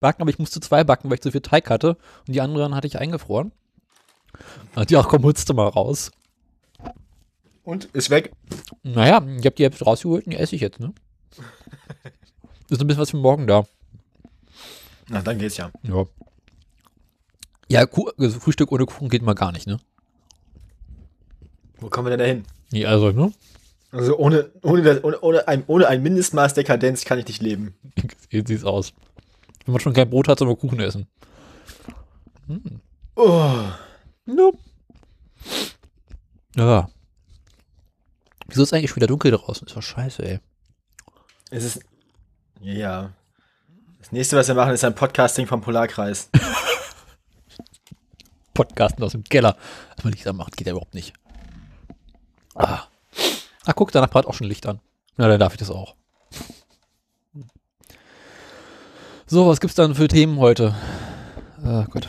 backen, aber ich musste zwei backen, weil ich zu viel Teig hatte. Und die anderen hatte ich eingefroren. Hat die auch, komm, holst du mal raus. Und ist weg. Naja, ich habe die Hälfte rausgeholt und die esse ich jetzt, ne? Ist ein bisschen was für morgen da. Na, dann geht's ja. Ja. Ja, Kuh, also Frühstück ohne Kuchen geht mal gar nicht, ne? Wo kommen wir denn da hin? Nee, also, ne? Also ohne, ohne, ohne, ohne, ein, ohne ein Mindestmaß Dekadenz kann ich nicht leben. Jetzt sieht's aus. Wenn man schon kein Brot hat, soll man Kuchen essen. Oh. Ja. Ja. Wieso ist eigentlich schon wieder dunkel draußen? Ist doch scheiße, ey. Es ist. Ja. Das nächste, was wir machen, ist ein Podcasting vom Polarkreis. Podcasten aus dem Keller. Was man Licht anmacht, geht ja überhaupt nicht. Ah. Ach, guck, danach brat auch schon Licht an. Na, dann darf ich das auch. So, was gibt's dann für Themen heute? Ah, Gott.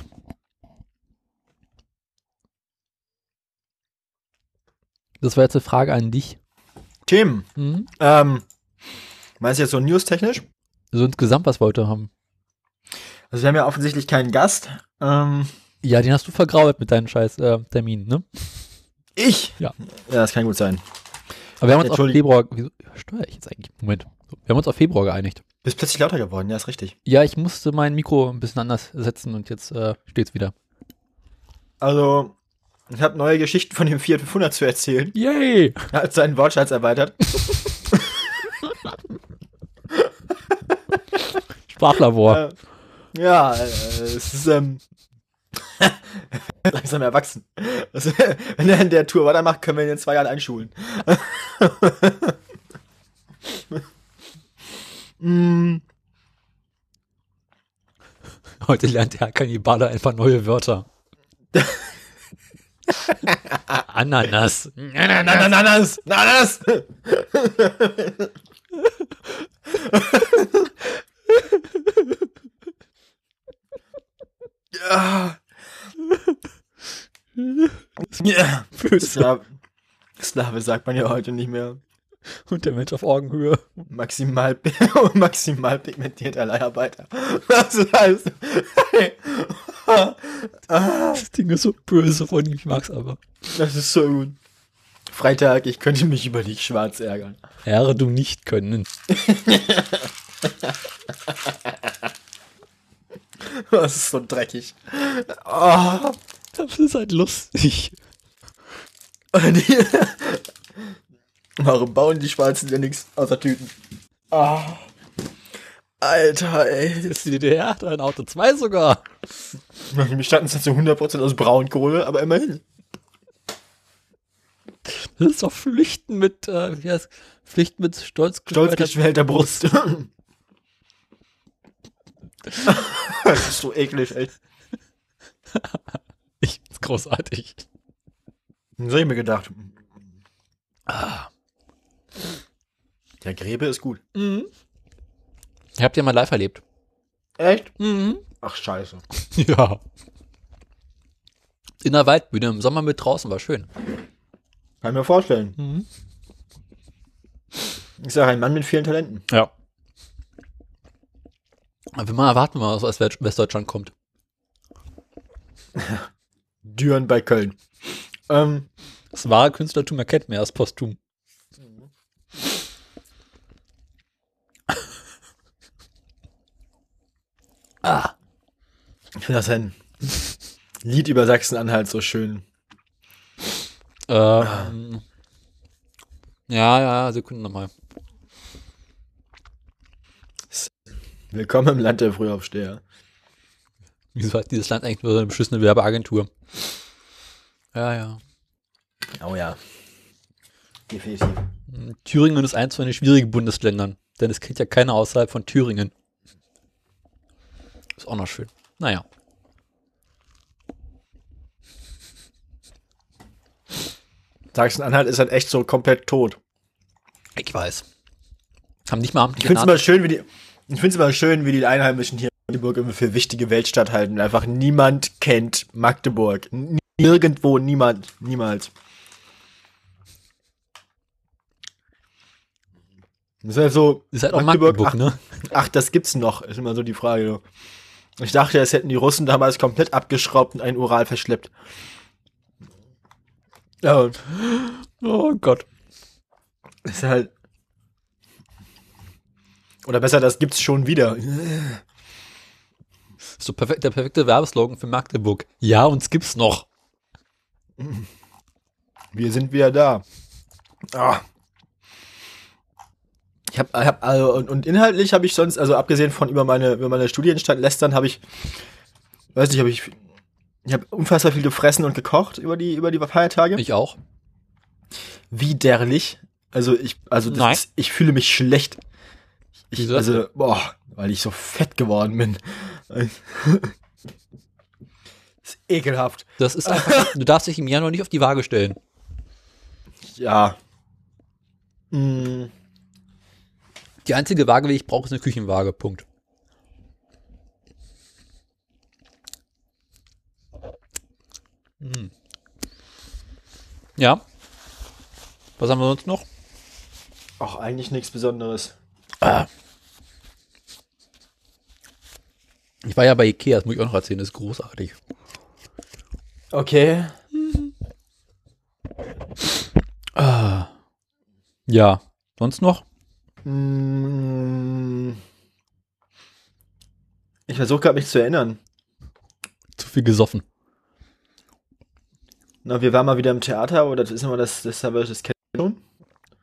Das war jetzt eine Frage an dich. Tim, Hm? ähm, meinst du jetzt so news-technisch? So insgesamt, was wir heute haben. Also wir haben ja offensichtlich keinen Gast. Ähm, Ja, den hast du vergrault mit deinen scheiß äh, Terminen, ne? ich? Ja. Ja, das kann gut sein. Aber wir haben uns auf. Februar. Wieso steuere ich jetzt eigentlich? Moment. Wir haben uns auf Februar geeinigt. Bist plötzlich lauter geworden, ja, ist richtig. Ja, ich musste mein Mikro ein bisschen anders setzen und jetzt äh, steht's wieder. Also, ich habe neue Geschichten von dem Fiat 500 zu erzählen. Yay! Er hat seinen Wortschatz erweitert. Sprachlabor. Äh, ja, äh, es ist ähm, langsam erwachsen. Also, wenn er in der Tour weitermacht, können wir ihn in zwei Jahren einschulen. Mm, Heute lernt der Kannibale einfach neue Wörter. Ananas. Ananas! Ananas! ja. ja. Sklave, Sklave sagt man ja heute nicht mehr. Und der Mensch auf Augenhöhe. Maximal, maximal pigmentierter Leiharbeiter. Was heißt? Das Ding ist so böse von ihm, ich mag's aber. Das ist so gut. Freitag, ich könnte mich über dich schwarz ärgern. Ehre du nicht können. Das ist so dreckig. Oh. Das ist halt lustig. Warum bauen die Schwarzen ja nichts außer Tüten? Ah. Alter, ey. Das ist die DDR, hat ein Auto 2 sogar. Wir standen zu 100% aus Braunkohle, aber immerhin. Das ist doch Flüchten mit, äh, wie heißt, Pflicht mit Stolz geschwellter Brust. das ist so eklig, ey. Ich ist großartig. Das hab ich mir gedacht. Der Gräbe ist gut. Ich hab den mal live erlebt. Echt? Mhm. Ach, scheiße. Ja. In der Waldbühne im Sommer mit draußen war schön. Kann ich mir vorstellen. Mhm. Ich sage, ein Mann mit vielen Talenten. Ja. Aber mal erwarten wir mal, was aus West- Westdeutschland kommt. Düren bei Köln. Ähm, Das wahre Künstlertum erkennt mehr als posthum. Ah. ich finde das ein Lied über Sachsen-Anhalt so schön. Ähm, ja, ja, Sekunde nochmal. Willkommen im Land der Frühaufsteher. Wieso hat dieses Land eigentlich nur so eine beschissene Werbeagentur? Ja, ja. Oh ja. Definitiv. Thüringen ist eins von den schwierigen Bundesländern, denn es kennt ja keiner außerhalb von Thüringen. Ist auch noch schön. Naja. Sachsen-Anhalt ist halt echt so komplett tot. Ich weiß. Haben nicht mal Ich finde es immer schön, wie die, ich finde es immer schön, wie die Einheimischen hier in Magdeburg immer für wichtige Weltstadt halten. Einfach niemand kennt Magdeburg. Nirgendwo, niemand, niemals. Das ist halt so. Ist halt auch Magdeburg, Magdeburg, ach, ne? ach, das gibt's noch, ist immer so die Frage. Ich dachte, es hätten die Russen damals komplett abgeschraubt und einen Ural verschleppt. Ja, Oh Gott. ist halt. Oder besser, das gibt's schon wieder. Ist so perfekt, der perfekte Werbeslogan für Magdeburg. Ja, uns gibt's noch. Wir sind wieder da. Ah. Ich habe hab, also, und, und inhaltlich habe ich sonst, also abgesehen von über meine, über meine Studienstadt lästern, habe ich, weiß nicht, habe ich, ich habe unfassbar viel gefressen und gekocht über die, über die Feiertage. Ich auch. Widerlich. Also ich, also. Ist, ich fühle mich schlecht. Ich, also, boah, weil ich so fett geworden bin. ist ekelhaft. Das ist einfach, du darfst dich im Januar nicht auf die Waage stellen. Ja. Mm. Die einzige Waage, die ich brauche, ist eine Küchenwaage. Punkt. Hm. Ja. Was haben wir sonst noch? Auch eigentlich nichts Besonderes. Ich war ja bei Ikea, das muss ich auch noch erzählen, das ist großartig. Okay. Ja. Sonst noch? Mm. Ich versuche gerade mich zu erinnern. Zu viel gesoffen. Na, wir waren mal wieder im Theater, oder das ist immer das, das haben wir das kennen.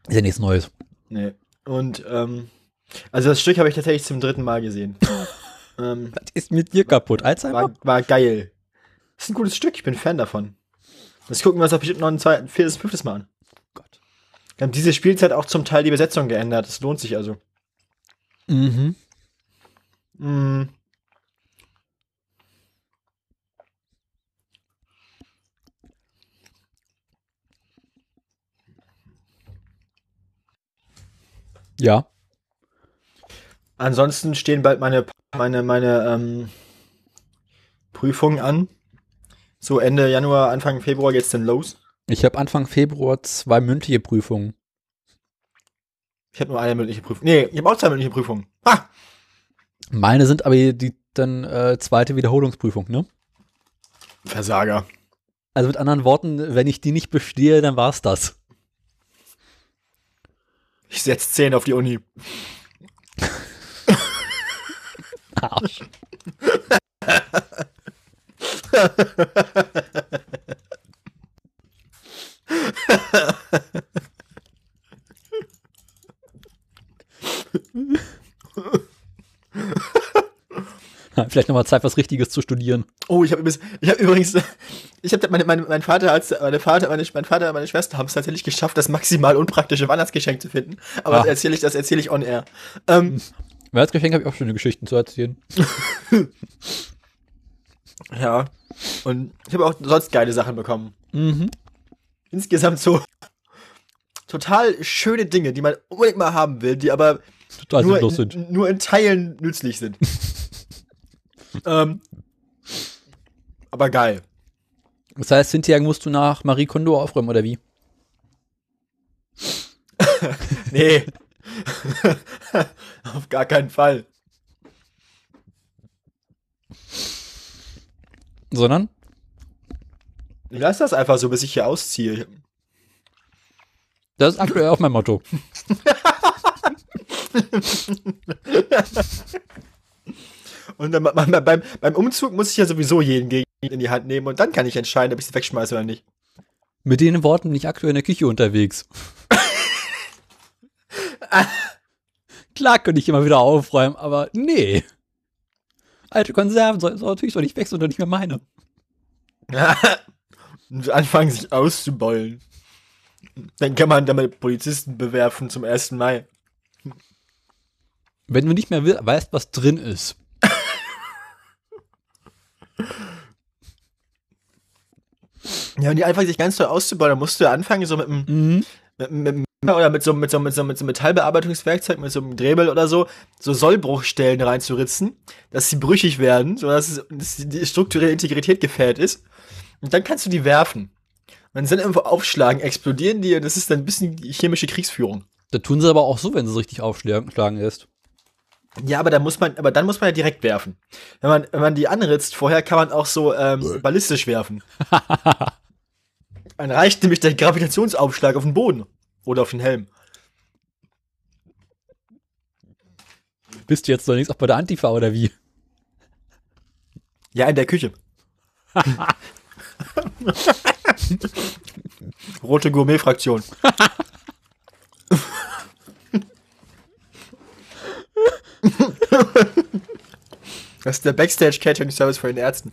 Ist ja nichts Neues. Nee. Und, ähm, also das Stück habe ich tatsächlich zum dritten Mal gesehen. ähm, Was ist mit dir kaputt? Alzheimer? war, war geil. Das ist ein gutes Stück, ich bin Fan davon. Das gucken wir uns auch bestimmt noch ein zweites, viertes, fünftes Mal an. Wir haben diese Spielzeit auch zum Teil die Besetzung geändert. Das lohnt sich also. Mhm. Mm. Ja. Ansonsten stehen bald meine, meine, meine ähm, Prüfungen an. So Ende Januar, Anfang Februar geht's dann los. Ich habe Anfang Februar zwei mündliche Prüfungen. Ich habe nur eine mündliche Prüfung. Nee, ich habe auch zwei mündliche Prüfungen. Ha! Meine sind aber die dann äh, zweite Wiederholungsprüfung, ne? Versager. Also mit anderen Worten, wenn ich die nicht bestehe, dann war's das. Ich setz 10 auf die Uni. Arsch. Vielleicht nochmal Zeit, was Richtiges zu studieren. Oh, ich habe übrigens, ich habe übrigens, ich habe meine, meine, mein Vater als meine Vater, meine, mein Vater, und meine Schwester haben es tatsächlich geschafft, das maximal unpraktische Weihnachtsgeschenk zu finden. Aber Ah. das erzähle ich, das erzähle ich on air. Ähm, Weihnachtsgeschenk habe ich auch schöne Geschichten zu erzählen. ja. Und ich habe auch sonst geile Sachen bekommen. Mhm. Insgesamt so total schöne Dinge, die man unbedingt mal haben will, die aber nur, in, nur in Teilen nützlich sind. ähm, aber geil. Das heißt, Cynthia musst du nach Marie Kondo aufräumen, oder wie? Nee. Auf gar keinen Fall. Sondern? Ich lasse das einfach so, bis ich hier ausziehe. Das ist aktuell auch mein Motto. Und dann, beim, beim Umzug muss ich ja sowieso jeden Gegenstand in die Hand nehmen und dann kann ich entscheiden, ob ich sie wegschmeiße oder nicht. Mit den Worten bin ich aktuell in der Küche unterwegs. Klar könnte ich immer wieder aufräumen, aber nee. Alte Konserven soll, soll natürlich so nicht weg, sondern nicht mehr meine. und anfangen sich auszubeulen. Dann kann man damit Polizisten bewerfen zum 1. Mai. Wenn du nicht mehr we- weißt, was drin ist. Ja, und die einfach sich ganz toll auszubeulen, dann musst du anfangen, so mit einem Mhm. mit, mit, mit, oder mit so, mit, so, mit, so, mit so Metallbearbeitungswerkzeug, mit so einem Dremel oder so, so Sollbruchstellen reinzuritzen, dass sie brüchig werden, sodass es, dass die strukturelle Integrität gefährdet ist. Und dann kannst du die werfen. Und wenn sie dann irgendwo aufschlagen, explodieren die und das ist dann ein bisschen chemische Kriegsführung. Da tun sie aber auch so, wenn sie es richtig aufschlagen lässt. Ja, aber da muss man, aber dann muss man ja direkt werfen. Wenn man, wenn man die anritzt, vorher kann man auch so ähm, ballistisch werfen. Dann reicht nämlich der Gravitationsaufschlag auf den Boden oder auf den Helm. Bist du jetzt noch nichts auch bei der Antifa oder wie? Ja, in der Küche. Rote Gourmet-Fraktion. Das ist der Backstage-Catering-Service für den Ärzten.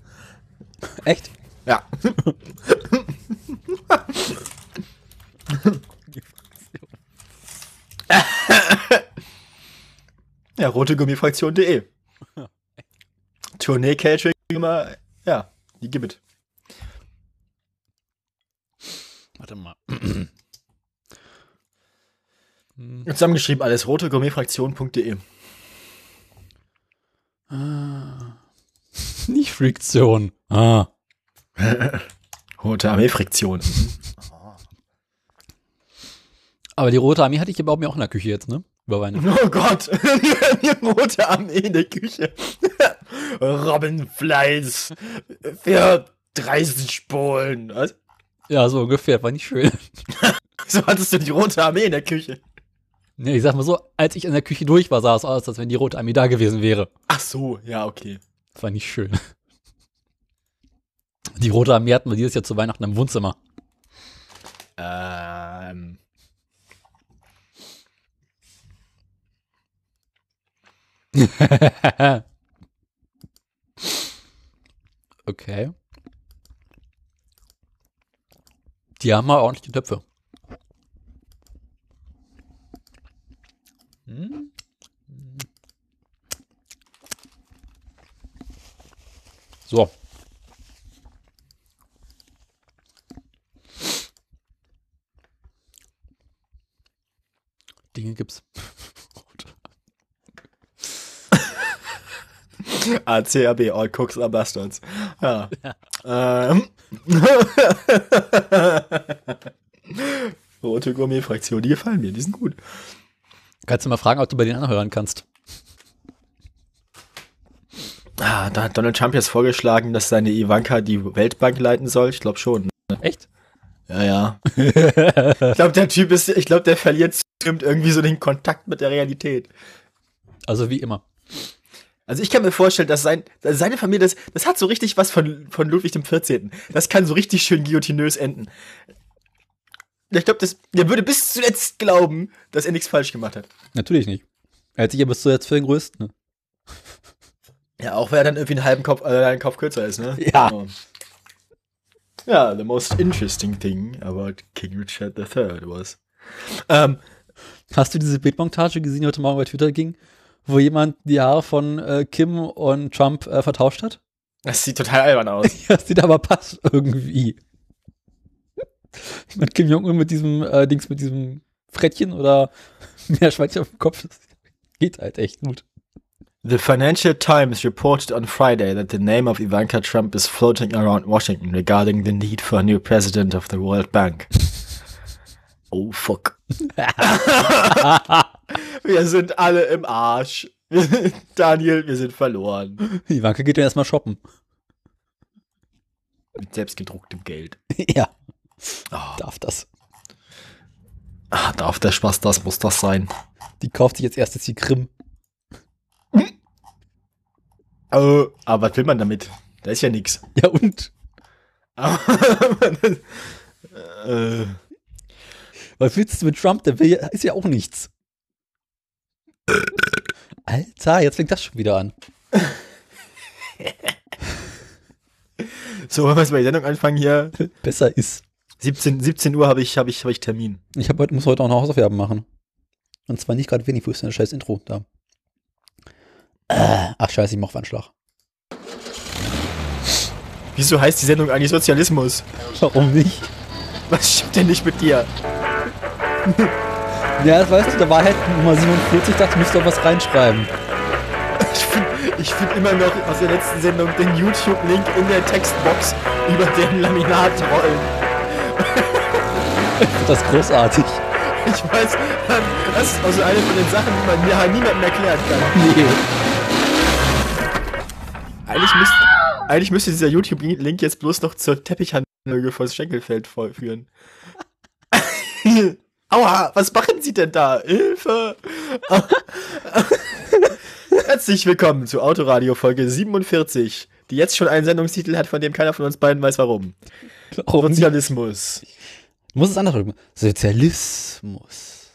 Echt? Ja. ja, rotegummifraktion.de. Tournee Catering immer, ja, die gibt es. Warte mal. Zusammengeschrieben alles, rotegourmetfraktion.de. Nicht Friktion. Ah. Rote Armee-Friktion. Aber die Rote Armee hatte ich aber auch mir auch in der Küche jetzt, ne? Über Weihnachten. Oh Gott, die rote Armee in der Küche. Robbenfleiß für 30 Spulen. Was? Ja, so ungefähr. War nicht schön. So hattest du die rote Armee in der Küche. Nee, ich sag mal so, als ich in der Küche durch war, sah es aus, als wenn die Rote Armee da gewesen wäre. Ach so, ja, okay. Das war nicht schön. Die Rote Armee hatten wir dieses Jahr zu Weihnachten im Wohnzimmer. Ähm. okay. Die haben mal ordentlich die Töpfe. Hm? So. Dinge gibt's. ACAB, All Cooks are Bastards. Ja. Ähm. Rote Gourmet-Fraktion, die gefallen mir, die sind gut. Kannst du mal fragen, ob du bei denen anhören kannst? Ah, da hat Donald Trump jetzt vorgeschlagen, dass seine Ivanka die Weltbank leiten soll. Ich glaube schon. Echt? Ja, ja. ich glaube, der Typ ist, ich glaube, der verliert irgendwie so den Kontakt mit der Realität. Also wie immer. Also ich kann mir vorstellen, dass sein, seine Familie, das, das hat so richtig was von, von Ludwig dem 14. Das kann so richtig schön guillotinös enden. Ich glaube, der würde bis zuletzt glauben, dass er nichts falsch gemacht hat. Natürlich nicht. Er hält sich ja bis zuletzt für den Größten. Ne? Ja, auch wenn er dann irgendwie einen halben Kopf, äh, einen Kopf kürzer ist, ne? Ja. So. Ja, the most interesting thing about King Richard III was. Ähm, Hast du diese Bildmontage gesehen, die heute Morgen bei Twitter ging, wo jemand die Haare von äh, Kim und Trump äh, vertauscht hat? das sieht total albern aus. Das sieht aber passt irgendwie. Ich meine, Kim Jong-un mit diesem äh, Dings, mit diesem Frettchen oder Meerschweinchen auf dem Kopf, das geht halt echt gut. The Financial Times reported on Friday that the name of Ivanka Trump is floating around Washington regarding the need for a new president of the World Bank. Oh fuck. Wir sind alle im Arsch. Daniel, wir sind verloren. Ivanka geht dann erstmal shoppen. Mit selbstgedrucktem Geld. ja, Oh, darf das. ah, darf der Spaß, das muss das sein. Die kauft sich jetzt erstes die Krim. Oh, aber was will man damit? Da ist ja nix. Ja, und? äh, Was willst du mit Trump? Der will, ja- ist ja auch nichts. Alter, jetzt fängt das schon wieder an. so, wollen wir jetzt mal die Sendung anfangen hier. Besser ist. 17, 17 Uhr habe ich, hab ich, hab ich Termin. Ich hab, heute- muss heute auch noch Hausaufgaben machen. Und zwar nicht gerade wenig, wo ist denn das scheiß Intro da? Äh, ach scheiße, ich mach Anschlag. Wieso heißt die Sendung eigentlich Sozialismus? Warum nicht? Was stimmt denn nicht mit dir? Ja, das weißt du, da war halt Nummer 47, dachte, ich müsste doch was reinschreiben. Ich finde ich find immer noch aus der letzten Sendung den YouTube-Link in der Textbox über den Laminat rollen. Ich find das großartig. Ich weiß, das ist also eine von den Sachen, die man mir halt niemandem erklären kann. Nee. Eigentlich müsste, eigentlich müsste dieser YouTube-Link jetzt bloß noch zur Teppichhandlüge von Schenkelfeld führen. Aua, was machen Sie denn da? Hilfe! Herzlich willkommen zu Autoradio Folge 47, die jetzt schon einen Sendungstitel hat, von dem keiner von uns beiden weiß warum. Warum? Sozialismus. Du musst es anders drücken. Sozialismus.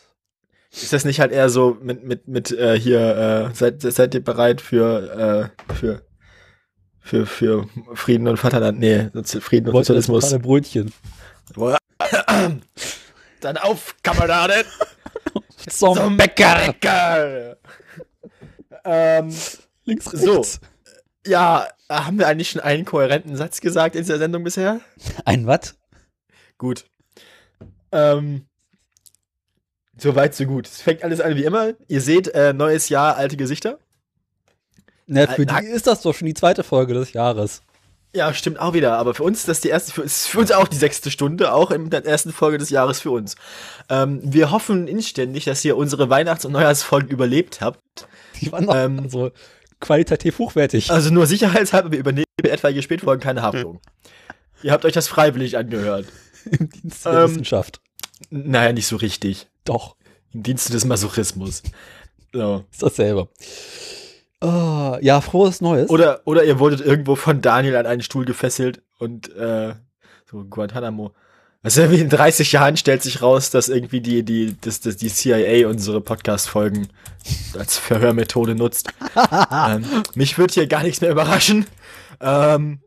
Ist das nicht halt eher so mit, mit, mit äh, hier, äh, seid, seid ihr bereit für, äh, für, für, für Frieden und Vaterland? Nee, Frieden und Sozialismus. Brötchen. Dann auf, Kameraden! Zum Bäcker. Bäcker! ähm, Links, So. rechts. ja, haben wir eigentlich schon einen kohärenten Satz gesagt in dieser Sendung bisher? Ein Watt? Gut. Ähm, so weit, so gut. Es fängt alles an wie immer. Ihr seht, äh, neues Jahr, alte Gesichter. Na, für Na- die ist das doch schon die zweite Folge des Jahres. Ja, stimmt auch wieder. Aber für uns ist das die erste, für, ist für uns auch die sechste Stunde, auch in der ersten Folge des Jahres für uns. Ähm, wir hoffen inständig, dass ihr unsere Weihnachts- und Neujahrsfolgen überlebt habt. Die waren doch Ähm, also qualitativ hochwertig. Also nur sicherheitshalber, wir übernehmen etwaige Spätfolgen keine Haftung. ihr habt euch das freiwillig angehört. Im Dienst der ähm, Wissenschaft. Naja, nicht so richtig. Doch, Im Dienste des Masochismus. So. ist dasselbe. Ah, ja, frohes Neues. Oder, oder ihr wurdet irgendwo von Daniel an einen Stuhl gefesselt und äh, so Guantanamo. Also irgendwie in 30 Jahren stellt sich raus, dass irgendwie die, die, dass, dass die CIA unsere Podcast-Folgen als Verhörmethode nutzt. ähm, mich wird hier gar nichts mehr überraschen. Ähm,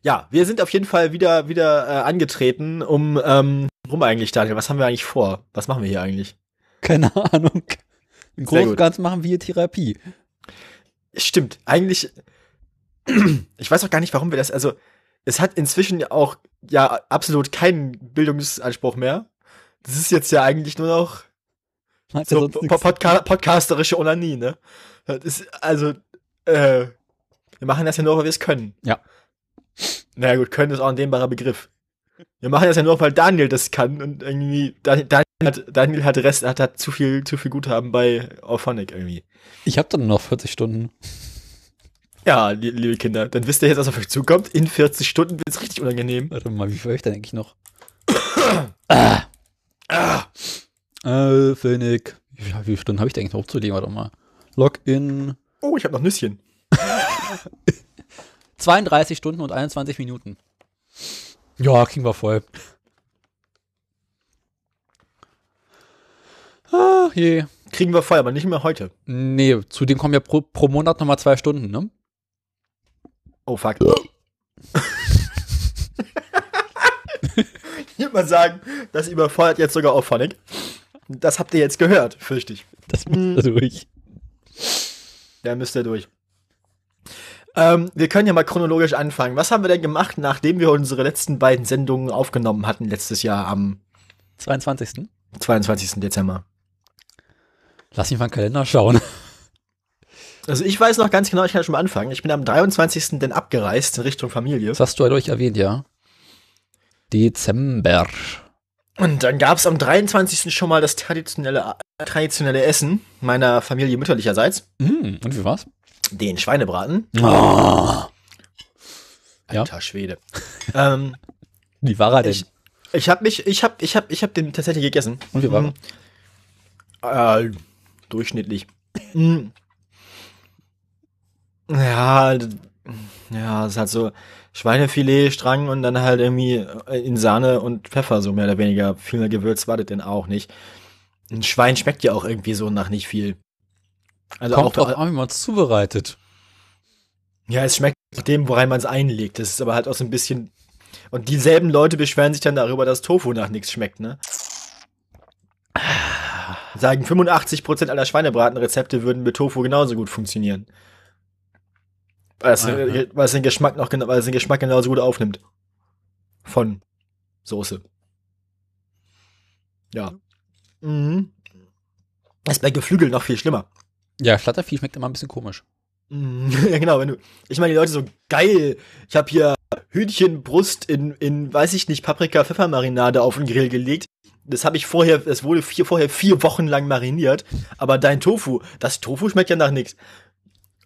ja, wir sind auf jeden Fall wieder, wieder äh, angetreten, um, ähm, warum eigentlich, Daniel? Was haben wir eigentlich vor? Was machen wir hier eigentlich? Keine Ahnung. Im Großen und. Ganzen machen wir Therapie. Stimmt, eigentlich. Ich weiß auch gar nicht, warum wir das. Also, es hat inzwischen ja auch ja absolut keinen Bildungsanspruch mehr. Das ist jetzt ja eigentlich nur noch Hat so. Podca podcasterische Onanie, ne? Ist, also, äh, wir machen das ja nur, weil wir es können. Ja. Naja, gut, können ist auch ein dehnbarer Begriff. Wir machen das ja nur, weil Daniel das kann und irgendwie Dan- Daniel hat, Daniel hat Rest, hat, hat zu viel, zu viel Guthaben bei Auphonic irgendwie. Ich habe dann noch 40 Stunden. Ja, li- liebe Kinder, dann wisst ihr jetzt, was auf euch zukommt. In 40 Stunden wird es richtig unangenehm. Warte mal, wie viel habe ich denn eigentlich noch? ah. Ah, Äh, Phoenix. Wie, wie viele Stunden habe ich denn eigentlich noch hochzulegen? Warte mal. Login. oh, ich habe noch Nüsschen. 32 Stunden und 21 Minuten. Ja, kriegen wir voll. Ah, je. Kriegen wir voll, aber nicht mehr heute. Nee, zudem kommen ja pro, pro Monat nochmal zwei Stunden, ne? Oh, fuck. ich würde mal sagen, das überfordert jetzt sogar Auphonic. Das habt ihr jetzt gehört, fürchte ich. Das muss da durch. Da müsst ihr durch. Ähm, wir können ja mal chronologisch anfangen. Was haben wir denn gemacht, nachdem wir unsere letzten beiden Sendungen aufgenommen hatten, letztes Jahr am 22. 22. Dezember? Lass mich mal in den Kalender schauen. Also ich weiß noch ganz genau, ich kann schon mal anfangen. Ich bin am 23. denn abgereist in Richtung Familie. Das hast du halt euch erwähnt, ja. Dezember. Und dann gab es am 23. schon mal das traditionelle, traditionelle Essen meiner Familie mütterlicherseits. Hm, und wie war's? Den Schweinebraten. Oh. Ja. Alter Schwede. ähm, Wie war er denn? ich ich habe mich, ich habe, ich habe, ich habe den tatsächlich gegessen. und wie war Mhm. er? Äh, durchschnittlich. Mm. Ja, ja, es hat so Schweinefilet, Strang und dann halt irgendwie in Sahne und Pfeffer, so mehr oder weniger. Viel mehr Gewürz war das denn auch nicht. Ein Schwein schmeckt ja auch irgendwie so nach nicht viel. Also Kommt auch, drauf an, wie man es zubereitet. ja, es schmeckt nach dem, worein man es einlegt. Das ist aber halt auch so ein bisschen. Und dieselben Leute beschweren sich dann darüber, dass Tofu nach nichts schmeckt, ne? Sagen 85% aller Schweinebratenrezepte würden mit Tofu genauso gut funktionieren. Weil es, Aha. weil es den Geschmack noch weil es den Geschmack genauso gut aufnimmt. Von Soße. Ja. Mhm. Das ist bei Geflügel noch viel schlimmer. Ja, Schlattervieh schmeckt immer ein bisschen komisch. Mm, Ja, genau, wenn du. Ich meine, die Leute so, geil, ich habe hier Hühnchenbrust in, in, weiß ich nicht, Paprika-Pfeffermarinade auf den Grill gelegt. Das habe ich vorher, es wurde vier, vorher vier Wochen lang mariniert, aber dein Tofu, das Tofu schmeckt ja nach nichts.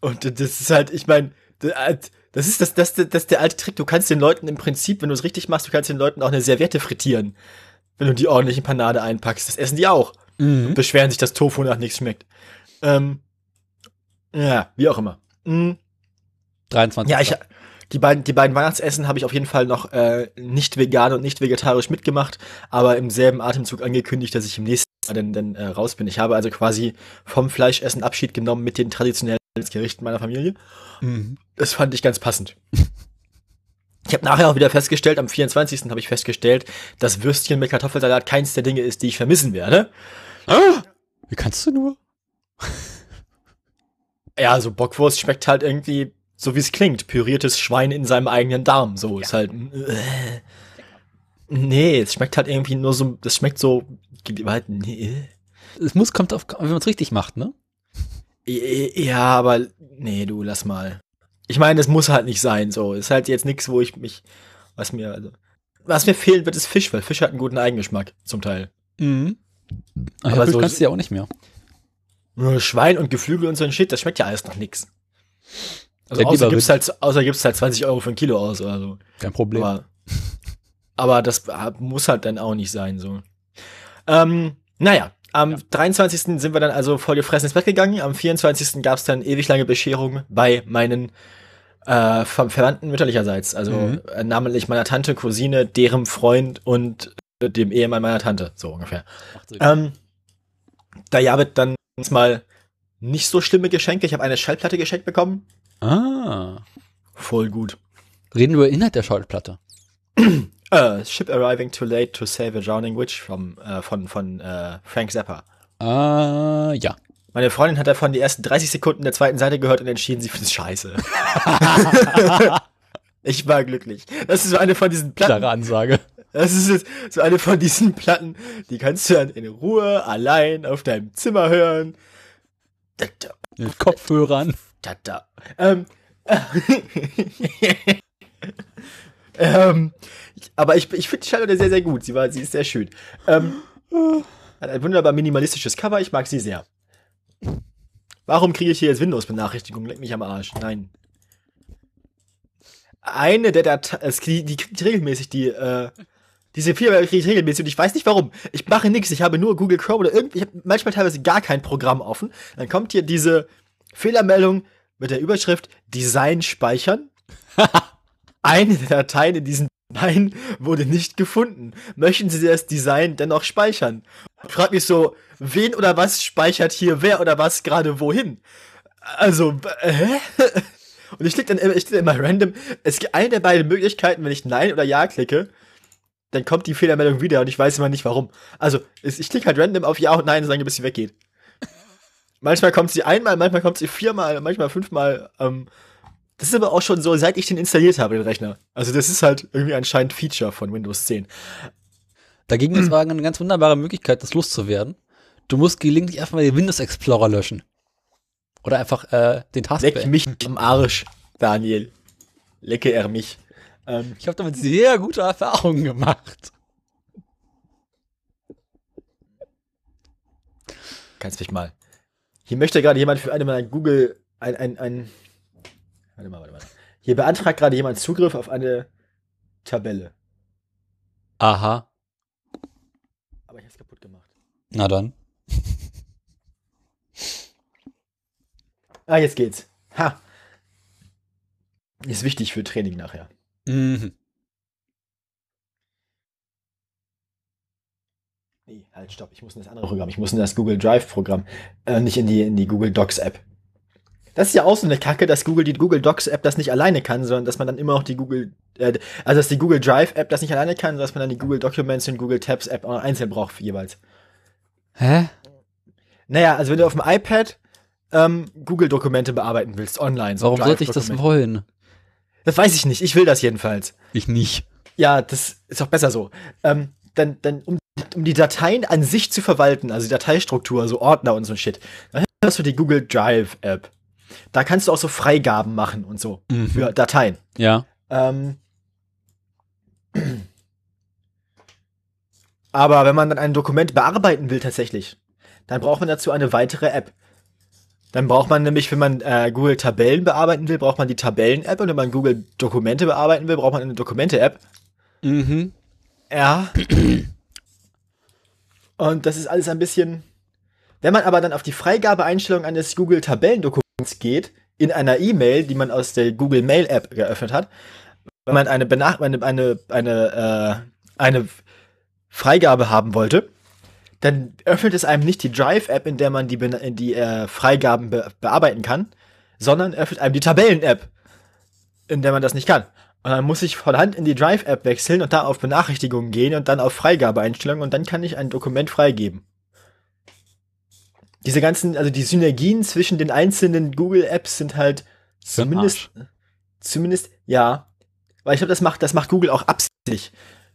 Und das ist halt, ich meine, das ist das, das, das, das ist der alte Trick. Du kannst den Leuten im Prinzip, wenn du es richtig machst, du kannst den Leuten auch eine Serviette frittieren. Wenn du die ordentlich in Panade einpackst. Das essen die auch. Mhm. Und beschweren sich, dass Tofu nach nichts schmeckt. Ähm, ja, wie auch immer. Mhm. 23. Ja, ich, die beiden, die beiden Weihnachtsessen habe ich auf jeden Fall noch äh, nicht vegan und nicht vegetarisch mitgemacht, aber im selben Atemzug angekündigt, dass ich im nächsten Jahr dann, dann äh, raus bin. Ich habe also quasi vom Fleischessen Abschied genommen mit den traditionellen Gerichten meiner Familie. Mhm. Das fand ich ganz passend. Ich habe nachher auch wieder festgestellt, am 24. habe ich festgestellt, dass Würstchen mit Kartoffelsalat keins der Dinge ist, die ich vermissen werde. Ah, wie kannst du nur? Ja, so Bockwurst schmeckt halt irgendwie so wie es klingt, püriertes Schwein in seinem eigenen Darm. So ist halt. Äh, nee, es schmeckt halt irgendwie nur so. Das schmeckt so. Halt, nee. Es muss, kommt auf, wenn man es richtig macht, ne? Ja, aber nee, du lass mal. Ich meine, es muss halt nicht sein. So ist halt jetzt nichts, wo ich mich, was mir, also, was mir fehlen wird, ist Fisch, weil Fisch hat einen guten Eigengeschmack zum Teil. Mhm. Aber, Aber Fisch so- kannst du ja auch nicht mehr. Nur Schwein und Geflügel und so ein Shit, das schmeckt ja alles nach nix. Also Ja, außer gibt's halt, außer gibt's halt 20 Euro für ein Kilo aus oder so. Kein Problem. Aber, aber das muss halt dann auch nicht sein, so. Ähm, naja, am 23. sind wir dann also voll gefressen ins Bett gegangen. Am 24. gab es dann ewig lange Bescherung bei meinen äh, Ver Verwandten mütterlicherseits. Also Mhm. äh, namentlich meiner Tante, Cousine, deren Freund und äh, dem Ehemann meiner Tante, so ungefähr. Ähm, da Jabet dann mal nicht so schlimme Geschenke. Ich habe eine Schallplatte geschenkt bekommen. Ah. Voll gut. Reden wir über Inhalt der Schallplatte. Uh, Ship Arriving Too Late to Save a Drowning Witch vom, äh, von, von äh, Frank Zappa. Ah, ja. Meine Freundin hat davon die ersten 30 Sekunden der zweiten Seite gehört und entschieden, sie findet scheiße. ich war glücklich. Das ist so eine von diesen Platten. Klare Ansage. Das ist so eine von diesen Platten, die kannst du dann in Ruhe allein auf deinem Zimmer hören. Mit Kopfhörern. Da, da. Ähm, ähm, aber ich, ich finde die Schallplatte sehr, sehr gut. Sie, war, sie ist sehr schön. Ähm, hat ein wunderbar minimalistisches Cover. Ich mag sie sehr. Warum kriege ich hier jetzt Windows-Benachrichtigungen? Leck mich am Arsch. Nein. Eine der Dateien, die, die kriegt regelmäßig die, äh, diese Firma kriege ich regelmäßig und ich weiß nicht warum. Ich mache nichts. Ich habe nur Google Chrome oder irgendwie, ich habe manchmal teilweise gar kein Programm offen. Dann kommt hier diese Fehlermeldung mit der Überschrift Design speichern. Eine der Dateien in diesen Dateien wurde nicht gefunden. Möchten Sie das Design dennoch speichern? Ich frage mich so, wen oder was speichert hier wer oder was gerade wohin? Also, äh, hä? Und ich klicke dann, immer- ich klicke immer random. Es gibt eine der beiden Möglichkeiten, wenn ich Nein oder Ja klicke, dann kommt die Fehlermeldung wieder und ich weiß immer nicht warum. Also, ich klicke halt random auf Ja und Nein, solange bis sie weggeht. Manchmal kommt sie einmal, manchmal kommt sie viermal, manchmal fünfmal. Ähm, das ist aber auch schon so, seit ich den installiert habe, den Rechner. Also, das ist halt irgendwie anscheinend Feature von Windows 10. Dagegen ist war eine ganz wunderbare Möglichkeit, das loszuwerden. Du musst gelegentlich einfach mal den Windows Explorer löschen. Oder einfach äh, den Leck Taskbar. mich am Arsch, Daniel. Lecke er mich. Ähm, Ich habe damit sehr gute Erfahrungen gemacht. kannst mich mal. Hier möchte gerade jemand für eine meiner Google ein, ein, ein. Warte mal, warte mal. Hier beantragt gerade jemand Zugriff auf eine Tabelle. Aha. Aber ich hab's kaputt gemacht. Na dann. Ah, jetzt geht's. Ha. Ist wichtig für Training nachher. Mhm. Nee, halt, stopp. Ich muss in das andere Programm. Ich muss in das Google Drive Programm. Äh, nicht in die, in die Google Docs App. Das ist ja auch so eine Kacke, dass Google die Google Docs App das nicht alleine kann, sondern dass man dann immer auch die Google, äh, also dass die Google Drive App das nicht alleine kann, sondern dass man dann die Google Documents und Google Tabs App auch einzeln braucht jeweils. Hä? Naja, also wenn du auf dem iPad ähm, Google Dokumente bearbeiten willst, online. so Warum sollte ich das wollen? Das weiß ich nicht. Ich will das jedenfalls. Ich nicht. Ja, das ist auch besser so. Ähm, dann, dann, um, um die Dateien an sich zu verwalten, also die Dateistruktur, so Ordner und so ein Shit, dann hast du die Google Drive App. Da kannst du auch so Freigaben machen und so Mhm. für Dateien. Ja. Ähm, Aber wenn man dann ein Dokument bearbeiten will tatsächlich, dann braucht man dazu eine weitere App. Dann braucht man nämlich, wenn man äh, Google Tabellen bearbeiten will, braucht man die Tabellen-App und wenn man Google Dokumente bearbeiten will, braucht man eine Dokumente-App. Mhm. Ja. Und das ist alles ein bisschen. Wenn man aber dann auf die Freigabeeinstellung eines Google Tabellendokuments geht, in einer E-Mail, die man aus der Google Mail App geöffnet hat, wenn man eine Benach eine eine eine, äh, eine Freigabe haben wollte, dann öffnet es einem nicht die Drive App, in der man die die äh, Freigaben be bearbeiten kann, sondern öffnet einem die Tabellen App, in der man das nicht kann. Und dann muss ich von Hand in die Drive App wechseln und da auf Benachrichtigungen gehen und dann auf Freigabeeinstellungen und dann kann ich ein Dokument freigeben. Diese ganzen, also die Synergien zwischen den einzelnen Google Apps sind halt zumindest, zumindest, ja. Weil ich glaube, das macht, das macht Google auch absichtlich.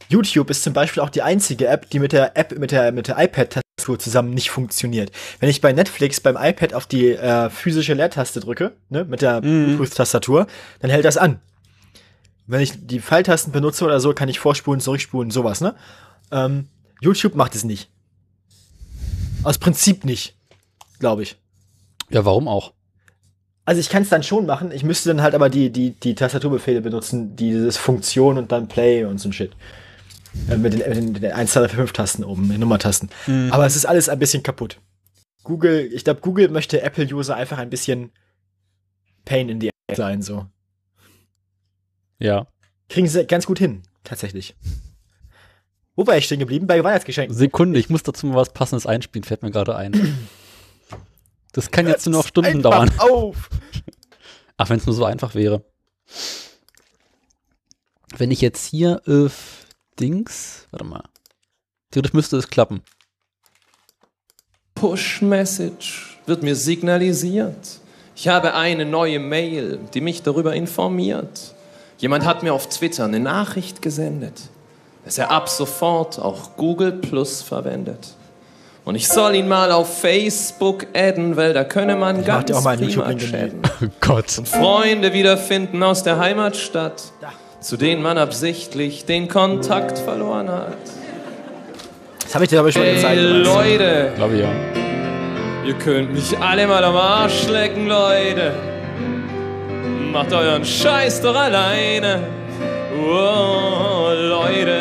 YouTube ist zum Beispiel auch die einzige App, die mit der App, mit der, mit der iPad-Tastatur zusammen nicht funktioniert. Wenn ich bei Netflix beim iPad auf die äh, physische Leertaste drücke, ne, mit der Mhm. Bluetooth-Tastatur, dann hält das an. Wenn ich die Pfeiltasten benutze oder so, kann ich vorspulen, zurückspulen, sowas, ne? Ähm, YouTube macht es nicht. Aus Prinzip nicht, glaube ich. Ja, warum auch? Also ich kann es dann schon machen, ich müsste dann halt aber die, die, die Tastaturbefehle benutzen, dieses Funktion und dann Play und so ein Shit. Äh, mit, den, mit den, den 1, 2, 3, 4, 5 Tasten oben, mit den Nummertasten. Aber es ist alles ein bisschen kaputt. Google, ich glaube, Google möchte Apple-User einfach ein bisschen Pain in the ass sein, so. Ja. Kriegen sie ganz gut hin, tatsächlich. Wo war ich stehen geblieben? Bei Weihnachtsgeschenken. Sekunde, ich muss dazu mal was Passendes einspielen, fällt mir gerade ein. Das kann jetzt nur noch Stunden Einfach dauern. auf! Ach, wenn es nur so einfach wäre. Wenn ich jetzt hier äh, Dings, warte mal. Theoretisch müsste es klappen. Push-Message wird mir signalisiert. Ich habe eine neue Mail, die mich darüber informiert. Jemand hat mir auf Twitter eine Nachricht gesendet, dass er ab sofort auch Google Plus verwendet. Und ich soll ihn mal auf Facebook adden, weil da könne man mach ganz auch mal prima chatten. Oh Gott. Freunde wiederfinden aus der Heimatstadt, zu denen man absichtlich den Kontakt verloren hat. Das habe ich dir aber schon gezeigt. Leute, Glaube ich ja. Ihr könnt mich alle mal am Arsch lecken, Leute. Macht euren Scheiß doch alleine. Oh, Leute.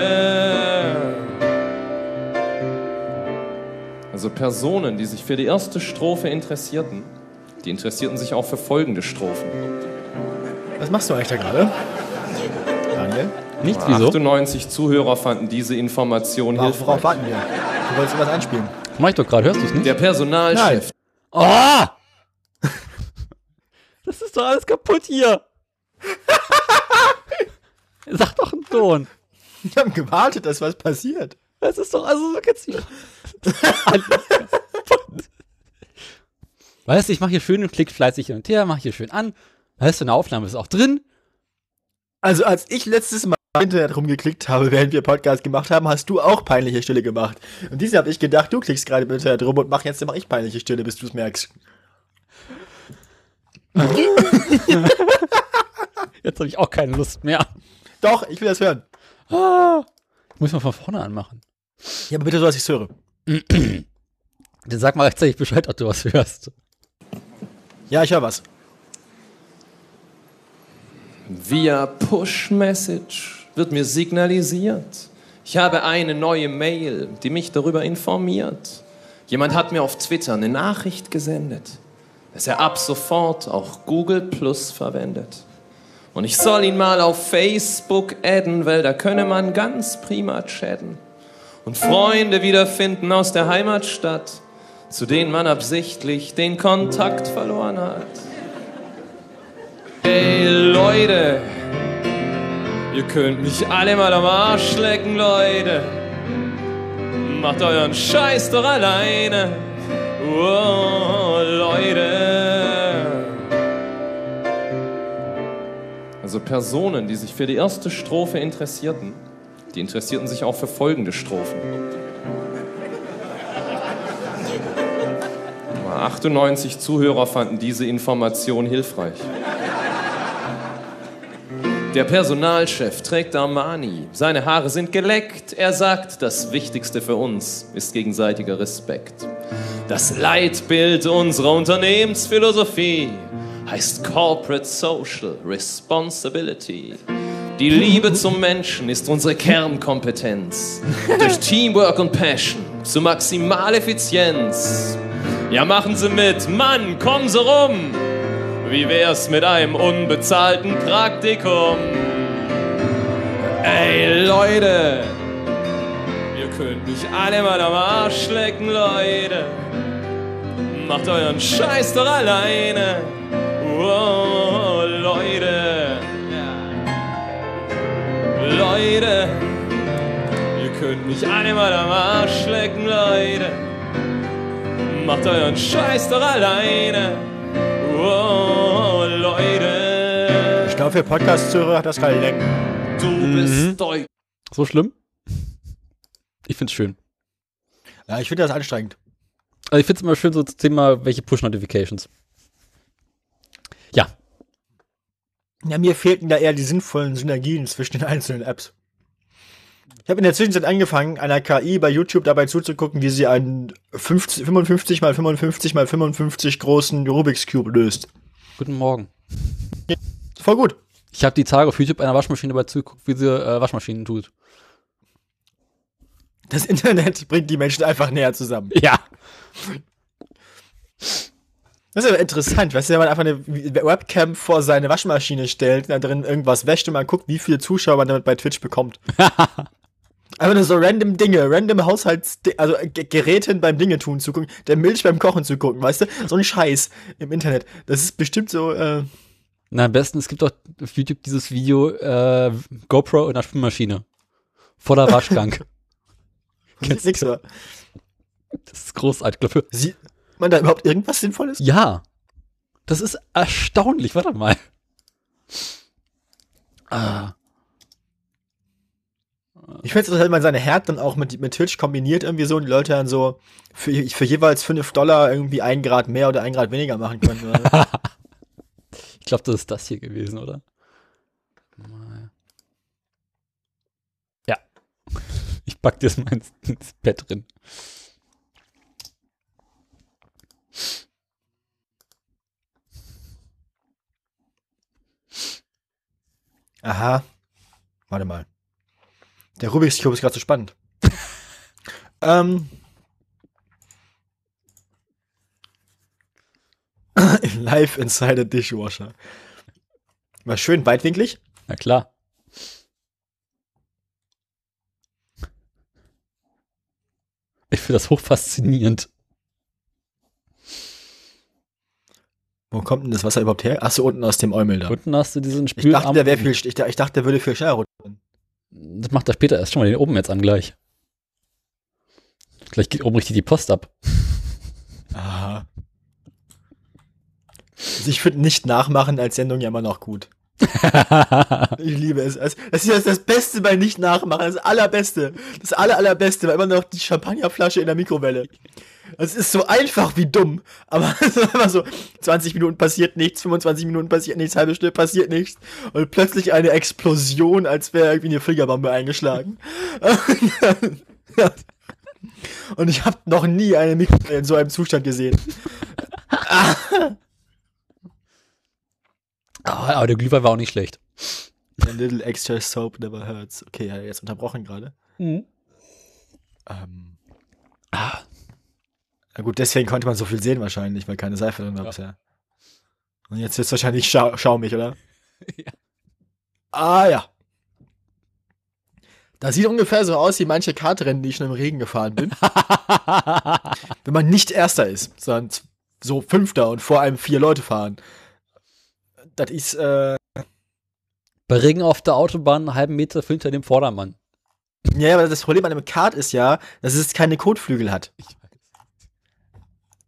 Also Personen, die sich für die erste Strophe interessierten, die interessierten sich auch für folgende Strophen. Was machst du eigentlich da gerade? Daniel? Nichts, wieso? 98 Zuhörer fanden diese Information Worauf, worauf hilfreich. warten wir? Du wolltest was einspielen. Mach ich doch gerade, hörst du es nicht? Der Personalchef Oh! Ist doch alles kaputt hier. Sag doch einen Ton. Wir haben gewartet, dass was passiert. Das ist doch, also so geht's nicht. Weißt du, ich mache hier schön und klick fleißig hin und her, mache hier schön an. Weißt du, eine Aufnahme ist auch drin. Also als ich letztes Mal im Internet rumgeklickt habe, während wir Podcast gemacht haben, hast du auch peinliche Stille gemacht. Und diese habe ich gedacht, du klickst gerade im Internet rum und mach jetzt mach ich peinliche Stille, bis du es merkst. Jetzt habe ich auch keine Lust mehr. Doch, ich will das hören. Ah, ich muss mal von vorne anmachen. Ja, aber bitte so, dass ich es höre. Dann sag mal rechtzeitig Bescheid, ob du was hörst. Ja, ich höre was. Via Push-Message wird mir signalisiert. Ich habe eine neue Mail, die mich darüber informiert. Jemand hat mir auf Twitter eine Nachricht gesendet, dass er ab sofort auch Google Plus verwendet. Und ich soll ihn mal auf Facebook adden, weil da könne man ganz prima chatten. Und Freunde wiederfinden aus der Heimatstadt, zu denen man absichtlich den Kontakt verloren hat. Hey Leute, ihr könnt mich alle mal am Arsch lecken, Leute. Macht euren Scheiß doch alleine. Oh, Leute. Also Personen, die sich für die erste Strophe interessierten, die interessierten sich auch für folgende Strophen. 98 Zuhörer fanden diese Information hilfreich. Der Personalchef trägt Armani. Seine Haare sind geleckt. Er sagt, das Wichtigste für uns ist gegenseitiger Respekt. Das Leitbild unserer Unternehmensphilosophie heißt Corporate Social Responsibility. Die Liebe zum Menschen ist unsere Kernkompetenz. Durch Teamwork und Passion zu Maximaleffizienz. Ja, machen Sie mit, Mann, kommen Sie rum. Wie wär's mit einem unbezahlten Praktikum? Ey, Leute, ihr könnt mich alle mal am Arsch lecken, Leute. Macht euren Scheiß doch alleine. Oh, Leute. Leute, ihr könnt mich alle mal am Arsch lecken, Leute. Macht euren Scheiß doch alleine. Oh, Leute. Ich glaube, für Podcast-Zuhörer hat das keinen Lenken. Du bist Deutsch. So schlimm? Ich find's schön. Ja, ich finde das anstrengend. Also ich find's immer schön, so das Thema, welche Push-Notifications. Ja. Ja, mir fehlten da eher die sinnvollen Synergien zwischen den einzelnen Apps. Ich habe in der Zwischenzeit angefangen, einer KI bei YouTube dabei zuzugucken, wie sie einen 50, 55 mal 55 mal 55 großen Rubik's Cube löst. Guten Morgen. Voll gut. Ich habe die Tage auf YouTube einer Waschmaschine dabei zugeguckt, wie sie äh, Waschmaschinen tut. Das Internet bringt die Menschen einfach näher zusammen. Ja. Das ist aber interessant, weißt du, wenn man einfach eine Webcam vor seine Waschmaschine stellt, da drin irgendwas wäscht und man guckt, wie viele Zuschauer man damit bei Twitch bekommt. Einfach nur so random Dinge, random Haushalts, also Geräten beim Dinge tun zugucken, der Milch beim Kochen zugucken, weißt du? So ein Scheiß im Internet. Das ist bestimmt so, äh, Na, am besten, es gibt doch auf YouTube dieses Video, äh, GoPro in der Spülmaschine. Vor der Waschgang. Kennst nix, aber Das ist großartig. Glaube, sieht man da überhaupt irgendwas Sinnvolles? Ja. Das ist erstaunlich. Warte mal. Ah. Ich finde es wenn man seine Herd dann auch mit, mit Twitch kombiniert irgendwie so und die Leute dann so für, für jeweils 5 Dollar irgendwie ein Grad mehr oder ein Grad weniger machen können. Ich glaube, das ist das hier gewesen, oder? Ja. Ich pack dir das mal ins, ins Bett drin. Aha. Warte mal. Der Rubik's Cube ist gerade so spannend. ähm. Live inside a dishwasher. War schön weitwinklig. Na klar. Ich finde das hochfaszinierend. Wo kommt denn das Wasser überhaupt her? Achso, unten aus dem Eumel da. Unten hast du diesen Ich Spülarm. dachte, der wäre viel, ich, ich dachte, der würde viel schneller runter. Das macht er später erst schon mal den oben jetzt an gleich. Gleich geht oben richtig die Post ab. Aha. Also ich finde nicht nachmachen als Sendung ja immer noch gut. Ich liebe es. Es ist das Beste bei nicht nachmachen. Das allerbeste. Das aller, allerbeste war immer noch die Champagnerflasche in der Mikrowelle. Es ist so einfach wie dumm. Aber es ist einfach so, 20 Minuten passiert nichts, 25 Minuten passiert nichts, halbe Stunde passiert nichts. Und plötzlich eine Explosion, als wäre irgendwie eine Fliegerbombe eingeschlagen. Und ich habe noch nie eine Mikrowelle in so einem Zustand gesehen. Aber, aber der Glühwein war auch nicht schlecht. A little extra soap never hurts. Okay, jetzt unterbrochen gerade. Ähm, Ah, na gut, deswegen konnte man so viel sehen wahrscheinlich, weil keine Seife drin war bisher. Und jetzt wird's wahrscheinlich schau schaumig, oder? Ja. Ah ja. Das sieht ungefähr so aus wie manche Kartrennen, die ich schon im Regen gefahren bin. Wenn man nicht Erster ist, sondern so Fünfter und vor einem vier Leute fahren. Das ist, äh, Bei Regen auf der Autobahn einen halben Meter hinter dem Vordermann. ja, aber das Problem an einem Kart ist ja, dass es keine Kotflügel hat. Ich.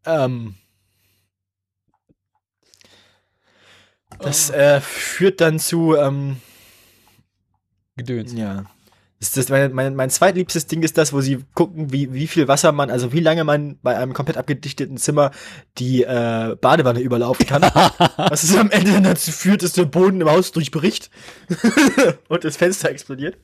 Ähm, das äh, führt dann zu, ähm, Gedöns. ja, Das ist das, mein, mein, mein zweitliebstes Ding ist das, wo sie gucken, wie, wie viel Wasser man, also wie lange man bei einem komplett abgedichteten Zimmer die äh, Badewanne überlaufen kann. was es am Ende dann dazu führt, dass der Boden im Haus durchbricht und das Fenster explodiert.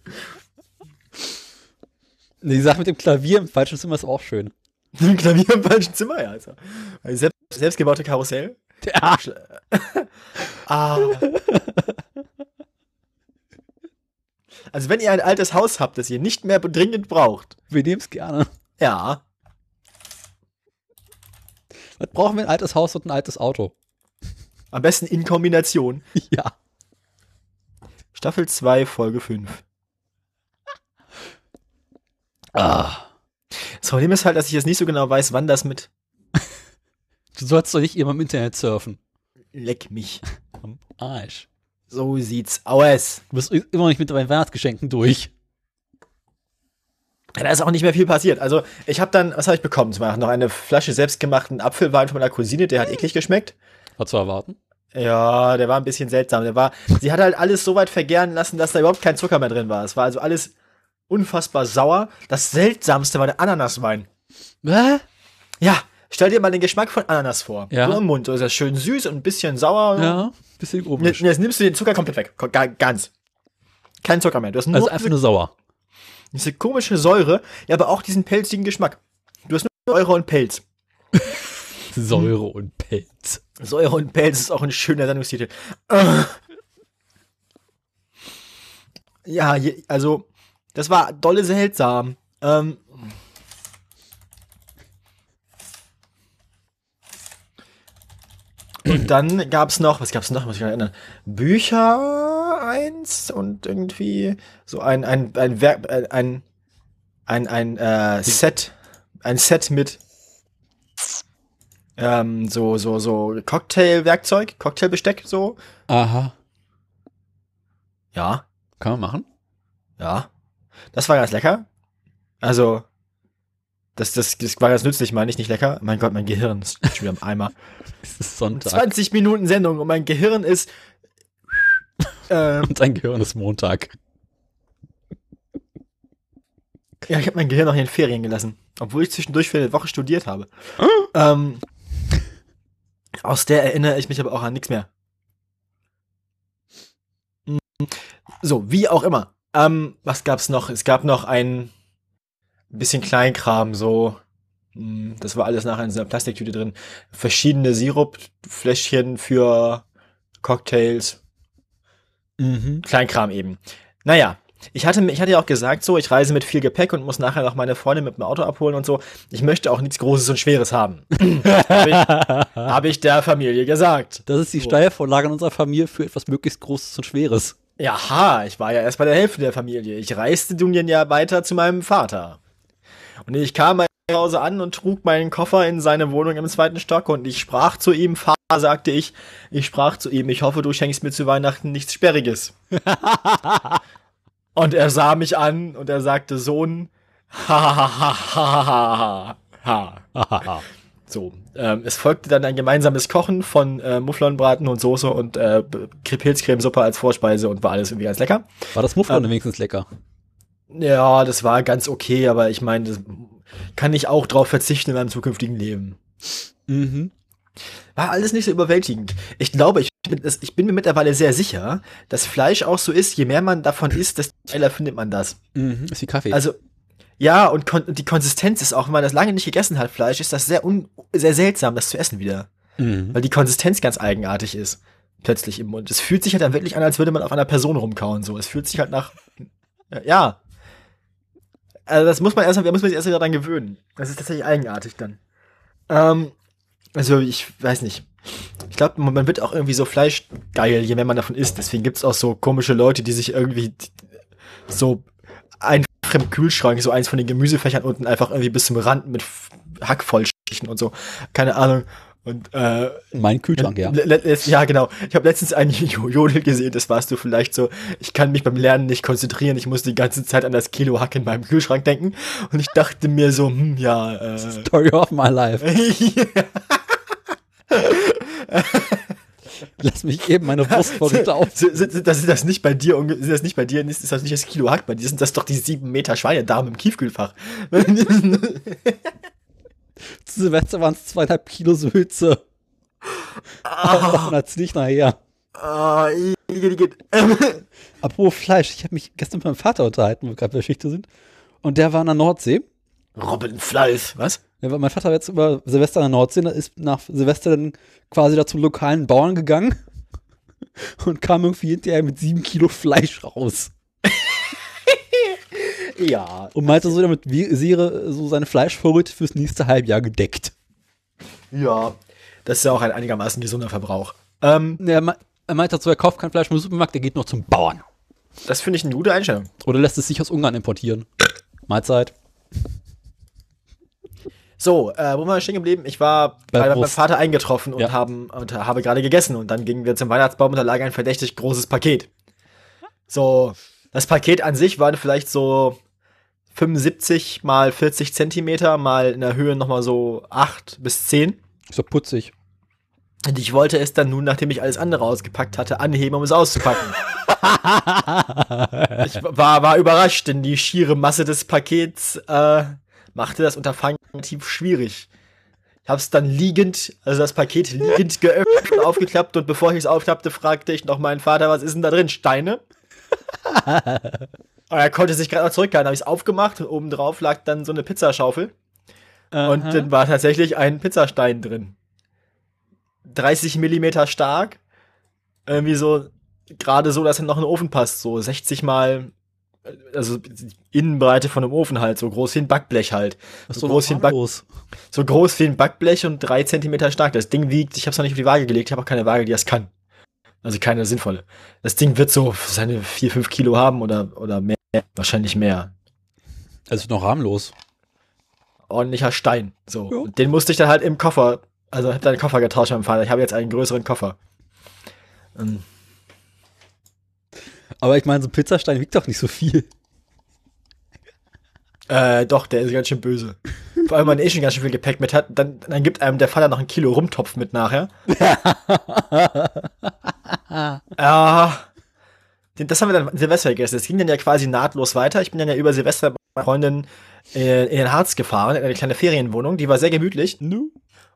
Die Sache mit dem Klavier im falschen Zimmer ist auch schön. Ein Klavier im falschen Zimmer, ja. Also. Ein selbst, selbstgebaute Karussell. Ja. Ah. Also wenn ihr ein altes Haus habt, das ihr nicht mehr dringend braucht, Wir nehmen es gerne. ja, Was brauchen wir? Ein altes Haus und ein altes Auto. am besten in Kombination. Ja. Staffel 2, Folge 5. Ah. Das Problem ist halt, dass ich jetzt nicht so genau weiß, wann das mit Du sollst doch nicht immer im Internet surfen. Leck mich. Am Arsch. So sieht's aus. Du bist immer noch nicht mit deinen Weihnachtsgeschenken durch. Da ist auch nicht mehr viel passiert. Also, ich habe dann, was habe ich bekommen? Zum Beispiel noch eine Flasche selbstgemachten Apfelwein von meiner Cousine, der hat eklig geschmeckt. War zu erwarten. Ja, der war ein bisschen seltsam. Der war, sie hat halt alles so weit vergären lassen, dass da überhaupt kein Zucker mehr drin war. Es war also alles unfassbar sauer. Das seltsamste war der Ananaswein. Hä? Ja, stell dir mal den Geschmack von Ananas vor. Ja. So im Mund. So ist das schön süß und ein bisschen sauer. Ja, bisschen Und komisch. Jetzt nimmst du den Zucker komplett weg. Ganz. Kein Zucker mehr. Du hast nur Also einfach nur sauer. diese komische Säure, ja, aber auch diesen pelzigen Geschmack. Du hast nur Säure und Pelz. Säure und Pelz. Säure und Pelz ist auch ein schöner Sendungstitel. Ja, also, das war dolle seltsam. Ähm, und dann gab's noch, was gab's noch, muss ich mich erinnern, Bücher eins und irgendwie so ein, ein, ein Werk, ein, ein, ein, ein äh, Set, ein Set mit ähm, so, so, so Cocktailwerkzeug, Cocktailbesteck, so. Aha. Ja, Kann man machen? ja. Das war ganz lecker. Also, das, das, das war ganz nützlich, meine ich, nicht lecker. Mein Gott, mein Gehirn ist schon wieder im Eimer. Es ist Sonntag 20 Minuten Sendung und mein Gehirn ist. Ähm, und dein Gehirn ist Montag. ja, ich habe mein Gehirn noch in den Ferien gelassen. Obwohl ich zwischendurch für eine Woche studiert habe. ähm, aus der erinnere ich mich aber auch an nichts mehr. Mm, So, wie auch immer. Ähm, was gab's noch? Es gab noch ein bisschen Kleinkram, so. Mm, Das war alles nachher in so einer Plastiktüte drin. Verschiedene Sirupfläschchen für Cocktails. Mhm. Kleinkram eben. Naja, ich hatte, ich hatte ja auch gesagt, so, ich reise mit viel Gepäck und muss nachher noch meine Freundin mit dem Auto abholen und so. Ich möchte auch nichts Großes und Schweres haben. Habe ich, hab ich der Familie gesagt. Das ist die So. Steilvorlage in unserer Familie für etwas möglichst Großes und Schweres. Jaha, ich war ja erst bei der Hälfte der Familie. Ich reiste nun ja weiter zu meinem Vater. Und ich kam bei Hause an und trug meinen Koffer in seine Wohnung im zweiten Stock und ich sprach zu ihm, Vater, sagte ich, ich sprach zu ihm, ich hoffe, du schenkst mir zu Weihnachten nichts Sperriges. und er sah mich an und er sagte, Sohn, ha, ha, ha, ha, ha, ha. So, ähm, es folgte dann ein gemeinsames Kochen von äh, Mufflonbraten und Soße und äh, Pilzcremesuppe als Vorspeise und war alles irgendwie ganz lecker. War das Mufflon Ähm, wenigstens lecker? Ja, das war ganz okay, aber ich meine, das kann ich auch drauf verzichten in meinem zukünftigen Leben. Mhm. War alles nicht so überwältigend. Ich glaube, ich bin, ich bin mir mittlerweile sehr sicher, dass Fleisch auch so ist, je mehr man davon isst, desto geiler findet man das. Mhm. Ist wie Kaffee. Also, ja, und kon die Konsistenz ist auch, wenn man das lange nicht gegessen hat, Fleisch, ist das sehr, un sehr seltsam, das zu essen wieder. mhm. Weil die Konsistenz ganz eigenartig ist. Plötzlich im Mund. Es fühlt sich halt dann wirklich an, als würde man auf einer Person rumkauen, so. Es fühlt sich halt nach, ja. Also das muss man erst, da muss man sich erst wieder dran gewöhnen. Das ist tatsächlich eigenartig dann. Ähm, also ich weiß nicht. Ich glaube, man wird auch irgendwie so fleischgeil, je mehr man davon isst. Deswegen gibt's auch so komische Leute, die sich irgendwie so im Kühlschrank so eins von den Gemüsefächern unten einfach irgendwie bis zum Rand mit Hack und so. Keine Ahnung. Und äh, mein Kühlschrank, ja. Ja, genau. Ich habe letztens einen Jo- Jodel gesehen, das warst du vielleicht so, ich kann mich beim Lernen nicht konzentrieren, ich muss die ganze Zeit an das Kilo Hack in meinem Kühlschrank denken. Und ich dachte mir so, hm, ja, äh. Story of my life. Lass mich eben meine Brust vor Gitter auf. Sind, das, das nicht bei dir, sind das nicht bei dir, ist das nicht das Kilo Hack bei dir, sind das doch die sieben Meter Schweinedarm im Kiefkühlfach. Zu Silvester waren es zweieinhalb Kilo Sülze. Aber davon hat's nicht nachher. Ah. Apropos Fleisch, ich habe mich gestern mit meinem Vater unterhalten, wo wir gerade bei der Geschichte sind. Und der war an der Nordsee. Robbenfleisch, was? Ja, weil mein Vater war jetzt über Silvester an der Nordsee, ist nach Silvester dann quasi da zum lokalen Bauern gegangen und kam irgendwie hinterher mit sieben Kilo Fleisch raus. Ja. Und meinte so, damit wäre so seine Fleischvorräte fürs nächste Halbjahr gedeckt. Ja. Das ist ja auch ein einigermaßen gesunder Verbrauch. Ähm, Er, me- er meinte dazu, er kauft kein Fleisch im Supermarkt, er geht noch zum Bauern. das finde ich eine gute Einstellung. Oder lässt es sich aus Ungarn importieren. Mahlzeit. So, äh, wo waren wir stehen geblieben? Ich war Bei bei meinem. Vater eingetroffen und, Ja. haben, und habe gerade gegessen. Und dann gingen wir zum Weihnachtsbaum und da lag ein verdächtig großes Paket. So, das Paket an sich war vielleicht so 75 mal 40 Zentimeter, mal in der Höhe nochmal so 8 bis 10. Ist doch putzig. Und ich wollte es dann nun, nachdem ich alles andere ausgepackt hatte, anheben, um es auszupacken. ich war, war überrascht, denn die schiere Masse des Pakets äh, machte das Unterfangen relativ schwierig. Ich habe es dann liegend, also das Paket liegend geöffnet und aufgeklappt und bevor ich es aufklappte, fragte ich noch meinen Vater, was ist denn da drin? Steine? und er konnte sich gerade noch zurückhalten, habe ich es aufgemacht und oben drauf lag dann so eine Pizzaschaufel. Und Aha. dann war tatsächlich ein Pizzastein drin. 30 Millimeter stark. Irgendwie so, gerade so, dass er noch in den Ofen passt. So 60 mal, also Innenbreite von einem Ofen halt. So groß wie ein Backblech halt. So ist groß wie ein Back, los? so groß wie ein Backblech und drei Zentimeter stark. Das Ding wiegt, ich habe es noch nicht auf die Waage gelegt, ich habe auch keine Waage, die das kann. Also keine sinnvolle. Das Ding wird so seine 4, 5 Kilo haben oder, oder mehr. Wahrscheinlich mehr. Also noch harmlos. ordentlicher Stein. So. Ja. Den musste ich dann halt im Koffer, also hab dann den Koffer getauscht mit meinem Vater. Ich habe jetzt einen größeren Koffer. Ähm, Aber ich meine, so ein Pizzastein wiegt doch nicht so viel. äh, doch, der ist ganz schön böse. Vor allem, wenn man eh schon ganz schön viel Gepäck mit hat, dann, dann gibt einem der Vater noch ein Kilo Rumtopf mit nachher. Ja. Das haben wir dann Silvester gegessen. Das ging dann ja quasi nahtlos weiter. Ich bin dann ja über Silvester mit meiner Freundin äh, in den Harz gefahren, in eine kleine Ferienwohnung. Die war sehr gemütlich. Nu?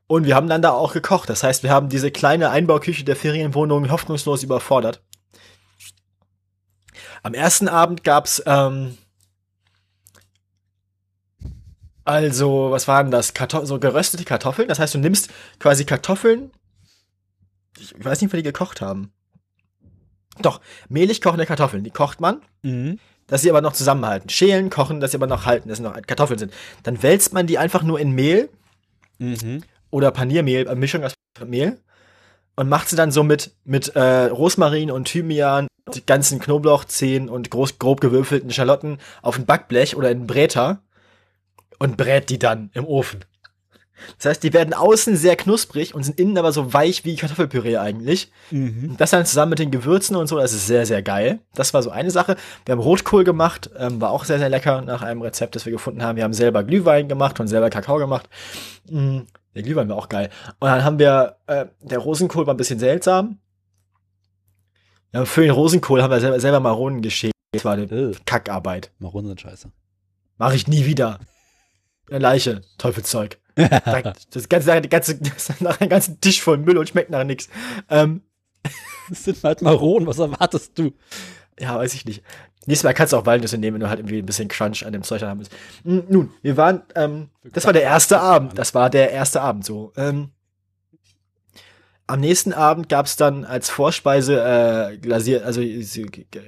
Und wir haben dann da auch gekocht. Das heißt, wir haben diese kleine Einbauküche der Ferienwohnung hoffnungslos überfordert. Am ersten Abend gab's ähm, also, was waren das? Karto so geröstete Kartoffeln. Das heißt, du nimmst quasi Kartoffeln. Ich weiß nicht, wie die gekocht haben. Doch, mehlig kochende Kartoffeln, die kocht man Mhm. dass sie aber noch zusammenhalten. Schälen, kochen, dass sie aber noch halten, dass sie noch Kartoffeln sind. Dann wälzt man die einfach nur in Mehl Mhm. oder Paniermehl, äh, Mischung aus Mehl und macht sie dann so mit, mit äh, Rosmarin und Thymian, die ganzen Knoblauchzehen und groß, grob gewürfelten Schalotten auf ein Backblech oder in einen Bräter und brät die dann im Ofen. Das heißt, die werden außen sehr knusprig und sind innen aber so weich wie Kartoffelpüree eigentlich. Mhm. Und Das dann zusammen mit den Gewürzen und so, das ist sehr, sehr geil. Das war so eine Sache. Wir haben Rotkohl gemacht, ähm, war auch sehr, sehr lecker nach einem Rezept, das wir gefunden haben. Wir haben selber Glühwein gemacht und selber Kakao gemacht. Mm, der Glühwein war auch geil. Und dann haben wir, äh, der Rosenkohl war ein bisschen seltsam. Haben für den Rosenkohl haben wir selber, selber Maronen geschält. Das war eine Äh, Kackarbeit. Maronen sind scheiße. Mache ich nie wieder. Eine Leiche, Teufelszeug. Das ganze, die ganze, das ist nach einem ganzen Tisch voll Müll und schmeckt nach nichts. Ähm, Das sind halt Maronen, was erwartest du? Ja, weiß ich nicht. Nächstes Mal kannst du auch Walnüsse nehmen, wenn du halt irgendwie ein bisschen Crunch an dem Zeug haben willst. Nun, wir waren, ähm, das war der erste Abend. Das war der erste Abend so. Ähm, am nächsten Abend gab es dann als Vorspeise äh, glasiert, also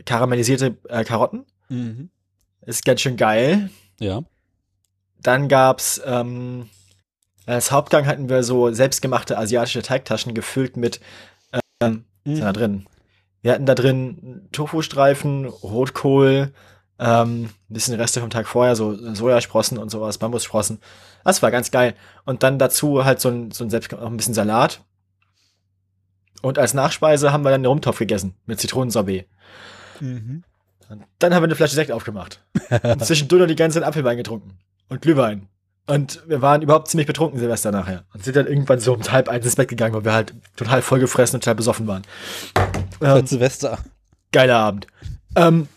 karamellisierte äh, Karotten. Mhm. Ist ganz schön geil. Ja. Dann gab's ähm, als Hauptgang hatten wir so selbstgemachte asiatische Teigtaschen gefüllt mit ähm, was ist da drin? Wir hatten da drin Tofu-Streifen, Rotkohl, ähm, ein bisschen Reste vom Tag vorher, so Sojasprossen und sowas, Bambussprossen. Das war ganz geil. Und dann dazu halt so ein, so ein selbst noch ein bisschen Salat. Und als Nachspeise haben wir dann einen Rumtopf gegessen mit Zitronensorbet. Mhm. Und dann haben wir eine Flasche Sekt aufgemacht. und zwischendurch noch die ganze Zeit Apfelwein getrunken. Und Glühwein. Und wir waren überhaupt ziemlich betrunken Silvester nachher. Und sind dann irgendwann so um halb eins ins Bett gegangen, weil wir halt total vollgefressen und total besoffen waren. Ähm, Silvester. geiler Abend. Ähm,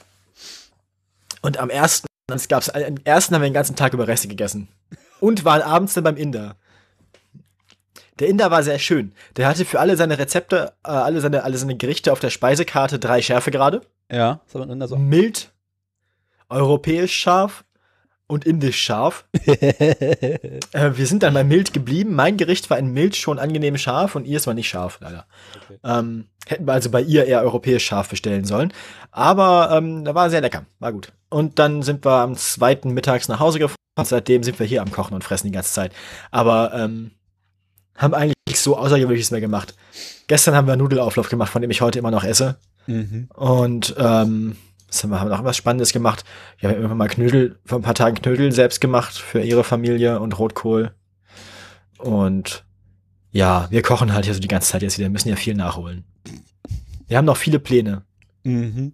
und am ersten, es gab's, am ersten haben wir den ganzen Tag über Reste gegessen. Und waren abends dann beim Inder. Der Inder war sehr schön. Der hatte für alle seine Rezepte, äh, alle, seine, alle seine Gerichte auf der Speisekarte drei Schärfegrade. Ja, was hat man da so? Mild, europäisch scharf und indisch scharf. Äh, wir sind dann bei mild geblieben. Mein Gericht war in mild schon angenehm scharf und ihr es war nicht scharf, leider. Okay. Ähm, hätten wir also bei ihr eher europäisch scharf bestellen sollen. Aber ähm, da war sehr lecker, war gut. Und dann sind wir am zweiten mittags nach Hause gefahren. Seitdem sind wir hier am Kochen und fressen die ganze Zeit. Aber ähm, haben eigentlich nichts so Außergewöhnliches mehr gemacht. Gestern haben wir einen Nudelauflauf gemacht, von dem ich heute immer noch esse. Mhm. Und ähm, was haben wir haben noch was Spannendes gemacht. Wir haben irgendwann mal Knödel, vor ein paar Tagen Knödel selbst gemacht für ihre Familie und Rotkohl. Und ja, wir kochen halt hier so die ganze Zeit jetzt wieder, müssen ja viel nachholen. Wir haben noch viele Pläne. Mhm.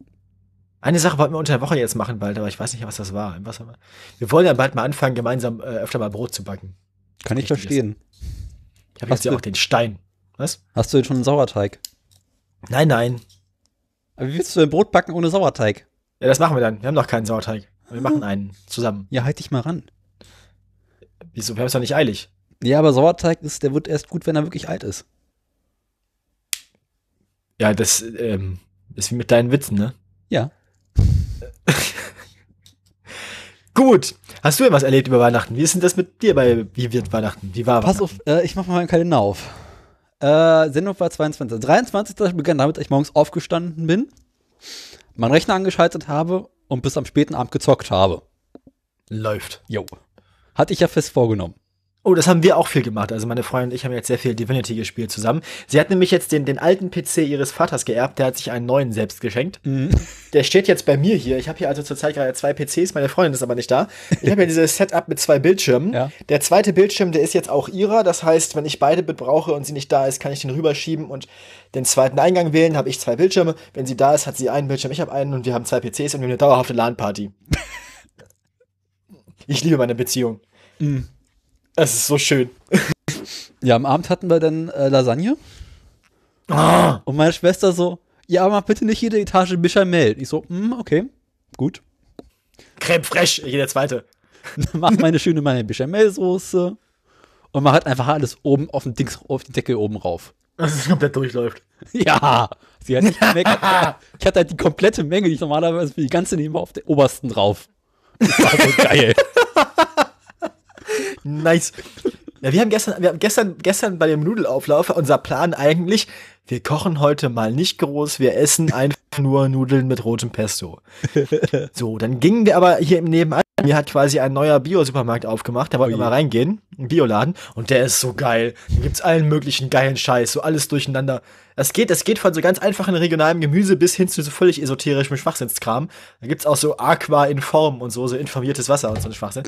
Eine Sache wollten wir unter der Woche jetzt machen bald, aber ich weiß nicht, was das war. Was haben wir? wir wollen ja bald mal anfangen, gemeinsam äh, öfter mal Brot zu backen. Kann ich verstehen. Ich habe jetzt ja auch den Stein. Was? Hast du denn schon einen Sauerteig? Nein, nein. Aber wie willst du denn Brot backen ohne Sauerteig? Ja, das machen wir dann. Wir haben noch keinen Sauerteig. Wir machen einen zusammen. Ja, halt dich mal ran. Wieso? Wir haben es doch nicht eilig. Ja, aber Sauerteig ist, der wird erst gut, wenn er wirklich alt ist. Ja, das ähm, ist wie mit deinen Witzen, ne? Ja. Gut. Hast du etwas erlebt über Weihnachten? Wie ist denn das mit dir bei Wie wird Weihnachten? Wie war Pass auf, äh, ich mach mal meinen Kalender auf. Äh, Sendung war 22. 23. begann damit, dass ich morgens aufgestanden bin, meinen Rechner angeschaltet habe und bis am späten Abend gezockt habe. Läuft. Jo. Hatte ich ja fest vorgenommen. Oh, das haben wir auch viel gemacht. Also meine Freundin und ich haben jetzt sehr viel Divinity gespielt zusammen. Sie hat nämlich jetzt den, den alten PC ihres Vaters geerbt. Der hat sich einen neuen selbst geschenkt. Der steht jetzt bei mir hier. Ich habe hier also zurzeit gerade zwei PCs. Meine Freundin ist aber nicht da. Ich habe ja dieses Setup mit zwei Bildschirmen. Ja. Der zweite Bildschirm, der ist jetzt auch ihrer. Das heißt, wenn ich beide brauche und sie nicht da ist, kann ich den rüberschieben und den zweiten Eingang wählen. Habe ich zwei Bildschirme. Wenn sie da ist, hat sie einen Bildschirm, ich habe einen und wir haben zwei PCs und wir haben eine dauerhafte LAN-Party. ich liebe meine Beziehung. Es ist so schön. Ja, am Abend hatten wir dann äh, Lasagne Ah. und meine Schwester so, ja, mach bitte nicht jede Etage Bechamel. Ich so, hm, okay, gut. Creme fraiche, hier der zweite. mach meine schöne meine Bechamelsoße und mach halt einfach alles oben auf den Dings, auf den Deckel oben rauf. Dass es komplett durchläuft. Ja, sie hat nicht gemerkt. Ich hatte halt die komplette Menge, die ich normalerweise für die ganze nehme, auf der obersten drauf. Das war so geil. Nice. Ja, wir haben gestern, wir haben gestern, gestern bei dem Nudelauflauf unser Plan eigentlich, wir kochen heute mal nicht groß, wir essen einfach nur Nudeln mit rotem Pesto. So, dann gingen wir aber hier im Nebenan, mir hat quasi ein neuer Bio-Supermarkt aufgemacht, da wollten wir Ui. mal reingehen, ein Bioladen, und der ist so geil. Da gibt's allen möglichen geilen Scheiß, so alles durcheinander. Das geht, das geht von so ganz einfachen regionalem Gemüse bis hin zu so völlig esoterischem Schwachsinnskram. Da gibt's auch so Aqua in Form und so, so informiertes Wasser und so ein Schwachsinn.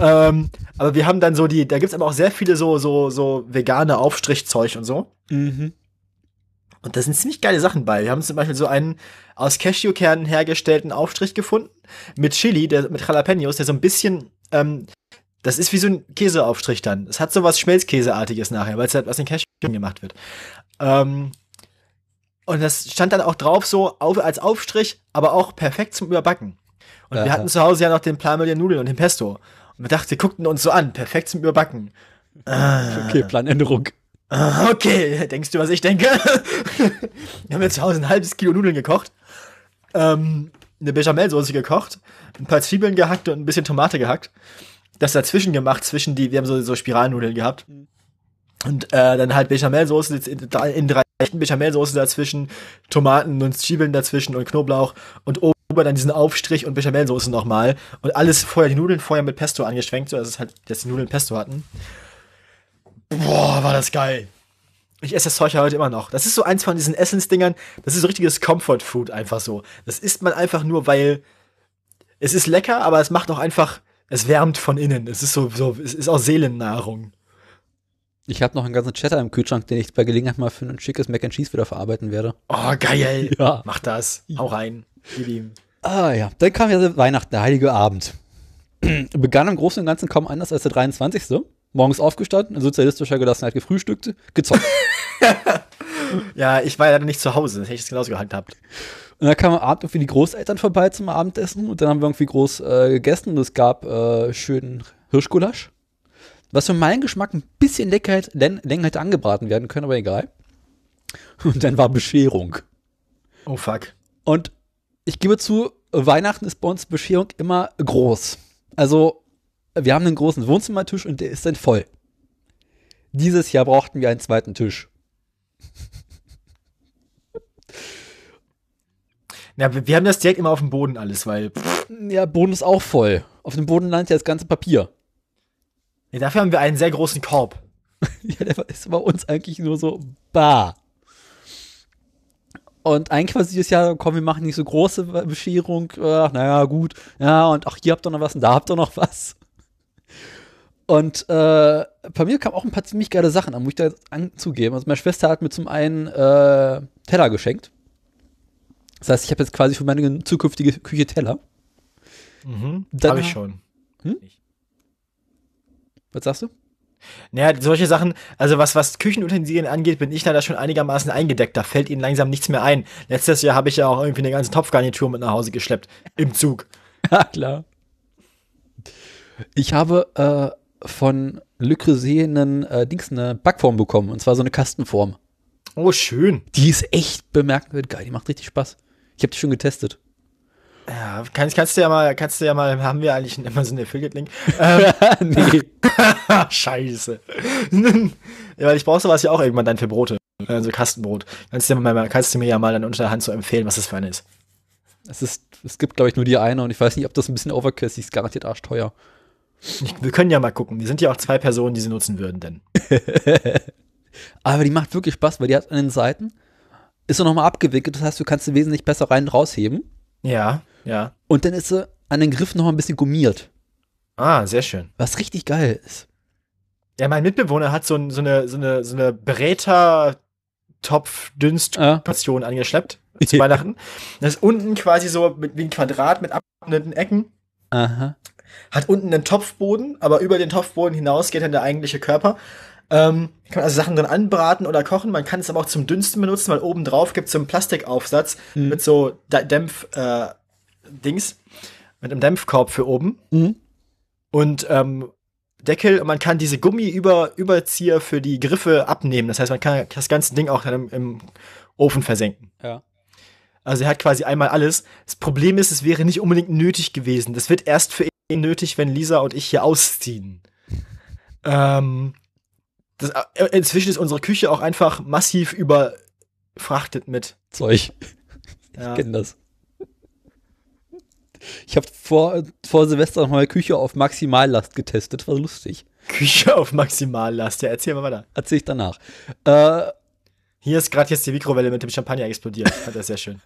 ähm, aber wir haben dann so die, da gibt's aber auch sehr viele so, so, so vegane Aufstrichzeug und so. Mhm. Und da sind ziemlich geile Sachen bei. Wir haben zum Beispiel so einen aus Cashewkernen hergestellten Aufstrich gefunden mit Chili, der, mit Jalapenos, der so ein bisschen, ähm, das ist wie so ein Käseaufstrich dann. Es hat so was Schmelzkäseartiges nachher, weil es halt aus den Cashewkernen gemacht wird. Ähm, und das stand dann auch drauf so auf, als Aufstrich, aber auch perfekt zum Überbacken. Und wir Aha. hatten zu Hause ja noch den Plan mit den Nudeln und dem Pesto. Und wir dachten, wir guckten uns so an, perfekt zum Überbacken. Okay, Planänderung. Okay, denkst du, was ich denke? Wir haben jetzt zu Hause ein halbes Kilo Nudeln gekocht, ähm, eine Bechamelsoße gekocht, ein paar Zwiebeln gehackt und ein bisschen Tomate gehackt. Das dazwischen gemacht, zwischen die, wir haben so, so Spiralnudeln gehabt. Und äh, dann halt Bechamelsoße in, in drei echten Bechamelsoße dazwischen, Tomaten und Zwiebeln dazwischen und Knoblauch und oben dann diesen Aufstrich und Bechamelsoße nochmal. Und alles vorher, die Nudeln vorher mit Pesto angeschwenkt, so dass es halt, dass die Nudeln Pesto hatten. Boah, war das geil. Ich esse das Zeug ja heute immer noch. Das ist so eins von diesen Essensdingern, das ist so richtiges Comfort Food einfach so. Das isst man einfach nur, weil es ist lecker, aber es macht auch einfach, es wärmt von innen. Es ist so, so es ist auch Seelennahrung. Ich habe noch einen ganzen Cheddar im Kühlschrank, den ich bei Gelegenheit mal für ein schickes Mac and Cheese wieder verarbeiten werde. Oh, geil. Ja. Mach das. Hau rein. Gib ihm. Ah ja, dann kam ja Weihnachten, der heilige Abend. begann im Großen und Ganzen kaum anders als der 23. Morgens aufgestanden, in sozialistischer Gelassenheit gefrühstückt, gezockt. Ja, ich war ja leider nicht zu Hause, das hätte ich es genauso gehandhabt. Und dann kamen am Abend irgendwie die Großeltern vorbei zum Abendessen und dann haben wir irgendwie groß äh, gegessen und es gab äh, schönen Hirschgulasch. Was für meinen Geschmack ein bisschen lecker, länger hätte angebraten werden können, aber egal. Und dann war Bescherung. Oh fuck. Und ich gebe zu, Weihnachten ist bei uns Bescherung immer groß. Also, wir haben einen großen Wohnzimmertisch und der ist dann voll. Dieses Jahr brauchten wir einen zweiten Tisch. Ja, wir haben das direkt immer auf dem Boden alles, weil pff, Ja, Boden ist auch voll. Auf dem Boden landet ja das ganze Papier. nee, dafür haben wir einen sehr großen Korb. Ja, der ist bei uns eigentlich nur so bar. Und eigentlich war dieses Jahr, komm, wir machen nicht so große Bescherung. Ach, naja, gut. Ja, und ach, hier habt ihr noch was und da habt ihr noch was. Und äh, bei mir kamen auch ein paar ziemlich geile Sachen an, muss ich da jetzt anzugeben. Also meine Schwester hat mir zum einen äh, Teller geschenkt. Das heißt, ich habe jetzt quasi für meine zukünftige Küche Teller. Mhm. Habe ich schon. Was sagst du? Naja, solche Sachen, also was, was Küchenutensilien angeht, bin ich leider schon einigermaßen eingedeckt. Da fällt ihnen langsam nichts mehr ein. Letztes Jahr habe ich ja auch irgendwie eine ganze Topfgarnitur mit nach Hause geschleppt. Im Zug. Ja, klar. Ich habe äh, von Le Creuset einen äh, Dings, eine Backform bekommen. Und zwar so eine Kastenform. Oh, schön. Die ist echt bemerkenswert geil. Die macht richtig Spaß. Ich habe die schon getestet. Ja, kannst, kannst du ja mal, kannst du ja mal, haben wir eigentlich immer so einen Affiliate-Link? Ähm, nee. Scheiße. ja, weil ich brauche sowas ja auch irgendwann dann für Brote. Also Kastenbrot. Kannst du, mir mal, kannst du mir ja mal dann unter der Hand so empfehlen, was das für eine ist. Es, ist, es gibt, glaube ich, nur die eine und ich weiß nicht, ob das ein bisschen overkill ist. Die ist garantiert arschteuer. Ich, wir können ja mal gucken. Wir sind ja auch zwei Personen, die sie nutzen würden, denn. Aber die macht wirklich Spaß, weil die hat an den Seiten, ist so nochmal abgewickelt. Das heißt, du kannst sie wesentlich besser rein und rausheben. Ja, ja. Und dann ist sie an den Griffen nochmal ein bisschen gummiert. Ah, sehr schön. Was richtig geil ist. Ja, mein Mitbewohner hat so, ein, so eine, so eine, so eine Bräter-Topf-Dünst-Portion Ah. angeschleppt zu Weihnachten. Das ist unten quasi so mit, wie ein Quadrat mit abrunden Ecken. Aha. Hat unten einen Topfboden, aber über den Topfboden hinaus geht dann der eigentliche Körper. Ähm, kann man also Sachen drin anbraten oder kochen. Man kann es aber auch zum Dünsten benutzen, weil oben drauf gibt es so einen Plastikaufsatz Mhm. mit so D Dämpf äh, mit einem Dämpfkorb für oben Mhm. und ähm, Deckel und man kann diese Gummi-Überzieher für die Griffe abnehmen. Das heißt, man kann das ganze Ding auch dann im, im Ofen versenken. Ja. Also er hat quasi einmal alles. Das Problem ist, es wäre nicht unbedingt nötig gewesen. Das wird erst für nötig, wenn Lisa und ich hier ausziehen. Ähm, das, äh, inzwischen ist unsere Küche auch einfach massiv überfrachtet mit. Zeug. Ja. Ich kenne das. Ich habe vor, vor Silvester noch mal Küche auf Maximallast getestet. War lustig. Küche auf Maximallast. Ja, erzähl mal weiter. Erzähl ich danach. Äh, Hier ist gerade jetzt die Mikrowelle mit dem Champagner explodiert. Das sehr schön.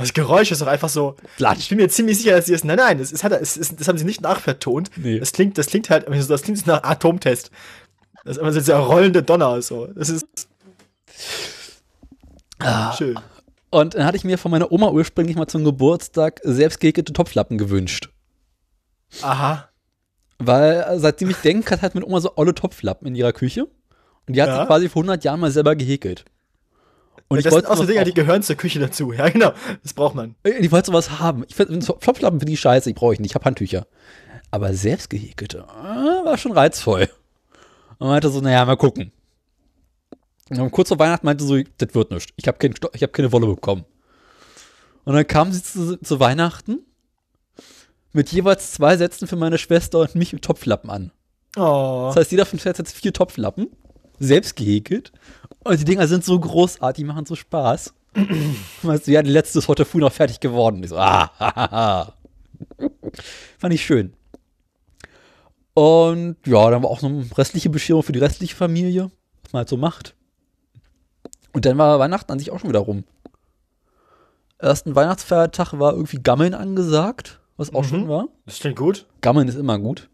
Das Geräusch ist doch einfach so. Ich Platsch. bin mir ziemlich sicher, dass sie es. Nein, nein, das, ist, es ist, das haben sie nicht nachvertont. Nee. Das klingt, das klingt halt, das klingt nach Atomtest. Das ist immer so dieser rollende Donner. So. Das ist Ah. schön. Und dann hatte ich mir von meiner Oma ursprünglich mal zum Geburtstag selbst gehäkelte Topflappen gewünscht. Aha. Weil äh, seitdem ich denke, hat halt meine Oma so olle Topflappen in ihrer Küche. Und die hat Ja. sie quasi vor 100 Jahren mal selber gehäkelt. Und ich das wollte sind auch so Dinger, die gehören zur Küche dazu. Ja, genau. Das braucht man. Ich wollte sowas haben. Ich find, so Topflappen finde ich scheiße, ich brauche ich nicht, ich habe Handtücher. Aber selbst gehäkelte, äh, war schon reizvoll. Und meinte so, naja, mal gucken. Und kurz vor Weihnachten meinte so, das wird nichts. Ich habe kein, ich hab keine Wolle bekommen. Und dann kam sie zu, zu Weihnachten mit jeweils zwei Sätzen für meine Schwester und mich mit Topflappen an. Oh. Das heißt, jeder von uns hat jetzt vier Topflappen, selbst gehäkelt. Und die Dinger sind so großartig, die machen so Spaß. weißt du, ja, die letzte ist heute früh noch fertig geworden. Ich so, ah, ha, ha, ha. Fand ich schön. Und ja, dann war auch noch eine restliche Bescherung für die restliche Familie, was man halt so macht. Und dann war Weihnachten an sich auch schon wieder rum. Ersten Weihnachtsfeiertag war irgendwie Gammeln angesagt, was auch Mhm. schon war. Das klingt gut. Gammeln ist immer gut.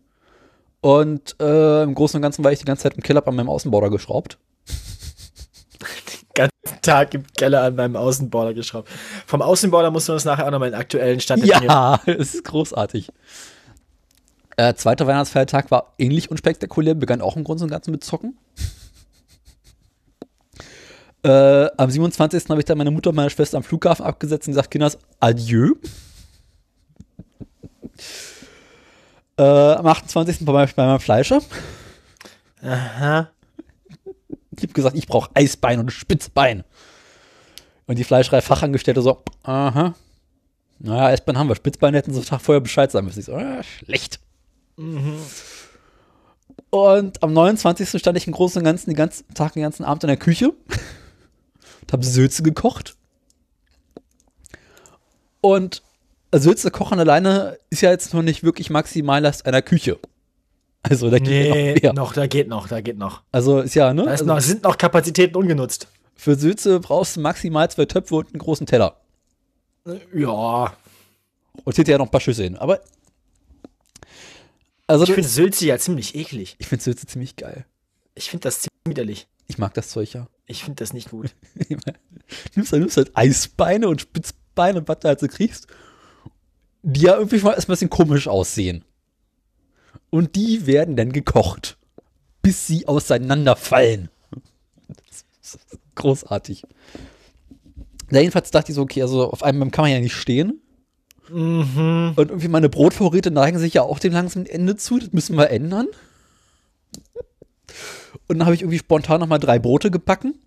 Und äh, im Großen und Ganzen war ich die ganze Zeit im Keller an meinem Außenborder geschraubt. ganzen Tag im Keller an meinem Außenborder geschraubt. Vom Außenborder musst du uns nachher auch nochmal den aktuellen Stand. Ja, es ist großartig. Äh, zweiter Weihnachtsfeiertag war ähnlich unspektakulär, begann auch im Grunde und Ganzen mit Zocken. Äh, am 27. habe ich dann meine Mutter und meine Schwester am Flughafen abgesetzt und gesagt, Kinders, adieu. Äh, am 28. bei meinem, bei meinem Fleischer. Aha. Ich habe gesagt, ich brauche Eisbein und Spitzbein. Und die Fleischerei-Fachangestellte so, aha. Naja, Eisbein haben wir. Spitzbein hätten sie Tag vorher Bescheid sagen müssen. Ich so, ah, schlecht. Und am 29. stand ich im Großen und Ganzen den ganzen Tag, den ganzen Abend in der Küche und habe Sülze gekocht. Und Sülze kochen alleine ist ja jetzt noch nicht wirklich Maximallast einer Küche. Also da geht Nee, noch mehr. noch, da geht noch, da geht noch. Also ist ja, ne? Da ist also noch, sind noch Kapazitäten ungenutzt. für Sülze brauchst du maximal zwei Töpfe und einen großen Teller. Ja. Und hinterher noch ein paar Schüsse hin. Aber also Ich finde Sülze ja ziemlich eklig. ich finde Sülze ziemlich geil. Ich finde das ziemlich widerlich. Ich mag das Zeug ja. Ich finde das nicht gut. nimmst halt, nimmst halt Eisbeine und Spitzbeine und was du halt so kriegst, die ja irgendwie mal erstmal ein bisschen komisch aussehen. Und die werden dann gekocht, bis sie auseinanderfallen. Das ist großartig. Ja, jedenfalls dachte ich so, okay, also auf einem kann man ja nicht stehen. Mhm. Und irgendwie meine Brotvorräte neigen sich ja auch dem langsamen Ende zu. Das müssen wir ändern. Und dann habe ich irgendwie spontan nochmal drei Brote gebacken.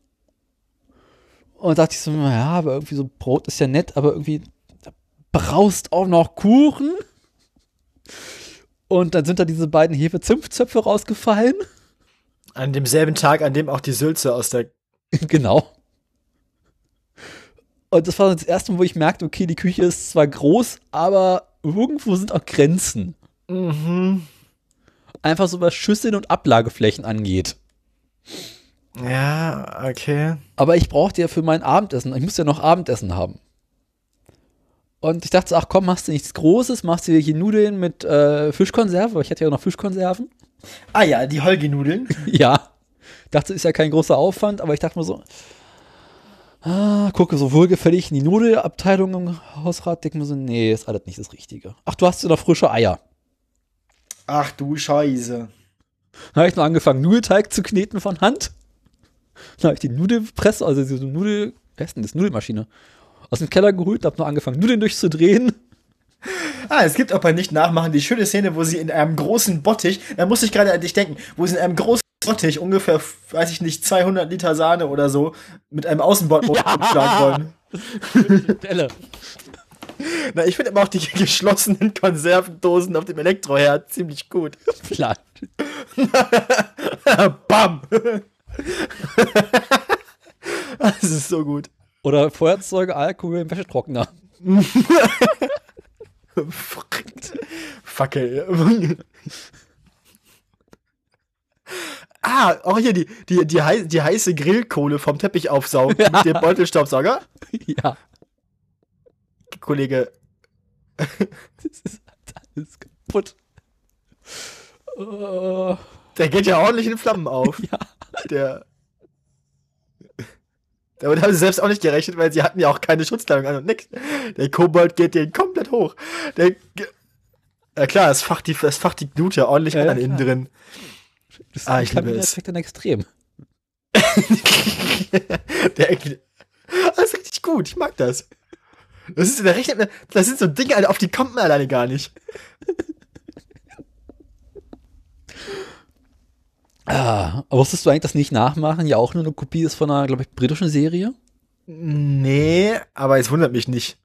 Und dachte ich so, naja, aber irgendwie so Brot ist ja nett, aber irgendwie da braust auch noch Kuchen. Und dann sind da diese beiden Hefezimtzöpfe rausgefallen. An demselben Tag, an dem auch die Sülze aus der. genau. Und das war das erste Mal, wo ich merkte, okay, die Küche ist zwar groß, aber irgendwo sind auch Grenzen. Mhm. Einfach so was Schüsseln und Ablageflächen angeht. Ja, okay. Aber ich brauchte ja für mein Abendessen, ich muss ja noch Abendessen haben. Und ich dachte, so, ach komm, machst du nichts Großes, machst du hier Nudeln mit äh, Fischkonserve, weil ich hatte ja noch Fischkonserven. Ah ja, die Holgi-Nudeln. ja. Dachte, ist ja kein großer Aufwand, aber ich dachte mir so, ah, gucke so wohlgefällig in die Nudelabteilung im Hausrat, denke mir so, nee, ist alles nicht das Richtige. Ach, du hast ja noch frische Eier. Ach du Scheiße. Dann habe ich noch angefangen, Nudelteig zu kneten von Hand. Dann habe ich die Nudelpresse, also diese Nudel, wer ist denn das? Nudelmaschine, aus dem Keller geholt, habe noch angefangen, Nudeln durchzudrehen. Ah, es gibt auch bei Nicht-Nachmachen die schöne Szene, wo sie in einem großen Bottich, da muss ich gerade an dich denken, wo sie in einem großen Bottich ungefähr, weiß ich nicht, 200 Liter Sahne oder so mit einem Außenbord schlagen wollen. Stelle. Na, ich finde aber auch die geschlossenen Konservendosen auf dem Elektroherd ziemlich gut. Plan. Bam! das ist so gut. Oder Feuerzeuge, Alkohol im Wäschetrockner. Fackel. ah, auch hier die, die, die, hei die heiße Grillkohle vom Teppich aufsaugen mit dem Beutelstaubsauger. ja. Kollege, Das ist alles kaputt. Äh, der geht ja ordentlich in Flammen auf. ja. Der. Damit haben sie selbst auch nicht gerechnet, weil sie hatten ja auch keine Schutzkleidung an und nix. Der Kobold geht den komplett hoch. Der. Ja klar, es facht die, es facht die Glut ja ordentlich Ja, an ja, innen drin. Das Ah, ich liebe es. Effekt dann extrem. der irgendwie. Das ist richtig gut, ich mag das. Das ist, der rechnet, das sind so Dinge, auf die kommt man alleine gar nicht. Ah, aber wusstest du eigentlich, dass nicht nachmachen ja auch nur eine Kopie ist von einer, glaube ich, britischen Serie? Nee, aber es wundert mich nicht.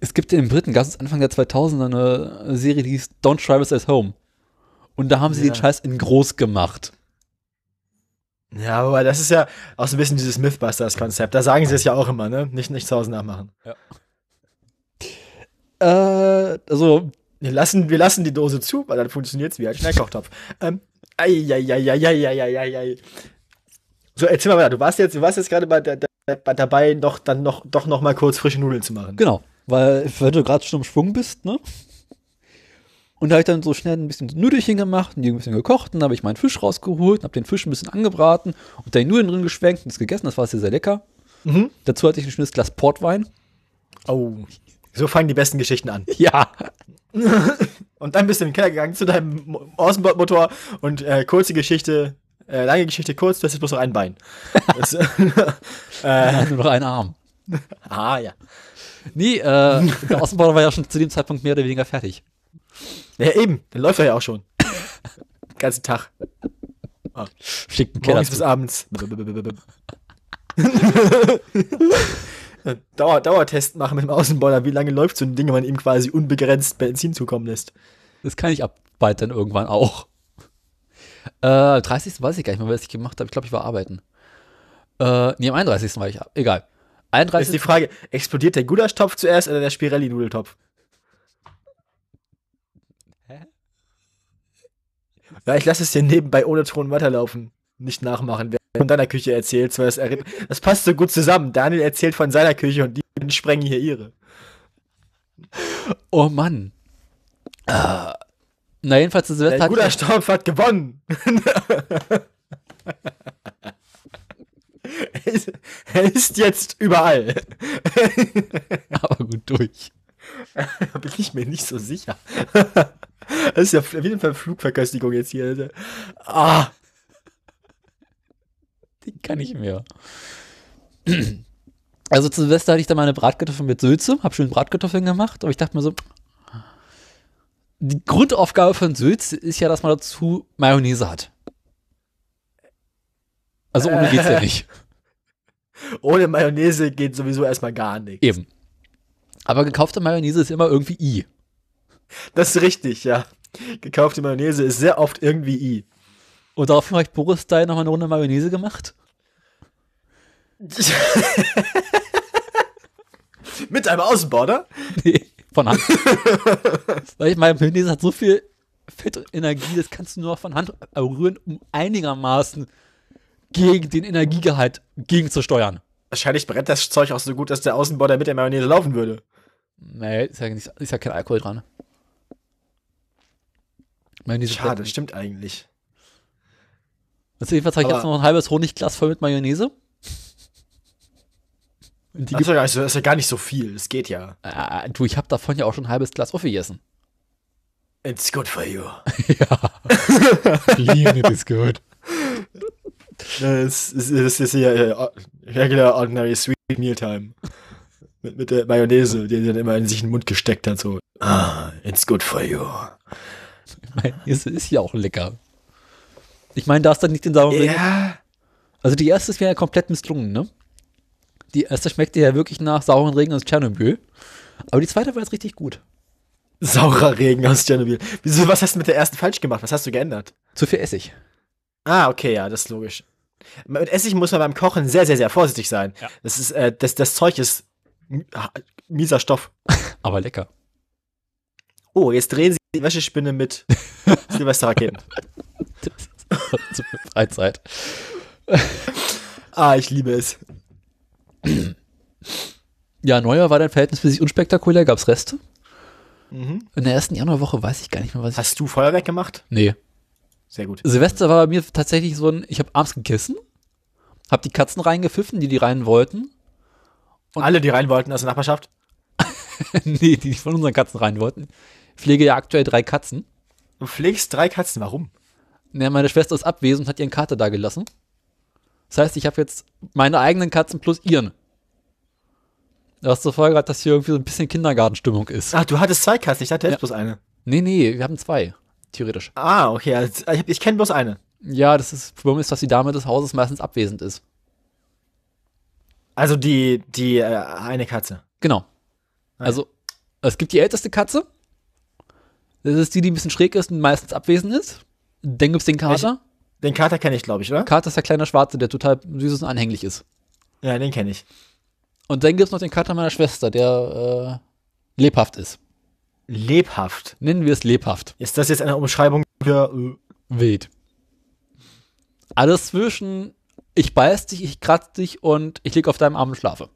Es gibt in den Briten, ganz Anfang der 2000er, eine Serie, die hieß Don't Try This at Home. Und da haben sie Ja. den Scheiß in groß gemacht. Ja, aber das ist ja auch so ein bisschen dieses Mythbusters-Konzept. Da sagen sie es ja auch immer, ne? Nicht, nicht zu Hause nachmachen. Äh, also, Wir lassen, wir lassen die Dose zu, weil dann funktioniert es wie ein Schnellkochtopf. Ähm, Eieieiei. So, erzähl mal weiter. Du warst jetzt, du warst jetzt gerade bei, da, da, dabei, noch, dann noch, doch noch mal kurz frische Nudeln zu machen. Genau, weil wenn du gerade schon im Schwung bist, ne? Und da habe ich dann so schnell ein bisschen Nudelchen gemacht und die ein bisschen gekocht. Dann habe ich meinen Fisch rausgeholt und habe den Fisch ein bisschen angebraten und da die Nudeln drin geschwenkt und es gegessen. Das war sehr, sehr lecker. Mhm. Dazu hatte ich ein schönes Glas Portwein. Oh, so fangen die besten Geschichten an. Ja. Und dann bist du in den Keller gegangen zu deinem Mo- Außenbordmotor und äh, kurze Geschichte, äh, lange Geschichte kurz, du hast jetzt bloß noch ein Bein. Das, äh, Nur noch einen Arm. ah, ja. Nee, äh, der Außenbauer war ja schon zu dem Zeitpunkt mehr oder weniger fertig. Ja, eben, dann läuft er ja auch schon. Den ganzen Tag. Schickt einen Keller Morgens bis abends. Dauer, Dauertest machen mit dem Außenborder, wie lange läuft so ein Ding, wenn man ihm quasi unbegrenzt Benzin zukommen lässt. Das kann ich ab bald dann irgendwann auch. Äh, 30. weiß ich gar nicht mehr, was ich gemacht habe. Ich glaube, ich war arbeiten. Äh, nee, am 31. war ich. Egal. Da ist die 31. Frage, explodiert der Gulaschtopf zuerst oder der Spirelli-Nudeltopf? Hä? Ja, ich lasse es dir nebenbei ohne Ton weiterlaufen. Nicht nachmachen, von deiner Küche erzählt. weil Das, das passt so gut zusammen. Daniel erzählt von seiner Küche und die sprengen hier ihre. Oh Mann. Na, jedenfalls, das Silvester hatte ich- Gulaschtopf hat gewonnen. er, ist, jetzt überall. aber gut durch. Da bin ich mir nicht so sicher. Das ist ja auf jeden Fall Flugverköstigung jetzt hier. Ah, Die kann ich mehr. Also zu Silvester hatte ich dann meine Bratkartoffeln mit Sülze, hab schön Bratkartoffeln gemacht, aber ich dachte mir so, die Grundaufgabe von Sülze ist ja, dass man dazu Mayonnaise hat. Also ohne geht's ja nicht. ohne Mayonnaise geht sowieso erstmal gar nichts. Eben. Aber gekaufte Mayonnaise ist immer irgendwie I. Das ist richtig, ja. Gekaufte Mayonnaise ist sehr oft irgendwie I. Und daraufhin habe ich Boris Style nochmal eine Runde Mayonnaise gemacht. Mit einem Außenborder? Nee, von Hand. Weil ich meine, Mayonnaise hat so viel Fett und Energie, das kannst du nur von Hand rühren, um einigermaßen gegen den Energiegehalt gegenzusteuern. Wahrscheinlich brennt das Zeug auch so gut, dass der Außenborder mit der Mayonnaise laufen würde. Nee, ist ja, nicht, ist ja kein Alkohol dran. Mayonnaise Schade, nicht. stimmt eigentlich. Also jedenfalls habe ich jetzt noch ein halbes Honigglas voll mit Mayonnaise. Die Das ist, ja gar nicht so, das ist ja gar nicht so viel. Es geht ja. äh, du, ich habe davon ja auch schon ein halbes Glas aufgegessen. It's good for you. Clean, is good. Das ist, das ist hier äh, regular ordinary sweet mealtime. Mit, mit der Mayonnaise, die er dann immer in sich in den Mund gesteckt hat, so. Ah, it's good for you. Mayonnaise ist ja auch lecker. Ich meine, da ist dann nicht den sauren. Ja. Also die erste ist mir ja komplett misslungen, ne? Die erste schmeckte ja wirklich nach sauren Regen aus Tschernobyl. Aber die zweite war jetzt richtig gut. Saurer Regen aus Tschernobyl. Wieso, was hast du mit der ersten falsch gemacht? Was hast du geändert? Zu viel Essig. Ah, okay, ja, das ist logisch. Mit Essig muss man beim Kochen sehr, sehr, sehr vorsichtig sein. Ja. Das ist, äh, das, das Zeug ist mieser Stoff. Aber lecker. Oh, jetzt drehen sie die Wäschespinne mit Silvesterraketen. Zu viel Freizeit. Ah, ich liebe es. Ja, Neujahr war dann verhältnismäßig unspektakulär, gab's Reste. Mhm. In der ersten Januarwoche weiß ich gar nicht mehr, was ich. Hast du Feuerwerk gemacht? Nee. Sehr gut. Silvester war bei mir tatsächlich so ein, ich habe abends gegessen, hab die Katzen reingepfiffen, die die rein wollten. Und- Alle, die rein wollten aus der Nachbarschaft? nee, die von unseren Katzen rein wollten. Ich pflege ja aktuell drei Katzen. Du pflegst drei Katzen, warum? Ja, meine Schwester ist abwesend und hat ihren Kater da gelassen. Das heißt, ich habe jetzt meine eigenen Katzen plus ihren. Was zur Folge hat, dass hier irgendwie so ein bisschen Kindergartenstimmung ist. Ach, du hattest zwei Katzen, ich dachte, du hättest Ja. bloß eine. Nee, nee, wir haben zwei. Theoretisch. Ah, okay, also, ich, ich kenne bloß eine. Ja, das ist, Problem ist, dass die Dame des Hauses meistens abwesend ist. Also die, die, äh, eine Katze. Genau. Also, es gibt die älteste Katze. Das ist die, die ein bisschen schräg ist und meistens abwesend ist. Dann gibt's den Kater. Den Kater kenne ich, glaube ich, oder? Kater ist der kleine Schwarze, der total süß und anhänglich ist. Ja, den kenne ich. Und dann gibt's noch den Kater meiner Schwester, der äh, lebhaft ist. Lebhaft. Nennen wir es lebhaft. Ist das jetzt eine Umschreibung für äh, Wild. Alles zwischen ich beiß dich, ich kratz dich und ich lieg auf deinem Arm und schlafe.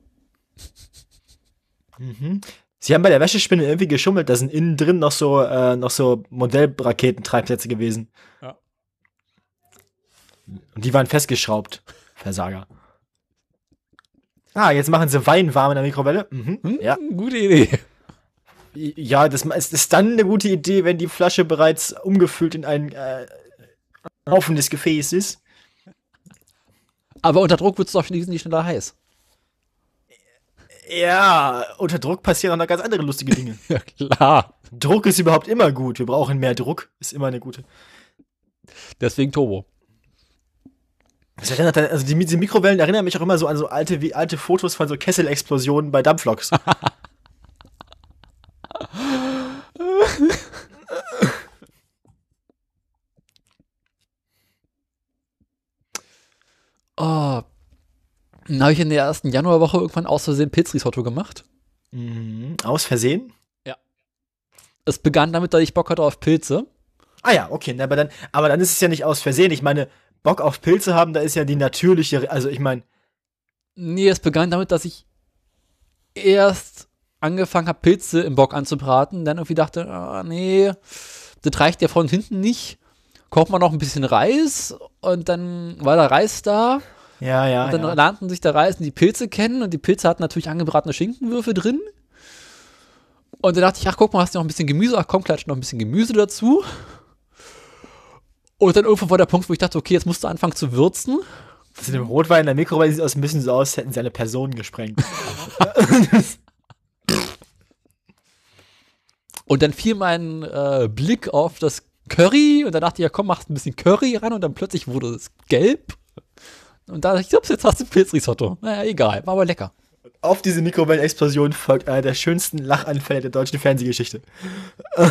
Sie haben bei der Wäschespinne irgendwie geschummelt, da sind innen drin noch so, äh, noch so Modellraketentreibsätze gewesen. Ja. Und die waren festgeschraubt. Versager. Ah, jetzt machen sie Wein warm in der Mikrowelle. Mhm. Hm? Ja, Gute Idee. Ja, das ist, dann eine gute Idee, wenn die Flasche bereits umgefüllt in ein äh, laufendes Gefäß ist. Aber unter Druck wird es doch nicht schneller heiß. Ja, unter Druck passieren auch noch ganz andere lustige Dinge. Ja, klar. Druck ist überhaupt immer gut. Wir brauchen mehr Druck. Ist immer eine gute. Deswegen Turbo. Das erinnert dann, also die, diese Mikrowellen erinnern mich auch immer so an so alte, wie alte Fotos von so Kesselexplosionen bei Dampfloks. Oh. Dann habe ich in der ersten Januarwoche irgendwann aus Versehen Pilzrisotto gemacht. Mhm. Aus Versehen? Es begann damit, dass ich Bock hatte auf Pilze. Ah ja, okay, aber dann, aber dann ist es ja nicht aus Versehen. Ich meine, Bock auf Pilze haben, da ist ja die natürliche, also ich meine, Nee, es begann damit, dass ich erst angefangen habe, Pilze im Bock anzubraten, dann irgendwie dachte, ah, nee, das reicht ja von hinten nicht. Kocht man noch ein bisschen Reis und dann war der Reis da ja, ja, und dann ja. lernten sich der Reis und die Pilze kennen und die Pilze hatten natürlich angebratene Schinkenwürfe drin. Und dann dachte ich, ach guck mal, hast du noch ein bisschen Gemüse, ach komm, klatsch noch ein bisschen Gemüse dazu. Und dann irgendwann war der Punkt, wo ich dachte, okay, jetzt musst du anfangen zu würzen. Das in dem Rotwein in der Mikrowelle sieht aus ein bisschen so aus, als hätten sie eine Person gesprengt. Und dann fiel mein äh, Blick auf das Curry und dann dachte ich, ja komm, machst ein bisschen Curry ran und dann plötzlich wurde es gelb. Und da dachte ich, ups, jetzt hast du Pilzrisotto. Naja, egal, war aber lecker. auf diese Mikrowellenexplosion folgt einer der schönsten Lachanfälle der deutschen Fernsehgeschichte.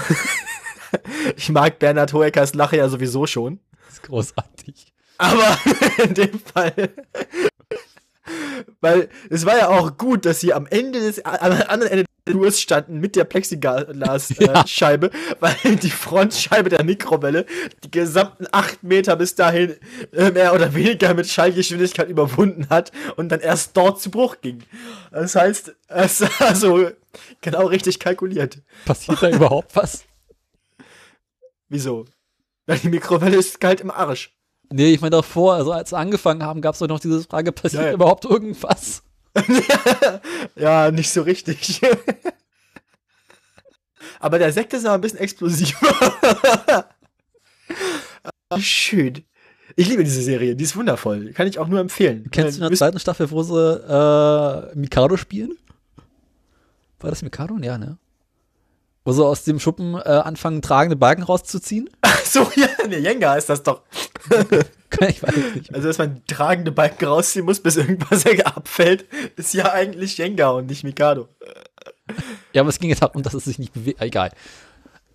ich mag Bernhard Hoeckers Lache ja sowieso schon. Das ist großartig. Aber in dem Fall. Weil es war ja auch gut, dass sie am Ende des, am anderen Ende des Flurs standen mit der Plexiglas-Scheibe, weil die Frontscheibe der Mikrowelle die gesamten acht Meter bis dahin äh, mehr oder weniger mit Schallgeschwindigkeit überwunden hat und dann erst dort zu Bruch ging. Das heißt, es war so genau richtig kalkuliert. Passiert da überhaupt was? Wieso? Weil die Mikrowelle ist kalt im Arsch. Nee, ich meine davor, also als wir angefangen haben, gab es doch noch diese Frage, passiert Ja, ja. überhaupt irgendwas? ja, nicht so richtig. Aber der Sekt ist aber ein bisschen explosiver. Schön. Ich liebe diese Serie, die ist wundervoll. Kann ich auch nur empfehlen. Kennst du in Äh, der zweiten Staffel, wo sie äh, Mikado spielen? War das Mikado? Ja, ne? Wo sie aus dem Schuppen äh, anfangen, tragende Balken rauszuziehen? Ach so, ja, ne, Jenga ist das doch. ich weiß nicht. Also, dass man tragende Balken rausziehen muss, bis irgendwas abfällt, ist ja eigentlich Jenga und nicht Mikado. Ja, aber es ging jetzt darum, dass es sich nicht bewegt. Egal.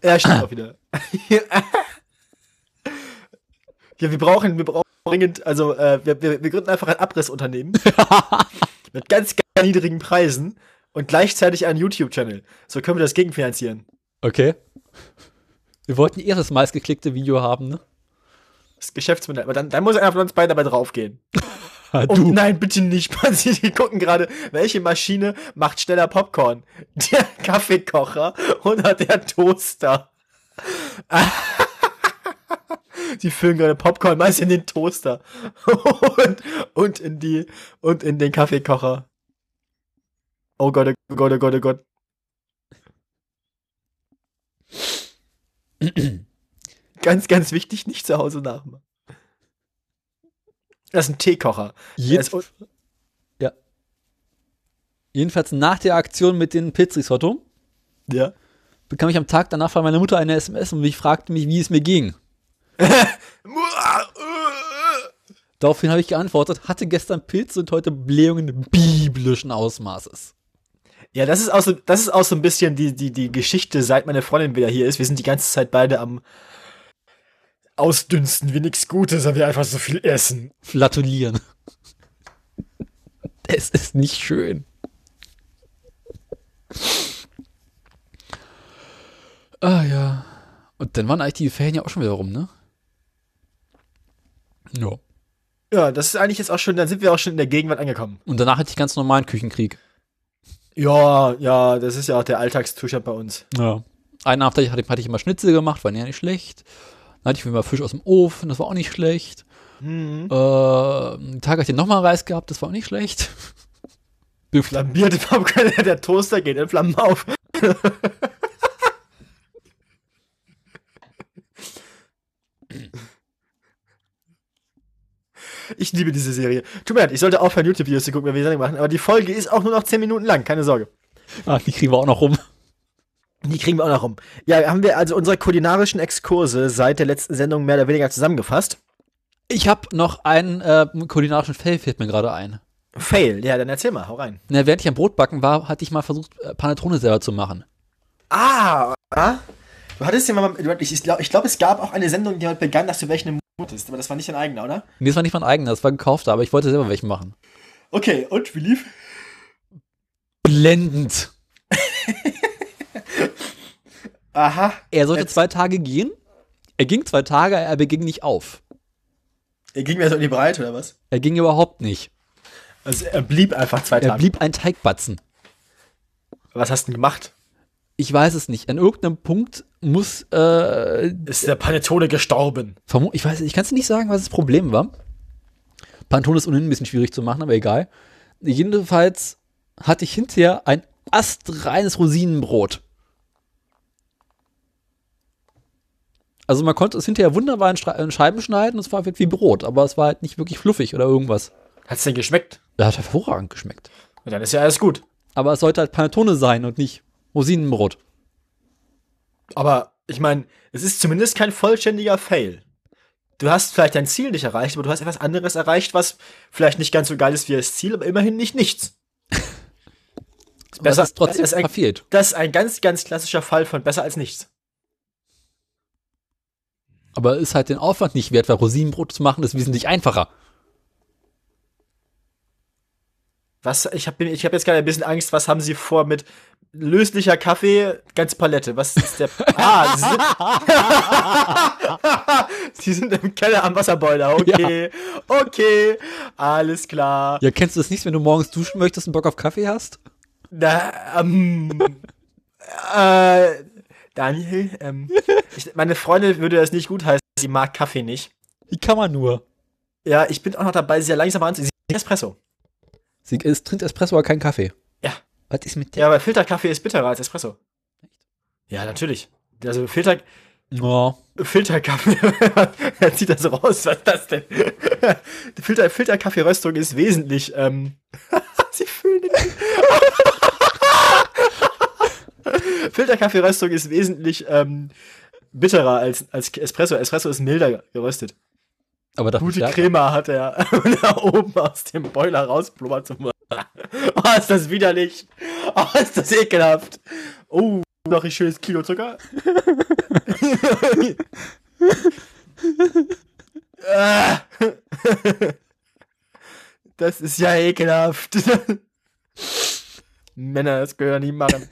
Ja, stimmt auch wieder. ja, wir brauchen, wir brauchen dringend, also äh, wir, wir, wir gründen einfach ein Abrissunternehmen mit ganz, ganz niedrigen Preisen und gleichzeitig einen YouTube-Channel. So können wir das gegenfinanzieren. Okay. Wir wollten eher das meistgeklickte Video haben, ne? Das Geschäftsmodell. Aber dann, dann muss einer von uns beiden dabei draufgehen. Ah, Und nein, bitte nicht. Man sieht, Die gucken gerade, welche Maschine macht schneller Popcorn? Der Kaffeekocher oder der Toaster? Sie füllen gerade Popcorn meist in den Toaster und, und in die und in den Kaffeekocher. Oh Gott, oh Gott, oh Gott, oh Gott. ganz, ganz wichtig, nicht zu Hause nachmachen. Das ist ein Teekocher. Jetzt, ist un- jedenfalls nach der Aktion mit den Pilzrisotto ja. bekam ich am Tag danach von meiner Mutter eine SMS und mich fragte mich, wie es mir ging. Daraufhin habe ich geantwortet, hatte gestern Pilze und heute Blähungen biblischen Ausmaßes. Ja, das ist auch so, das ist auch so ein bisschen die, die, die Geschichte, seit meine Freundin wieder hier ist. Wir sind die ganze Zeit beide am Ausdünsten wie nichts Gutes, weil wir einfach so viel essen. Flatulieren. Es ist nicht schön. Ah ja. Und dann waren eigentlich die Ferien ja auch schon wieder rum, ne? Ja. Ja, das ist eigentlich jetzt auch schon, dann sind wir auch schon in der Gegenwart angekommen. Und danach hatte ich ganz normalen Küchenkrieg. Ja, ja, das ist ja auch der Alltagszustand bei uns. Ja. Einen Abend hatte ich, hatte ich immer Schnitzel gemacht, war ja nicht schlecht. Dann hatte ich immer Fisch aus dem Ofen, das war auch nicht schlecht. Mhm. Äh, einen Tag hatte ich nochmal Reis gehabt, das war auch nicht schlecht. Flambierte der Toaster geht in Flammen auf. Ich liebe diese Serie. Tut mir leid, ich sollte aufhören, YouTube-Videos zu gucken, wenn wir die Sendung machen, aber die Folge ist auch nur noch 10 Minuten lang, keine Sorge. Ach, die kriegen wir auch noch rum. Die kriegen wir auch noch rum. Ja, haben wir also unsere kulinarischen Exkurse seit der letzten Sendung mehr oder weniger zusammengefasst. Ich habe noch einen äh, kulinarischen Fail, fällt mir gerade ein. Fail, ja, dann erzähl mal, hau rein. Na, während ich am Brotbacken war, hatte ich mal versucht, äh, Panettone selber zu machen. Ah, ah. Du hattest ja mal, ich, glaube, ich glaub, es gab auch eine Sendung, die damit begann, dass du Mund hattest, aber das war nicht dein eigener, oder? Nee, das war nicht mein eigener, das war gekaufter, aber ich wollte selber welchen machen. Okay, und wie lief? Blendend. Aha. Er sollte Jetzt- zwei Tage gehen. Er ging zwei Tage, er ging nicht auf. Er ging mir so in die Breite, oder was? Er ging überhaupt nicht. Also er blieb einfach zwei Er Tage. blieb ein Teigbatzen. Was hast du denn gemacht? Ich weiß es nicht. An irgendeinem Punkt muss, äh, Ist der Panettone gestorben? ich weiß, ich kann es nicht sagen, was das Problem war. Pantone ist ohnehin ein bisschen schwierig zu machen, aber egal. Jedenfalls hatte ich hinterher ein astreines Rosinenbrot. Also man konnte es hinterher wunderbar in, in Scheiben schneiden, es war halt wie Brot, aber es war halt nicht wirklich fluffig oder irgendwas. Hat's denn geschmeckt? Er hat hervorragend geschmeckt. Na, dann ist ja alles gut. Aber es sollte halt Panettone sein und nicht Rosinenbrot. Aber ich meine, es ist zumindest kein vollständiger Fail. Du hast vielleicht dein Ziel nicht erreicht, aber du hast etwas anderes erreicht, was vielleicht nicht ganz so geil ist wie das Ziel, aber immerhin nicht nichts. Besser- es ist trotzdem das ist ein- verfehlt. Das ist ein ganz, ganz klassischer Fall von besser als nichts. Aber ist halt den Aufwand nicht wert, weil Rosinenbrot zu machen ist wesentlich einfacher. Was, ich habe ich hab jetzt gerade ein bisschen Angst, was haben sie vor mit löslicher Kaffee, ganz Palette? Was ist der. Ah, sie sind, sind im Keller am Wasserboiler. Okay, okay, alles klar. Ja, kennst du das nicht, wenn du morgens duschen möchtest und Bock auf Kaffee hast? Na, ähm, äh, Daniel, ähm, ich, meine Freundin würde das nicht gut heißen, sie mag Kaffee nicht. Wie kann man nur? Ja, ich bin auch noch dabei, sie ja langsam trinkt Espresso. Sie es trinkt Espresso, aber kein Kaffee. Ja. Was ist mit der? Ja, aber Filterkaffee ist bitterer als Espresso. Ja, natürlich. Also Filter, Ja. Filterkaffee, er zieht das raus, was ist das denn? Filter, Filterkaffeeröstung ist wesentlich, ähm, sie fühlen den Filterkaffeeröstung ist wesentlich, ähm, bitterer als, als Espresso. Espresso ist milder geröstet. Aber dafür Gute. Crema hat er da oben aus dem Boiler rausblubbert Oh, ist das widerlich. Oh, ist das ekelhaft. Oh, noch ein schönes Kilo Zucker. Das ist ja ekelhaft. Männer, das können wir nie machen.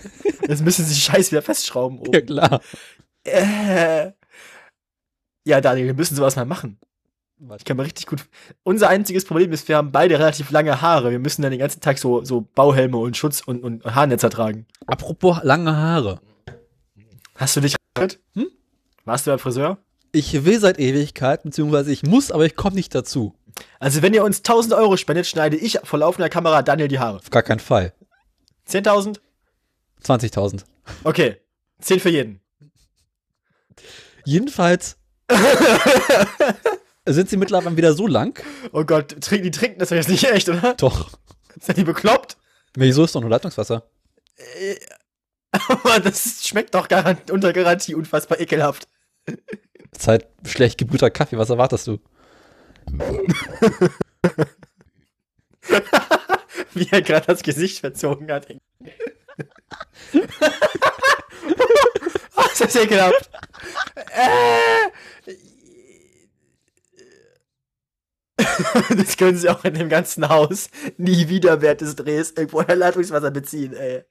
Jetzt müssen sie Scheiß wieder festschrauben oben. Ja, klar. Äh. Ja, Daniel, wir müssen sowas mal machen. Ich kann mal richtig gut. Unser einziges Problem ist, wir haben beide relativ lange Haare. Wir müssen dann den ganzen Tag so, so Bauhelme und Schutz und, und Haarnetzer tragen. Apropos lange Haare. Hast du dich rasiert? Hm? Warst du beim Friseur? Ich will seit Ewigkeit, beziehungsweise ich muss, aber ich komme nicht dazu. Also, wenn ihr uns 1000 Euro spendet, schneide ich vor laufender Kamera Daniel die Haare. Auf gar keinen Fall. 10.000? 20.000. Okay. 10 für jeden. Jedenfalls sind sie mittlerweile wieder so lang. Oh Gott, die trinken das doch jetzt nicht echt, oder? Doch. Sind die bekloppt? Wieso ist doch nur Leitungswasser? Aber das schmeckt doch garant unter Garantie unfassbar ekelhaft. Ist halt schlecht gebrühter Kaffee. Was erwartest du? Wie er gerade das Gesicht verzogen hat. oh, ist das ekelhaft. Äh. Das können sie auch in dem ganzen Haus nie wieder während des Drehs irgendwo Leitungswasser beziehen, ey.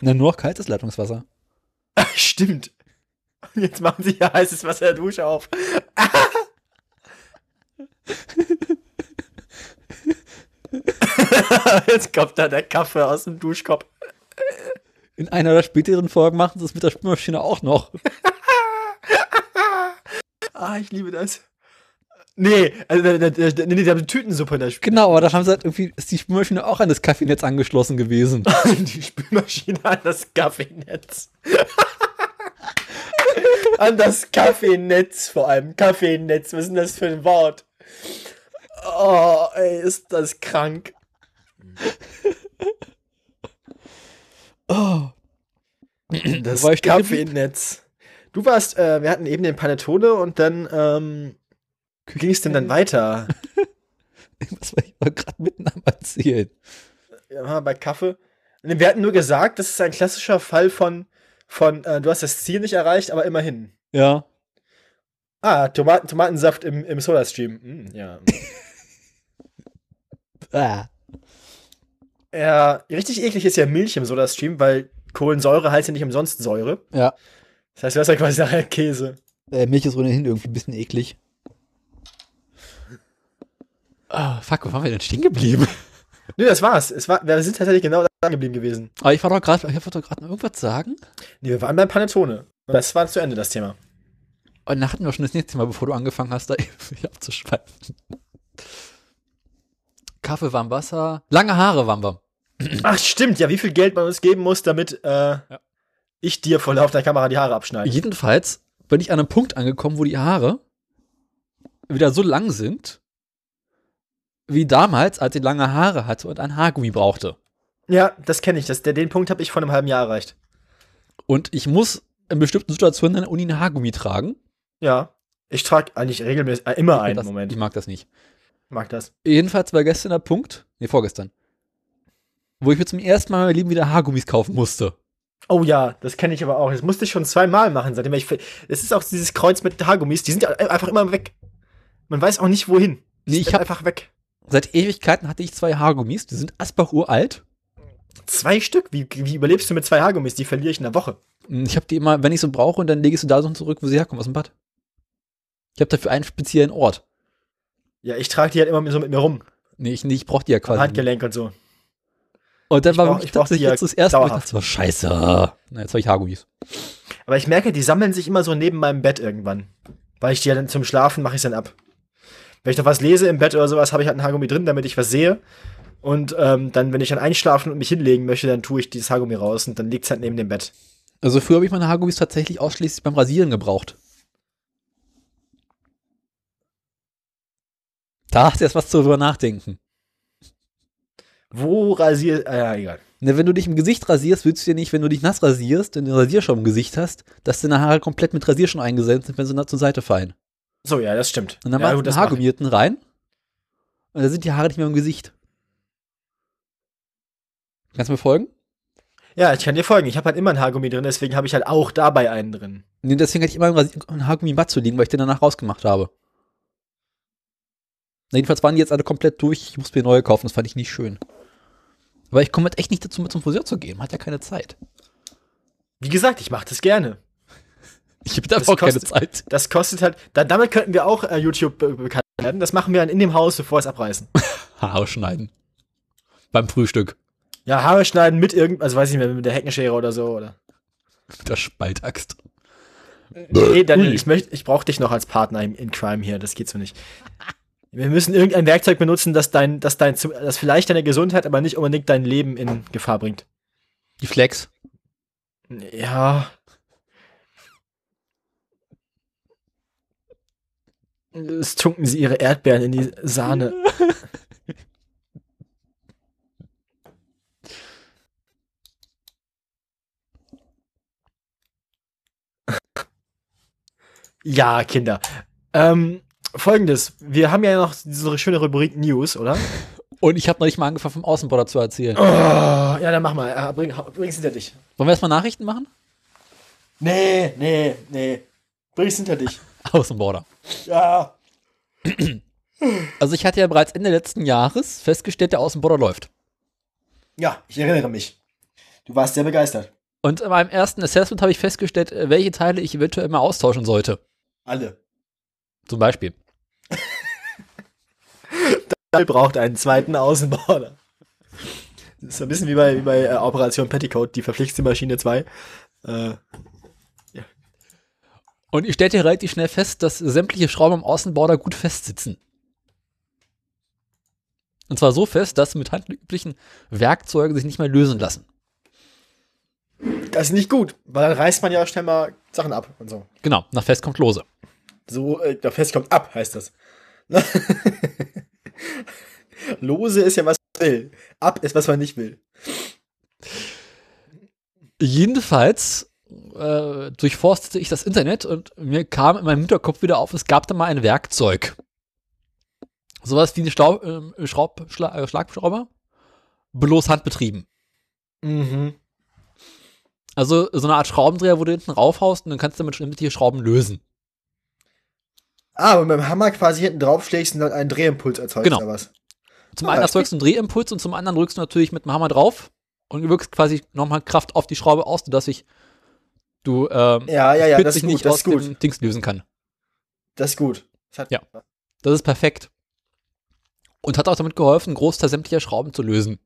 Na, nur kaltes Leitungswasser. Ach, stimmt. Jetzt machen sie ja heißes Wasser in der Dusche auf. jetzt kommt da der Kaffee aus dem Duschkopf. In einer der späteren Folgen machen sie es mit der Spülmaschine auch noch. Ah, ich liebe das. Nee, also, nee, nee, die haben eine Tütensuppe in der Spül Genau, aber da haben sie halt irgendwie, ist die Spülmaschine auch an das Kaffeenetz angeschlossen gewesen. Die Spülmaschine an das Kaffeenetz. an das Kaffeenetz vor allem. Kaffeenetz, was ist denn das für ein Wort? Oh, ey, ist das krank. Oh. Das Kaffeenetz. Du warst, äh, wir hatten eben den Panettone und dann ähm, ging es denn dann weiter? Was war ich gerade mitten am Erzählen? Ja, bei Kaffee. Wir hatten nur gesagt, das ist ein klassischer Fall von, von äh, du hast das Ziel nicht erreicht, aber immerhin. Ja. Ah, Tomaten, Tomatensaft im, im Sodastream. Hm, ja. Ah. ja, richtig eklig ist ja Milch im Sodastream, weil Kohlensäure heißt ja nicht umsonst Säure. Ja. Das heißt, du hast ja quasi nachher Käse. Äh, Milch ist ohnehin irgendwie ein bisschen eklig. Ah, fuck, wo waren wir denn stehen geblieben? Nö, das war's. Es war, wir sind tatsächlich genau da geblieben gewesen. Aber ich war doch gerade, ich wollte doch gerade noch irgendwas sagen. Nee, wir waren beim Panettone. Und das war zu Ende, das Thema. Und dann hatten wir schon das nächste Mal, bevor du angefangen hast, da irgendwie abzuschweifen. Kaffee, warm Wasser. Lange Haare waren wir. Ach, stimmt. Ja, wie viel Geld man uns geben muss, damit äh, ich dir vor laufender Kamera die Haare abschneide. Jedenfalls bin ich an einem Punkt angekommen, wo die Haare wieder so lang sind, wie damals, als ich lange Haare hatte und ein Haargummi brauchte. Ja, das kenne ich. Das, den Punkt habe ich vor einem halben Jahr erreicht. Und ich muss in bestimmten Situationen an der Uni ein Haargummi tragen. Ja. Ich trage eigentlich regelmäßig äh, immer einen. das, Moment. Ich mag das nicht. mag das. Jedenfalls war gestern der Punkt, nee, vorgestern, wo ich mir zum ersten Mal in meinem Leben wieder Haargummis kaufen musste. Oh ja, das kenne ich aber auch. Das musste ich schon zweimal machen, seitdem ich. Es ist auch dieses Kreuz mit Haargummis, die sind ja einfach immer weg. Man weiß auch nicht wohin. Nee, ich Sind hab- einfach weg. Seit Ewigkeiten hatte ich zwei Haargummis, die sind Asbach uralt. Zwei Stück? Wie, wie überlebst du mit zwei Haargummis? Die verliere ich in einer Woche. Ich habe die immer, wenn ich so brauche, und dann lege ich sie da so zurück, wo sie herkommen, aus dem Bad. Ich habe dafür einen speziellen Ort. Ja, ich trage die halt immer so mit mir rum. Nee, ich, nee, ich brauche die ja quasi. Handgelenk und so. Und dann Ich war brauch- ich tatsächlich jetzt das erste Mal, ich dachte, so, scheiße. Na, jetzt habe ich Haargummis. Aber ich merke, die sammeln sich immer so neben meinem Bett irgendwann. Weil ich die ja dann zum Schlafen mache ich dann ab. Wenn ich noch was lese im Bett oder sowas, habe ich halt ein Haargummi drin, damit ich was sehe. Und ähm, dann, wenn ich dann einschlafen und mich hinlegen möchte, dann tue ich dieses Haargummi raus und dann liegt es halt neben dem Bett. Also früher habe ich meine Haargummis tatsächlich ausschließlich beim Rasieren gebraucht. Da hast du erst was drüber nachdenken. Wo rasiert. Ah, ja, egal. Ne, wenn du dich im Gesicht rasierst, willst du ja nicht, wenn du dich nass rasierst, den Rasierschaum im Gesicht hast, dass deine Haare komplett mit Rasierschaum eingesetzt sind, wenn sie nach zur Seite fallen. So, ja, das stimmt. Und dann ja, machst du das einen mach ich. Haargummi hinten rein. Und da sind die Haare nicht mehr im Gesicht. Kannst du mir folgen? Ja, ich kann dir folgen. Ich habe halt immer ein Haargummi drin, deswegen habe ich halt auch dabei einen drin. Nee, deswegen hatte ich immer einen Haargummi Bad zu liegen, weil ich den danach rausgemacht habe. Na, Jedenfalls waren die jetzt alle komplett durch. Ich musste mir neue kaufen. Das fand ich nicht schön. Aber ich komme jetzt echt nicht dazu, mit zum Friseur zu gehen. Man hat ja keine Zeit. Wie gesagt, ich mache das gerne. Ich habe Das keine kostet- Zeit. Das kostet halt. Da, damit könnten wir auch äh, YouTube be bekannt werden. Das machen wir dann in dem Haus, bevor wir es abreißen. Haare schneiden. Beim Frühstück. Ja, Haare schneiden mit irgend, also weiß ich nicht mehr, mit der Heckenschere oder so, oder? Mit der Spaltaxt. Nee, Daniel, Ui. ich möchte, ich brauche dich noch als Partner in, in Crime hier, das geht so nicht. Wir müssen irgendein Werkzeug benutzen, das dein, das dein, das vielleicht deine Gesundheit, aber nicht unbedingt dein Leben in Gefahr bringt. Die Flex. Ja. Es tunken sie ihre Erdbeeren in die Sahne. Ja, Kinder. Ähm, Folgendes, wir haben ja noch diese schöne Rubrik News, oder? Und ich habe noch nicht mal angefangen, vom Außenborder zu erzählen. Oh, ja, dann mach mal. Äh, bring, bring's hinter dich. Wollen wir erstmal Nachrichten machen? Nee, nee, nee. Bring's hinter dich. Außenborder. Ja. Also ich hatte ja bereits Ende letzten Jahres festgestellt, der Außenborder läuft. Ja, ich erinnere mich. Du warst sehr begeistert. Und in meinem ersten Assessment habe ich festgestellt, äh, welche Teile ich eventuell mal austauschen sollte. Alle. Zum Beispiel. Daniel braucht einen zweiten Außenborder. Das ist so ein bisschen wie bei, wie bei äh, Operation Petticoat, die verpflichtete Maschine 2. Äh, Und ich stellte relativ schnell fest, dass sämtliche Schrauben am Außenborder gut festsitzen. Und zwar so fest, dass sie mit handüblichen Werkzeugen sich nicht mehr lösen lassen. das ist nicht gut, weil dann reißt man ja schnell mal Sachen ab und so. Genau, nach fest kommt lose. So, äh, der Fest kommt ab, heißt das. Lose ist ja, was man will. Ab ist, was man nicht will. Jedenfalls äh, durchforstete ich das Internet und mir kam in meinem Hinterkopf wieder auf, es gab da mal ein Werkzeug. Sowas wie eine Staub, äh, Schraub, Schla äh, Schlagschrauber, bloß handbetrieben. Mhm. Also so eine Art Schraubendreher, wo du hinten raufhaust und dann kannst du damit sämtliche Schrauben lösen. Ah, und mit dem Hammer quasi hinten draufschlägst und dann einen Drehimpuls erzeugst Genau. oder was? Zum Ah, einen erzeugst du einen Drehimpuls und zum anderen drückst du natürlich mit dem Hammer drauf und wirkst quasi nochmal Kraft auf die Schraube aus, sodass sich du ähm, Ja, ja, ja, das gut, nicht das aus ist gut. dem Dings lösen kann. Das ist gut. Das Ja. Das ist perfekt. Und hat auch damit geholfen, einen Großteil sämtlicher Schrauben zu lösen.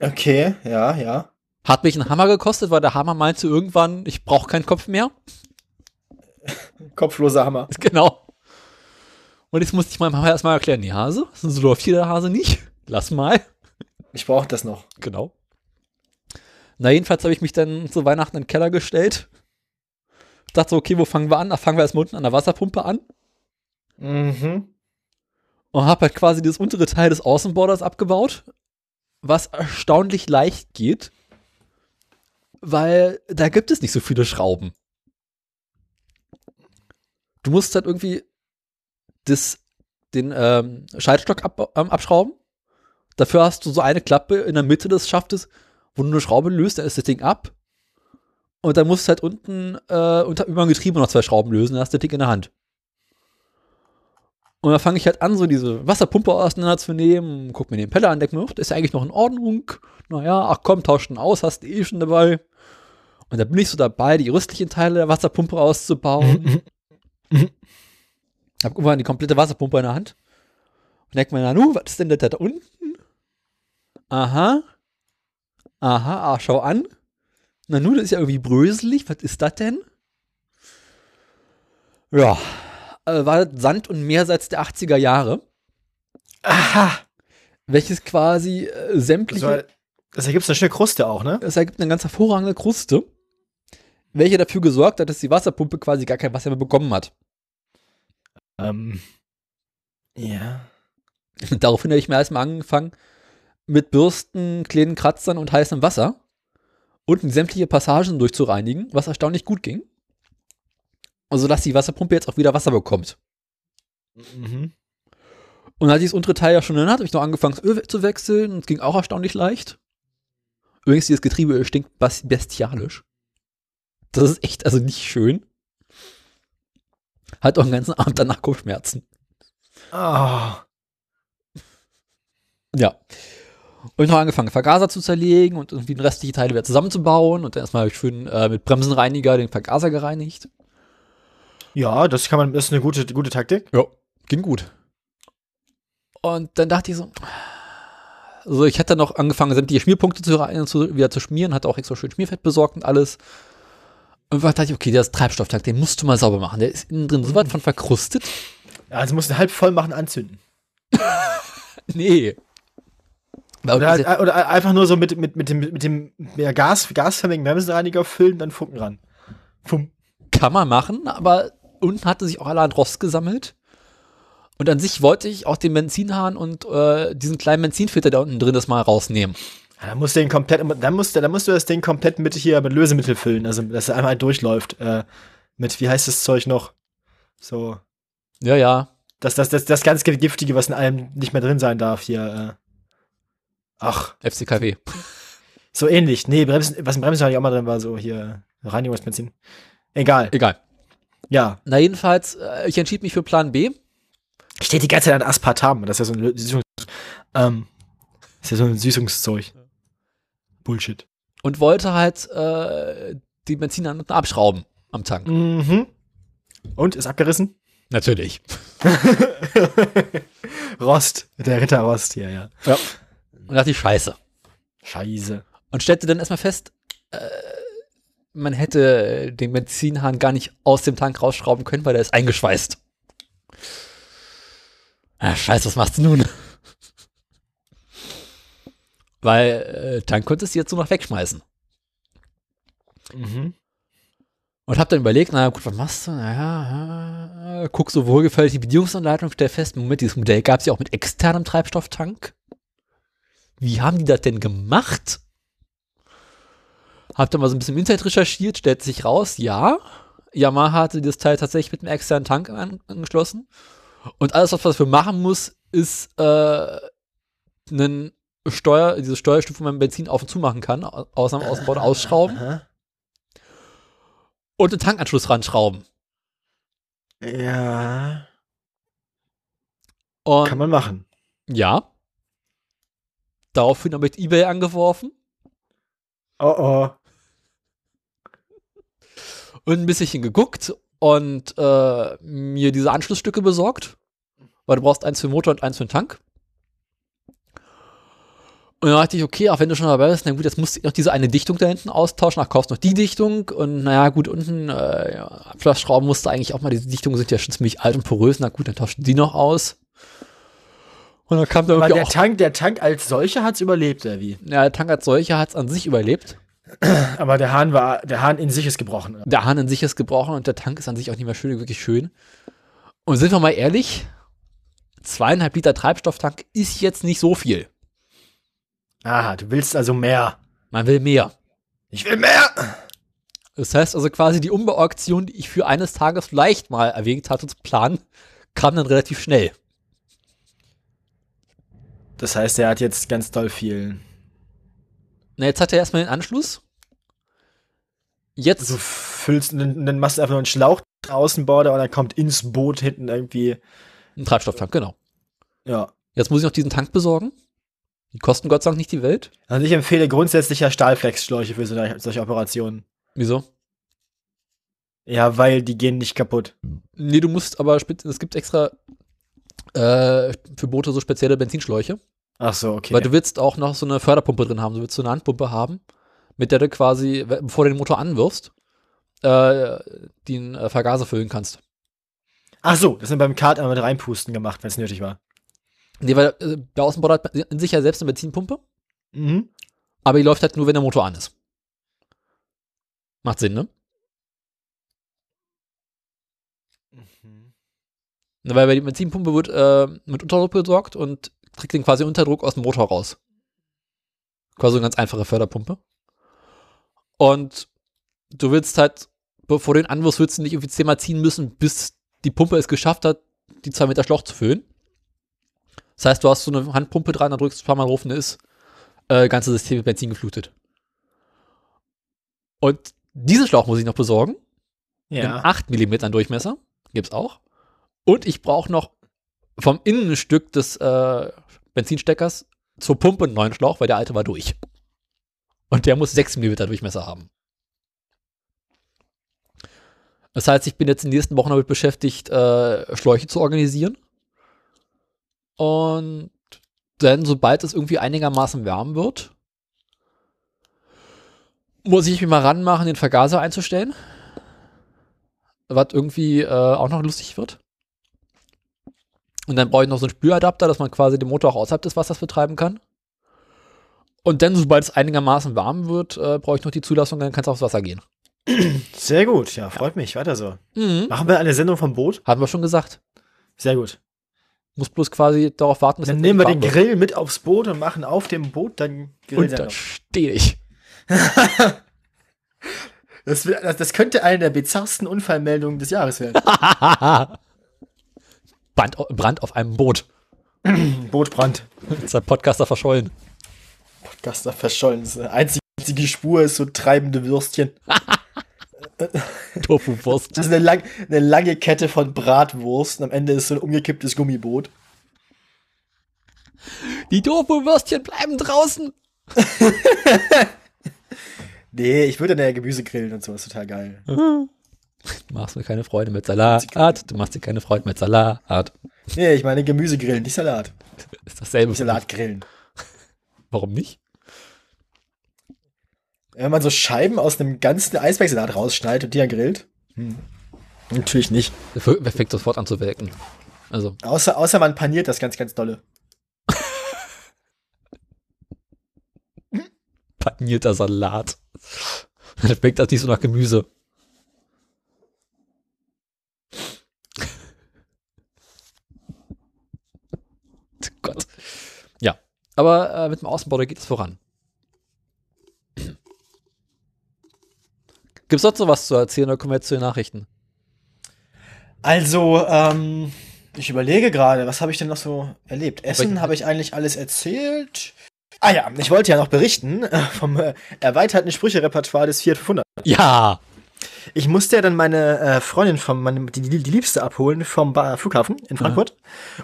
Okay, ja, ja. Hat mich einen Hammer gekostet, weil der Hammer meinte irgendwann, ich brauche keinen Kopf mehr. Kopfloser Hammer. Genau. Und jetzt musste ich meinem Hammer erstmal erklären, die Hase, so läuft hier der Hase nicht. Lass mal. Ich brauche das noch. Genau. Na, jedenfalls habe ich mich dann zu Weihnachten in den Keller gestellt. Dachte so, okay, wo fangen wir an? Da fangen wir erstmal unten an der Wasserpumpe an. Mhm. Und habe halt quasi das untere Teil des Außenborders abgebaut. Was erstaunlich leicht geht. Weil da gibt es nicht so viele Schrauben. Du musst halt irgendwie das, den ähm, Schaltstock ab, ähm, abschrauben. Dafür hast du so eine Klappe in der Mitte des Schaftes, wo du eine Schraube löst, dann ist das Ding ab. Und dann musst du halt unten äh, unter, über dem Getriebe noch zwei Schrauben lösen, dann hast du Ding in der Hand. Und dann fange ich halt an, so diese Wasserpumpe auseinanderzunehmen, guck mir den Peller an, denke mir, ist ja eigentlich noch in Ordnung. Naja, ach komm, tausch den aus, hast du eh schon dabei. Und da bin ich so dabei, die rüstlichen Teile der Wasserpumpe auszubauen. Hab irgendwann die komplette Wasserpumpe in der Hand. Und denk mir, na nu, was ist denn das da unten? Aha. Aha, ah, schau an. Na nu, das ist ja irgendwie bröselig. Was ist das denn? Ja. Äh, war das Sand- und Meersalz der 80er Jahre, Aha. welches quasi äh, sämtliche. Das, war, das ergibt eine schöne Kruste auch, ne? Es ergibt eine ganz hervorragende Kruste, welche dafür gesorgt hat, dass die Wasserpumpe quasi gar kein Wasser mehr bekommen hat. Ähm. Ja. Daraufhin habe ich mir erstmal angefangen mit Bürsten, kleinen Kratzern und heißem Wasser unten sämtliche Passagen durchzureinigen, was erstaunlich gut ging. Also, dass die Wasserpumpe jetzt auch wieder Wasser bekommt. Mhm. Und als ich das untere Teil ja schon in der Hand, habe ich noch angefangen, das Öl zu wechseln und es ging auch erstaunlich leicht. Übrigens, dieses Getriebe stinkt bestialisch. Das ist echt, also nicht schön. Hat auch den ganzen Abend danach Kopfschmerzen. Ah. Ja. Und ich noch angefangen, Vergaser zu zerlegen und irgendwie den restliche Teile wieder zusammenzubauen. Und dann erstmal habe ich schön äh, mit Bremsenreiniger den Vergaser gereinigt. Ja, das kann man, das ist eine gute, gute Taktik. Ja, ging gut. Und dann dachte ich so, also ich hatte noch angefangen, sämtliche Schmierpunkte zu, zu, wieder zu schmieren, hatte auch extra schön Schmierfett besorgt und alles. Und dann dachte ich, okay, der ist Treibstofftank, den musst du mal sauber machen. Der ist innen drin so weit von verkrustet. Ja, Also musst du halb voll machen, anzünden. Nee. Oder, halt, oder einfach nur so mit, mit, mit dem, mit dem ja, Gas, gasförmigen Bremsenreiniger füllen, dann Funken ran. Fum. Kann man machen, aber unten hatte sich auch allerhand Rost gesammelt. Und an sich wollte ich auch den Benzinhahn und äh, diesen kleinen Benzinfilter da unten drin das mal rausnehmen. Ja, dann musst du den komplett, dann musst du, dann musst du das Ding komplett mit hier mit Lösemittel füllen, also dass er einmal durchläuft. Äh, mit, wie heißt das Zeug noch? So. Ja, ja. Das, das, das, das ganz Giftige, was in allem nicht mehr drin sein darf hier. Äh. Ach, FCKW. so ähnlich. Nee, Bremsen, was im Bremsen auch mal drin war, so hier Reinigungsbenzin. Egal. Egal. Ja. Na, jedenfalls, äh, ich entschied mich für Plan B. Steht die ganze Zeit an Aspartam. Das ist ja so ein Süßungs ähm, ist ja so ein Süßungszeug. Bullshit. und wollte halt äh, die Benzin abschrauben am Tank. Mhm. Und ist abgerissen? Natürlich. Rost, der Ritter Rost hier, ja. Ja. Und dachte ich, scheiße. Scheiße. Und stellte dann erstmal fest, äh, man hätte den Benzinhahn gar nicht aus dem Tank rausschrauben können, weil der ist eingeschweißt. Ah, scheiße, was machst du nun? weil äh, Tank konntest du jetzt nur noch wegschmeißen. Mhm. Und hab dann überlegt, naja, gut, was machst du? Naja, äh, guck so wohlgefällig die Bedienungsanleitung, stell fest, Moment, dieses Modell gab es ja auch mit externem Treibstofftank. Wie haben die das denn gemacht? Hab dann mal so ein bisschen im Internet recherchiert, stellt sich raus, ja, Yamaha hatte das Teil tatsächlich mit einem externen Tank an, angeschlossen. Und alles, was man dafür machen muss, ist äh, einen Steuer, diese Steuerstufe, wo man Benzin auf und zu machen kann, au- außer am Außenbord ausschrauben Aha. und einen Tankanschluss ranschrauben. Ja, Und kann man machen. ja. Daraufhin habe ich eBay angeworfen Oh oh. und ein bisschen geguckt und äh, mir diese Anschlussstücke besorgt. Weil du brauchst eins für den Motor und eins für den Tank. Und dann dachte ich, okay, auch wenn du schon dabei bist, na gut, jetzt musst du noch diese eine Dichtung da hinten austauschen, dann kaufst du noch die Dichtung und naja, gut, unten äh, ja, Abflussschrauben musst du eigentlich auch mal, diese Dichtungen sind ja schon ziemlich alt und porös, na gut, dann tauschen die noch aus. Und dann kam da Aber irgendwie der auch, Tank, der Tank als solcher hat's überlebt, oder wie? ja, der Tank als solcher hat es an sich überlebt. Aber der Hahn war, der Hahn in sich ist gebrochen. oder? Der Hahn in sich ist gebrochen und der Tank ist an sich auch nicht mehr schön, wirklich schön. Und sind wir mal ehrlich, zweieinhalb Liter Treibstofftank ist jetzt nicht so viel. Aha, du willst also mehr. Man will mehr. Ich will mehr! Das heißt also quasi die Umbauaktion, die ich für eines Tages vielleicht mal erwägt hatte zu planen, kam dann relativ schnell. Das heißt, er hat jetzt ganz doll viel. Na, jetzt hat er erstmal den Anschluss. Jetzt, Du füllst, dann, dann machst du einfach nur einen Schlauch Außenborder und dann kommt ins Boot hinten irgendwie. ein Treibstofftank, genau. Ja. Jetzt muss ich noch diesen Tank besorgen. Die kosten Gott sei Dank nicht die Welt. Also ich empfehle grundsätzlich ja Stahlflexschläuche für so, solche Operationen. Wieso? Ja, weil die gehen nicht kaputt. Nee, du musst aber, es gibt extra äh, für Boote so spezielle Benzinschläuche. Ach so, okay. Weil du willst auch noch so eine Förderpumpe drin haben. Du willst so eine Handpumpe haben, mit der du quasi, bevor du den Motor anwirfst, äh, den äh, Vergaser füllen kannst. Ach so, das sind beim Kart einmal mit reinpusten gemacht, wenn es nötig war. Nee, weil äh, der Außenbord hat in sich ja selbst eine Benzinpumpe, Mhm. aber die läuft halt nur, wenn der Motor an ist. Macht Sinn, ne? Weil bei der Benzinpumpe wird äh, mit Unterdruck besorgt und kriegt den quasi Unterdruck aus dem Motor raus. Quasi eine ganz einfache Förderpumpe. Und du willst halt, bevor du den anwirfst, willst du nicht irgendwie zehnmal ziehen müssen, bis die Pumpe es geschafft hat, die zwei Meter Schloch zu füllen. Das heißt, du hast so eine Handpumpe dran, da drückst du ein paar Mal drauf und ist äh, ganze System mit Benzin geflutet. Und diesen Schlauch muss ich noch besorgen. In Ja. 8 mm Durchmesser. Gibt's auch. Und ich brauche noch vom Innenstück des äh, Benzinsteckers zur Pumpe einen neuen Schlauch, weil der alte war durch. Und der muss 6 mm Durchmesser haben. Das heißt, ich bin jetzt in den nächsten Wochen damit beschäftigt, äh, Schläuche zu organisieren. Und dann, sobald es irgendwie einigermaßen warm wird, muss ich mich mal ranmachen, den Vergaser einzustellen. Was irgendwie äh, auch noch lustig wird. Und dann brauche ich noch so einen Spüladapter, dass man quasi den Motor auch außerhalb des Wassers betreiben kann. Und dann, sobald es einigermaßen warm wird, äh, brauche ich noch die Zulassung, dann kann es aufs Wasser gehen. Sehr gut, ja, freut mich. Weiter so. Mhm. Machen wir eine Sendung vom Boot? Haben wir schon gesagt. Sehr gut. Muss bloß quasi darauf warten, bis Dann nehmen wir den wird. Grill mit aufs Boot und machen auf dem Boot dann Grill. Und da stehe ich. Das, das könnte eine der bizarrsten Unfallmeldungen des Jahres werden. Brand, Brand auf einem Boot. Bootbrand. Ist der Podcaster verschollen. Podcaster verschollen. Das ist eine einzige, Spur ist so treibende Würstchen. Tofu-Wurst. Das ist eine, lang, eine lange Kette von Bratwurst und am Ende ist so ein umgekipptes Gummiboot. Die Tofu-Würstchen bleiben draußen. Nee, ich würde dann ja Gemüse grillen und so, ist total geil. Du machst mir keine Freude mit Salat. Du machst dir keine Freude mit Salat. Nee, ich meine Gemüse grillen, nicht Salat. Ist dasselbe. Nicht Salat grillen. Warum nicht? Wenn man so Scheiben aus einem ganzen Eisbergsalat rausschneidet und die dann grillt? Hm. Natürlich nicht. Der fängt sofort an zu welken. Also, Außer, außer man paniert das ganz, ganz dolle. panierter Salat. Dann schmeckt das nicht so nach Gemüse. Gott. Ja. Aber äh, mit dem Außenbau, da geht es voran. Gibt es sonst noch was zu erzählen oder kommen wir jetzt zu den Nachrichten? Also, ähm, ich überlege gerade, was habe ich denn noch so erlebt? Essen habe ich eigentlich alles erzählt. Ah ja, ich wollte ja noch berichten äh, vom äh, erweiterten Sprücherepertoire des Fiat 500. Ja! Ich musste ja dann meine äh, Freundin vom, meine, die, die Liebste abholen vom ba Flughafen in Frankfurt.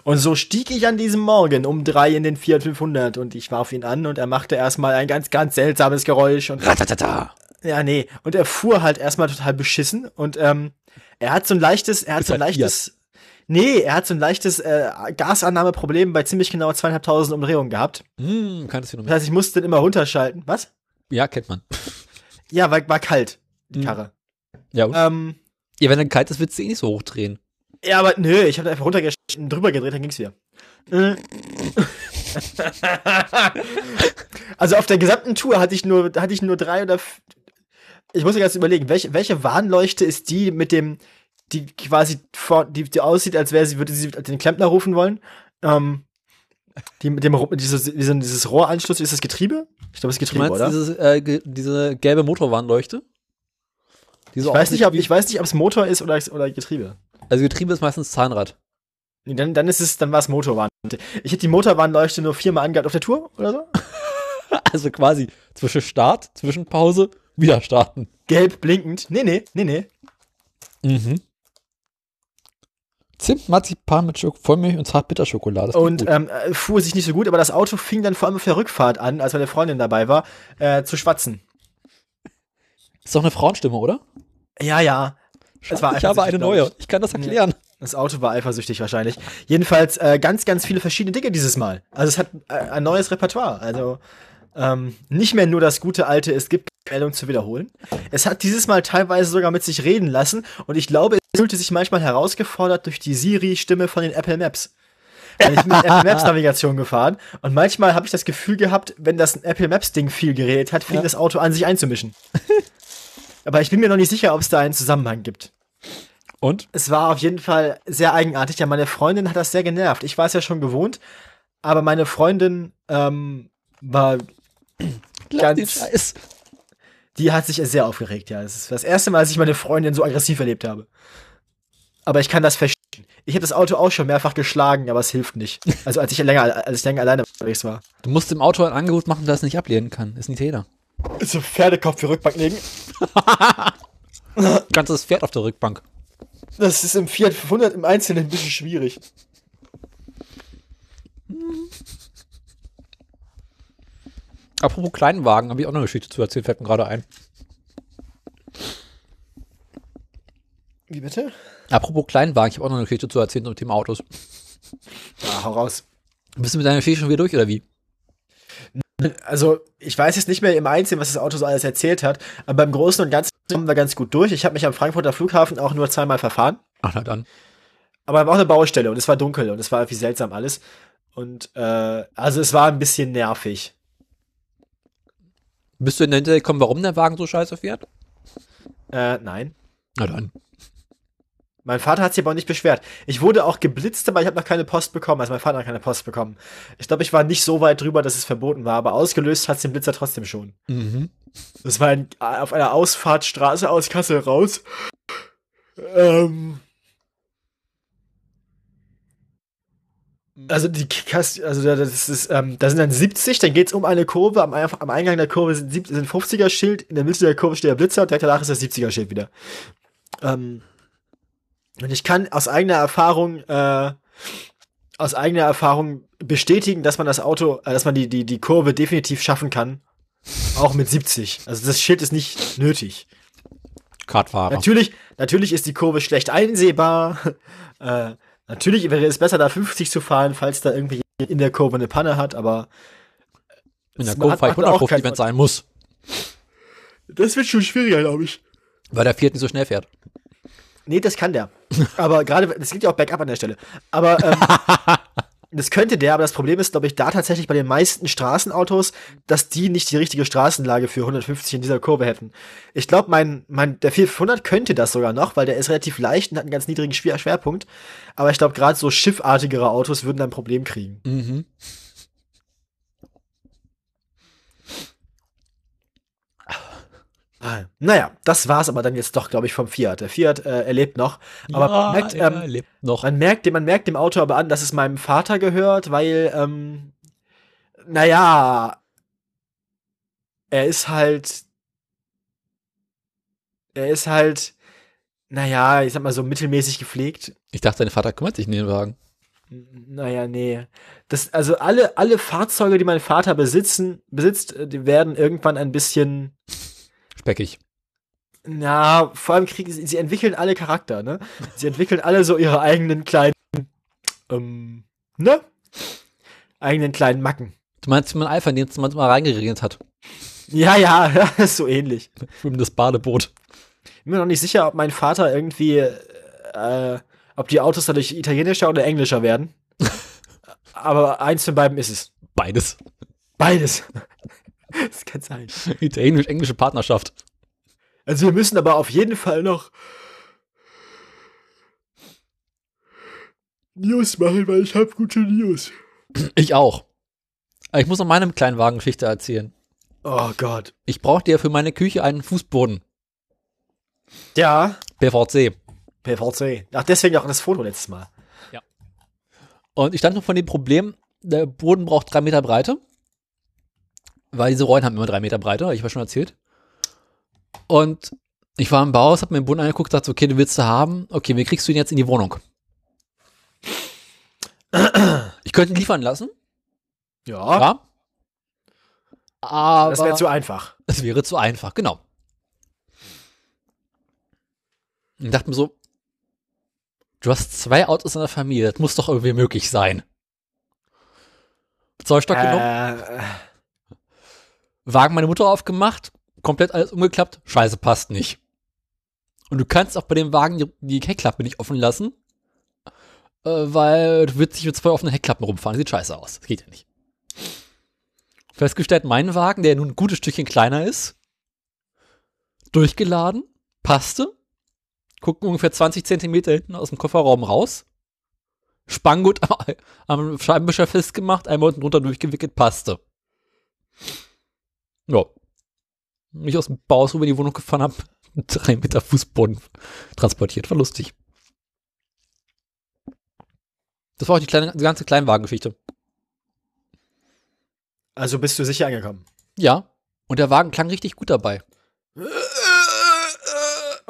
Und so stieg ich an diesem Morgen um drei in den Fiat 500 und ich warf ihn an und er machte erstmal ein ganz, ganz seltsames Geräusch und Ratatata! ja, nee. Und er fuhr halt erstmal total beschissen und ähm, er hat so ein leichtes, er hat so ein leichtes, nee, er hat so ein leichtes äh, Gasannahmeproblem bei ziemlich genau zweieinhalbtausend Umdrehungen gehabt. Hm, kann das heißt, ich musste den immer runterschalten. Was? Ja, kennt man. Ja, war, war kalt, die Hm. Karre. Ja, und? Ähm, ja, wenn dann kalt ist, willst du eh nicht so hochdrehen. ja, aber nö, ich habe einfach runtergeschaltet und drüber gedreht, dann ging's wieder. Äh. also auf der gesamten Tour hatte ich nur, hatte ich nur drei oder ich muss mir ganz überlegen, welche, welche Warnleuchte ist die mit dem, die quasi vor, die, die aussieht, als wäre sie, würde sie den Klempner rufen wollen. Ähm, die mit dem dieses, dieses Rohranschluss, ist das Getriebe? Ich glaube, das ist Du Getriebe, meinst oder? dieses, äh, diese gelbe Motorwarnleuchte? Die Ich weiß nicht, ob ich weiß nicht, ob es Motor ist oder, oder Getriebe. Also Getriebe ist meistens Zahnrad. Nee, dann, dann ist es, dann war es Motorwarn. Ich hätte die Motorwarnleuchte nur viermal angehabt auf der Tour oder so. Also quasi zwischen Start, Zwischenpause, wieder starten. Gelb blinkend. Nee, nee, nee, nee. Mhm. Zimt, Marzipan mit Schok Vollmilch und Zartbitterschokolade. Und gut. ähm, äh, fuhr sich nicht so gut, aber das Auto fing dann vor allem auf der Rückfahrt an, als meine Freundin dabei war, äh, zu schwatzen. Ist doch eine Frauenstimme, oder? Ja, ja. War ich habe eine neue. ich. Ich kann das erklären. Das Auto war eifersüchtig wahrscheinlich. Jedenfalls äh, ganz, ganz viele verschiedene Dinge dieses Mal. Also es hat äh, ein neues Repertoire. Also ähm, nicht mehr nur das gute alte, es gibt Meldung zu wiederholen. Es hat dieses Mal teilweise sogar mit sich reden lassen und ich glaube, es fühlte sich manchmal herausgefordert durch die Siri-Stimme von den Apple Maps. Weil ich bin mit Apple Maps Navigation gefahren und manchmal habe ich das Gefühl gehabt, wenn das Apple Maps Ding viel geredet hat, fing Ja. das Auto an, sich einzumischen. Aber ich bin mir noch nicht sicher, ob es da einen Zusammenhang gibt. Und? Es war auf jeden Fall sehr eigenartig. Ja, meine Freundin hat das sehr genervt. Ich war es ja schon gewohnt, aber meine Freundin ähm, war, Lass Ganz- die hat sich sehr aufgeregt. Ja, es ist das erste Mal, dass ich meine Freundin so aggressiv erlebt habe. Aber ich kann das verstehen. Ich habe das Auto auch schon mehrfach geschlagen, aber es hilft nicht. Also als ich länger, als ich länger alleine unterwegs war. Du musst dem Auto ein Angebot machen, das es nicht ablehnen kann. Ist nicht jeder. So Pferdekopf für Rückbank legen. Ganzes Pferd auf der Rückbank. Das ist im Fiat 500 im Einzelnen ein bisschen schwierig. Apropos Kleinwagen, habe ich auch noch eine Geschichte zu erzählen, fällt mir gerade ein. Wie bitte? Apropos Kleinwagen, ich habe auch noch eine Geschichte zu erzählen zum Thema Autos. Ah, hau raus. Bist du mit deiner Geschichte schon wieder durch oder wie? Also, ich weiß jetzt nicht mehr im Einzelnen, was das Auto so alles erzählt hat, aber im Großen und Ganzen kommen wir ganz gut durch. Ich habe mich am Frankfurter Flughafen auch nur zweimal verfahren, Ach, na dann. aber war auch eine Baustelle und es war dunkel und es war irgendwie seltsam alles. Und äh, also es war ein bisschen nervig. Bist du in der Hintergrund gekommen, warum der Wagen so scheiße fährt? Äh, nein. Na dann. Mein Vater hat sich aber auch nicht beschwert. Ich wurde auch geblitzt, aber ich habe noch keine Post bekommen. Also mein Vater hat keine Post bekommen. Ich glaube, ich war nicht so weit drüber, dass es verboten war, aber ausgelöst hat den Blitzer trotzdem schon. Mhm. Das war ein, auf einer Ausfahrtstraße aus Kassel raus. Ähm. Also die Kasse, also da- das ist, ähm, da sind dann 70, dann geht's um eine Kurve, am, am Eingang der Kurve sind, sind 50er Schild, in der Mitte der Kurve steht der Blitzer, direkt danach ist das 70er Schild wieder. Ähm, und ich kann aus eigener Erfahrung, äh, aus eigener Erfahrung bestätigen, dass man das Auto, äh, dass man die, die, die Kurve definitiv schaffen kann. Auch mit 70. Also das Schild ist nicht nötig. Kartfahrer. Natürlich, natürlich ist die Kurve schlecht einsehbar. äh, natürlich wäre es besser, da 50 zu fahren, falls da irgendwie in der Kurve eine Panne hat, aber In der Kurve hat- fahre ich hat auch 150, kein- wenn es sein muss. das wird schon schwieriger, glaube ich. Weil der nicht so schnell fährt. Nee, das kann der. Aber gerade, das geht ja auch bergab an der Stelle. Aber ähm, das könnte der, aber das Problem ist, glaube ich, da tatsächlich bei den meisten Straßenautos, dass die nicht die richtige Straßenlage für 150 in dieser Kurve hätten. Ich glaube, mein, mein, der 400 könnte das sogar noch, weil der ist relativ leicht und hat einen ganz niedrigen Schwer Schwerpunkt. Aber ich glaube, gerade so schiffartigere Autos würden da ein Problem kriegen. Mhm. Ah, Naja, das war's aber dann jetzt doch, glaube ich, vom Fiat. Der Fiat äh, er lebt noch. Aber ja, man, merkt, er ähm, lebt noch. man, merkt, dem- man merkt dem Auto aber an, dass es meinem Vater gehört, weil, ähm, naja, er ist halt, er ist halt, naja, ich sag mal so mittelmäßig gepflegt. Ich dachte, dein Vater kümmert sich um den Wagen. Naja, nee. Das, also alle, alle Fahrzeuge, die mein Vater besitzen, besitzt, äh, die werden irgendwann ein bisschen, Speckig. na, vor allem kriegen sie, sie entwickeln alle Charakter, ne? Sie entwickeln alle so ihre eigenen kleinen, ähm, ne? Eigenen kleinen Macken. Du meinst, wie man Alpha, in den es mal reingeregnet hat. Ja, ja, ja, ist so ähnlich. Schwimmendes Badeboot. Bin mir noch nicht sicher, ob mein Vater irgendwie, äh, ob die Autos dadurch italienischer oder englischer werden. Aber eins von beiden ist es. Beides. Beides. das kann sein. Italienisch-englische Partnerschaft. Also wir müssen aber auf jeden Fall noch News machen, weil ich habe gute News. Ich auch. Aber ich muss noch meine kleinen Wagengeschichte erzählen. Oh Gott. Ich brauchte ja für meine Küche einen Fußboden. Ja. PVC. PVC. Ach, deswegen auch das Foto letztes Mal. Und ich stand noch von dem Problem, der Boden braucht drei Meter Breite. Weil diese Rollen haben immer drei Meter Breite, habe ich was schon erzählt. Und ich war im Bauhaus, habe mir den Boden angeguckt, dachte, okay, du willst du haben. Okay, wie kriegst du ihn jetzt in die Wohnung? Ich könnte ihn liefern lassen, Ja. ja. Aber das wäre zu einfach. es wäre zu einfach, genau. Und dachte mir so, du hast zwei Autos in der Familie, das muss doch irgendwie möglich sein. Zollstock genommen, Äh, Wagen meine Mutter aufgemacht, komplett alles umgeklappt, scheiße, passt nicht. Und du kannst auch bei dem Wagen die, die Heckklappe nicht offen lassen, äh, weil du willst nicht mit zwei offenen Heckklappen rumfahren, sieht scheiße aus, das geht ja nicht. Festgestellt, mein Wagen, der nun ein gutes Stückchen kleiner ist, durchgeladen, passte, gucken ungefähr 20 Zentimeter hinten aus dem Kofferraum raus, Spanngurt am, am Scheibenwischer festgemacht, einmal unten drunter durchgewickelt, passte. Ja. Mich aus dem Bauhaus rüber in die Wohnung gefahren habe, drei Meter Fußboden transportiert. War lustig. Das war auch die, kleine, die ganze Kleinwagengeschichte. also bist du sicher angekommen. Ja. Und der Wagen klang richtig gut dabei.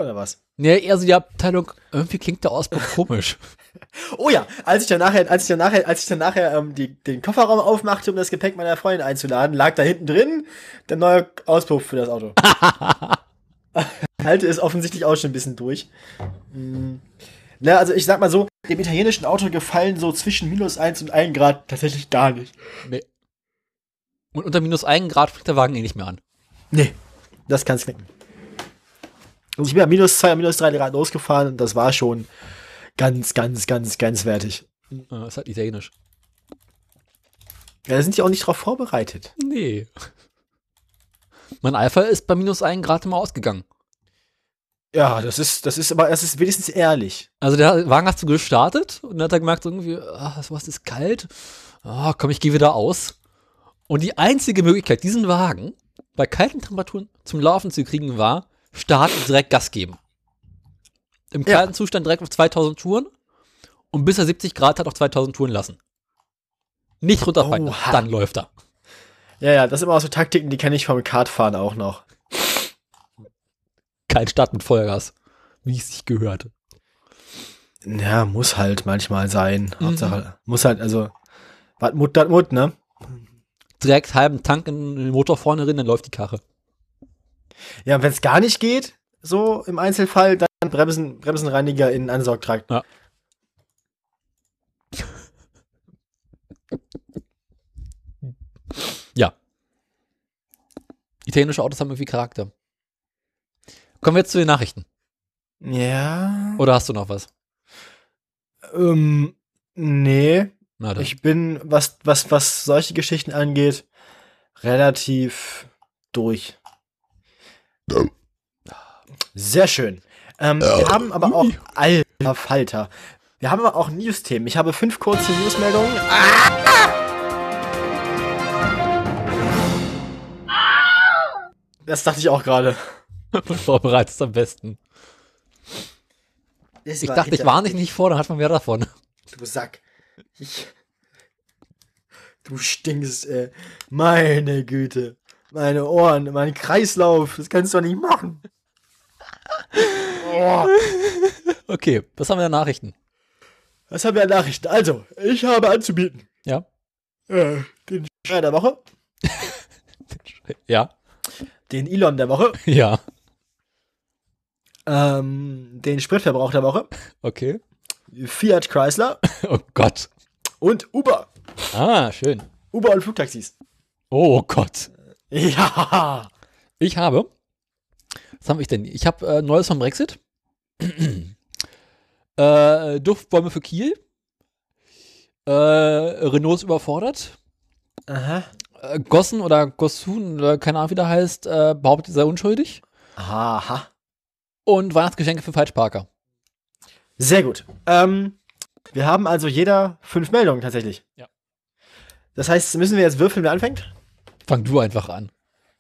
Oder was? Nee, eher so die Abteilung, irgendwie klingt der Auspuff komisch. Oh ja, als ich dann nachher, als ich dann nachher, als ich dann nachher ähm, die, den Kofferraum aufmachte, um das Gepäck meiner Freundin einzuladen, lag da hinten drin der neue Auspuff für das Auto. Halte ist offensichtlich auch schon ein bisschen durch. Mm. Na, also ich sag mal so, dem italienischen Auto gefallen so zwischen minus 1 und 1 Grad tatsächlich gar nicht. Nee. Und unter minus 1 Grad fliegt der Wagen eh nicht mehr an. Nee, das kann's knicken. Und ich bin ja minus 2, minus 3 Grad losgefahren und das war schon ganz, ganz, ganz, ganz wertig. Äh, ist halt italienisch. Ja, da sind die auch nicht drauf vorbereitet. Nee. Mein Alpha ist bei minus 1 Grad immer ausgegangen. Ja, das ist, das ist aber, das ist wenigstens ehrlich. Also der Wagen hast du gestartet und dann hat er gemerkt, irgendwie, ah, sowas ist kalt. Ah, komm, ich gehe wieder aus. Und die einzige Möglichkeit, diesen Wagen bei kalten Temperaturen zum Laufen zu kriegen, war, starten, direkt Gas geben. Im Ja. kalten Zustand direkt auf 2000 Touren und bis er 70 Grad hat auf 2000 Touren lassen. Nicht runterfallen, Oha. dann läuft er. Ja, ja, das sind immer auch so Taktiken, die kenne ich vom Kartfahren auch noch. Kein Start mit Feuergas, wie es sich gehört. Ja, muss halt manchmal sein. Hauptsache, muss halt, also, was Mut, dat Mut, ne? Direkt halben Tank in den Motor vorne rein, dann läuft die Karre. Ja, und wenn es gar nicht geht, so im Einzelfall, dann Bremsen, Bremsenreiniger in Ansaugtrakt. Ja. Ja. Italienische Autos haben irgendwie Charakter. Kommen wir jetzt zu den Nachrichten. Ja. Oder hast du noch was? Ähm, nee. Ich bin, was, was, was solche Geschichten angeht, relativ durch. Sehr schön. Ähm, wir haben aber auch, alter Falter, wir haben aber auch News-Themen. Ich habe fünf kurze Newsmeldungen. Das dachte ich auch gerade. Vorbereitet am besten. Das Ich dachte, ich warne dich nicht vor, dann hat man mehr davon. Du Sack. Ich, du stinkst, ey. Meine Güte. Meine Ohren, mein Kreislauf. Das kannst du doch nicht machen. Oh. Okay, was haben wir der Nachrichten? Was haben wir an Nachrichten? Also, ich habe anzubieten. Ja. Äh, den Schrei der Woche, Ja. den Elon der Woche, Ja. ähm, den Spritverbrauch der Woche, Okay. Fiat Chrysler Oh Gott. und Uber. Ah, schön. Uber und Flugtaxis. Oh Gott. Ja. Ich habe. Was habe ich denn? Ich habe äh, Neues vom Brexit. äh, Duftbäume für Kiel. Äh, Renault ist überfordert. Aha. Äh, Gossen oder Gossun oder keine Ahnung, wie der heißt, äh, behauptet, er sei unschuldig. Aha. Und Weihnachtsgeschenke für Falschparker. Sehr gut. Ähm, wir haben also jeder fünf Meldungen tatsächlich. Ja. Das heißt, müssen wir jetzt würfeln, wer anfängt? Fang du einfach an.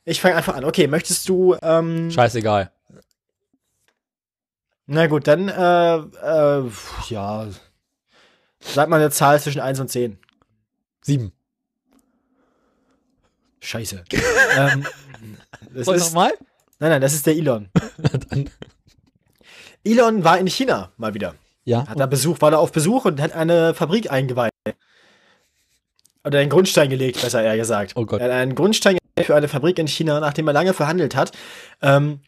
Ich fange einfach an. Okay, möchtest du, ähm, Scheißegal. na gut, dann, äh, äh, ja, sag mal eine Zahl zwischen 1 und 10. Sieben. Scheiße. ähm, das Soll ich ist, nochmal? nein, nein, das ist der Elon. Elon war in China mal wieder. Ja. Hat da Besuch, war da auf Besuch und hat eine Fabrik eingeweiht. Oder einen Grundstein gelegt, besser eher gesagt. Oh Gott. Er hat einen Grundstein gelegt für eine Fabrik in China, nachdem er lange verhandelt hat. Ähm,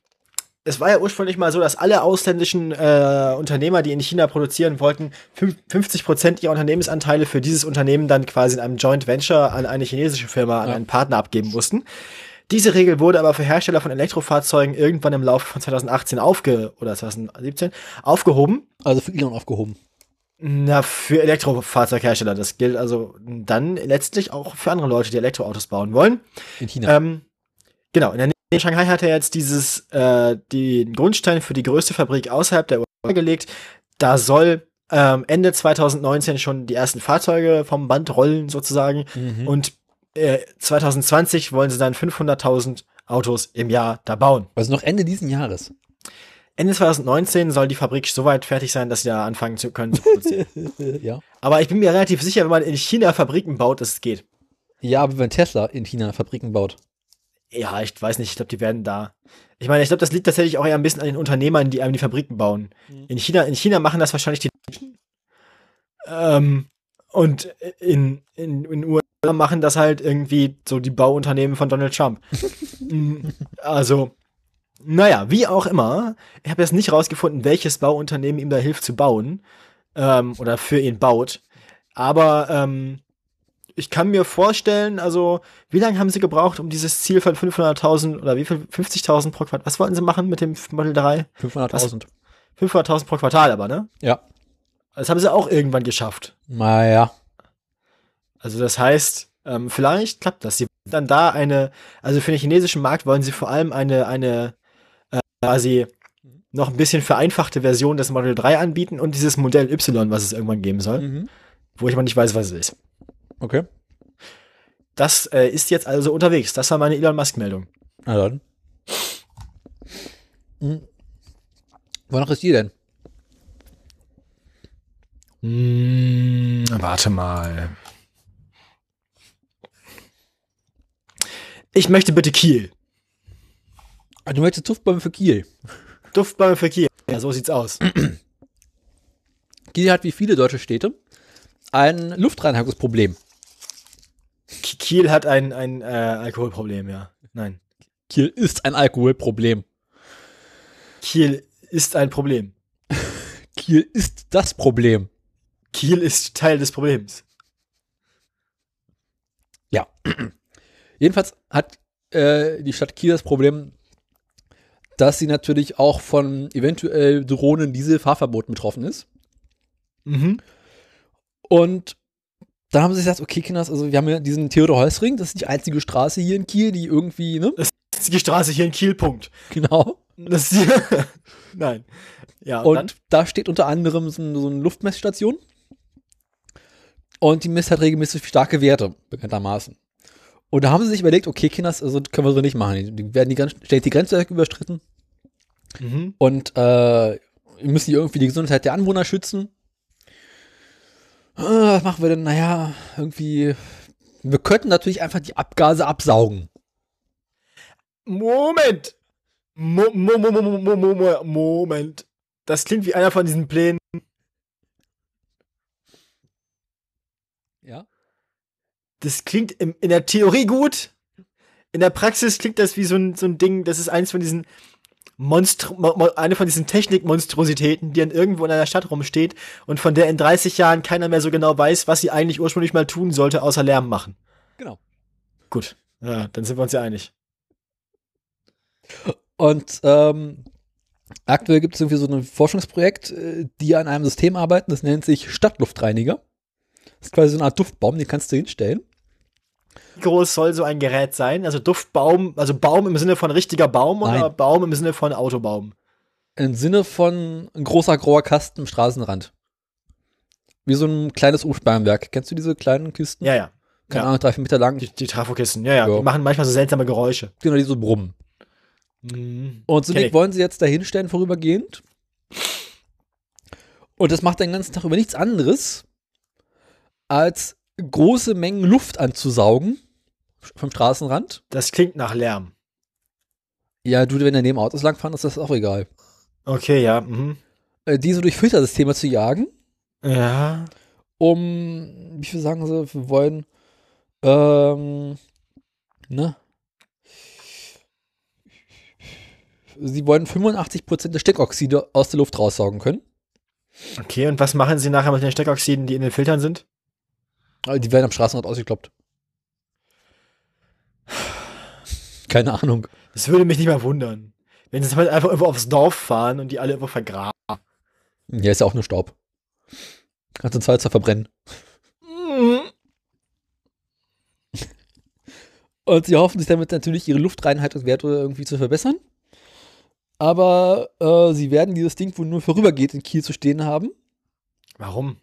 es war ja ursprünglich mal so, dass alle ausländischen äh, Unternehmer, die in China produzieren wollten, fünf- 50 Prozent ihrer Unternehmensanteile für dieses Unternehmen dann quasi in einem Joint Venture an eine chinesische Firma, an Ja. einen Partner abgeben mussten. Diese Regel wurde aber für Hersteller von Elektrofahrzeugen irgendwann im Laufe von 2018 aufge oder 2017 aufgehoben. Also für Elon aufgehoben. Na, für Elektrofahrzeughersteller. Das gilt also dann letztlich auch für andere Leute, die Elektroautos bauen wollen. In China. Ähm, genau, in der Nähe von Shanghai hat er jetzt dieses, äh, den Grundstein für die größte Fabrik außerhalb der USA gelegt. Da soll ähm, Ende 2019 schon die ersten Fahrzeuge vom Band rollen, sozusagen. Mhm. Und äh, 2020 wollen sie dann 500.000 Autos im Jahr da bauen. Also noch Ende diesen Jahres. Ende 2019 soll die Fabrik soweit fertig sein, dass sie da anfangen zu können zu produzieren. ja. Aber ich bin mir relativ sicher, wenn man in China Fabriken baut, dass es geht. Ja, aber wenn Tesla in China Fabriken baut. Ja, ich weiß nicht, ich glaube, die werden da. Ich meine, ich glaube, das liegt tatsächlich auch eher ein bisschen an den Unternehmern, die einem die Fabriken bauen. In China, in China machen das wahrscheinlich die Deutschen. Ähm, und in, in, in USA machen das halt irgendwie so die Bauunternehmen von Donald Trump. Mm, also, naja, wie auch immer, ich habe jetzt nicht rausgefunden, welches Bauunternehmen ihm da hilft zu bauen ähm, oder für ihn baut. Aber ähm, ich kann mir vorstellen, also, wie lange haben sie gebraucht, um dieses Ziel von 500.000 oder wie viel? 50.000 pro Quartal? Was wollten sie machen mit dem Model 3? 500.000. 500.000 pro Quartal aber, ne? Ja. Das haben sie auch irgendwann geschafft. Naja. Also, das heißt, ähm, vielleicht klappt das. Sie dann da eine, also für den chinesischen Markt wollen sie vor allem eine, eine, quasi noch ein bisschen vereinfachte Version des Model 3 anbieten und dieses Modell Y, was es irgendwann geben soll, Mhm. wo ich aber nicht weiß, was es ist. Okay. Das äh, ist jetzt also unterwegs. Das war meine Elon Musk-Meldung. Na dann. Hm. Wonach ist die denn? Hm, warte mal. Ich möchte bitte Kiel. Ah, Du möchtest Duftbäume für Kiel. Duftbäume für Kiel. Ja, so sieht's aus. Kiel hat wie viele deutsche Städte ein Luftreinigungsproblem. Ki- Kiel hat ein, ein äh, Alkoholproblem, ja. Nein. Kiel ist ein Alkoholproblem. Kiel ist ein Problem. Kiel ist das Problem. Kiel ist Teil des Problems. Ja. Jedenfalls hat äh, die Stadt Kiel das Problem, dass sie natürlich auch von eventuell drohenden Dieselfahrverboten betroffen ist. Mhm. Und dann haben sie gesagt, okay, Kinders, also wir haben ja diesen Theodor-Heuss-Ring, das ist die einzige Straße hier in Kiel, die irgendwie, ne? Das ist die Straße hier in Kiel, Punkt. Genau. Das ist Nein. Ja, und, Und da steht unter anderem so, ein- so eine Luftmessstation. Und die misst halt regelmäßig starke Werte, bekanntermaßen. Und da haben sie sich überlegt, okay, Kinders, also können wir so nicht machen. Die werden die ganz die Grenze überstritten. Mhm. Und äh, müssen die irgendwie die Gesundheit der Anwohner schützen. Äh, was machen wir denn? Naja, irgendwie. Wir könnten natürlich einfach die Abgase absaugen. Moment! Mo mo mo Moment. Das klingt wie einer von diesen Plänen, Das klingt im, in der Theorie gut. In der Praxis klingt das wie so ein, so ein Ding, das ist eins von diesen Monstr mo mo- eine von diesen Technikmonstrositäten, die dann irgendwo in einer Stadt rumsteht und von der in 30 Jahren keiner mehr so genau weiß, was sie eigentlich ursprünglich mal tun sollte, außer Lärm machen. Genau. Gut. Ja, dann sind wir uns ja einig. Und ähm, aktuell gibt es irgendwie so ein Forschungsprojekt, äh, die an einem System arbeiten, das nennt sich Stadtluftreiniger. Das ist quasi so eine Art Duftbaum, den kannst du hinstellen. Wie groß soll so ein Gerät sein? Also Duftbaum, also Baum im Sinne von richtiger Baum oder Nein. Baum im Sinne von Autobaum? Im Sinne von ein großer grauer Kasten am Straßenrand. Wie so ein kleines Umspannwerk. Kennst du diese kleinen Kisten? Ja, ja. Keine ja. Ahnung, drei, vier Meter lang. Die, die Trafokisten, ja, ja, Ja. Die machen manchmal so seltsame Geräusche. Genau, die so brummen. Mhm. Und so ich. wollen sie jetzt da hinstellen, vorübergehend. Und das macht den ganzen Tag über nichts anderes, als große Mengen Luft anzusaugen vom Straßenrand. Das klingt nach Lärm. Ja, du, wenn daneben Autos langfahren, ist das auch egal. Okay, ja. Mhm. Äh, Die so durch Filtersysteme zu jagen, Ja. um, wie viel sagen sie, wir wollen, ähm, ne? Sie wollen 85% der Stickoxide aus der Luft raussaugen können. Okay, und was machen sie nachher mit den Stickoxiden, die in den Filtern sind? Die werden am Straßenrand ausgekloppt. Keine Ahnung. Das würde mich nicht mal wundern. Wenn sie halt einfach irgendwo aufs Dorf fahren und die alle irgendwo vergraben. Ja, ist ja auch nur Staub. Kannst du in Salzer verbrennen. Und sie hoffen sich damit natürlich ihre Luftreinhaltungswerte irgendwie zu verbessern. Aber äh, sie werden dieses Ding wohl nur vorübergeht in Kiel zu stehen haben, Warum?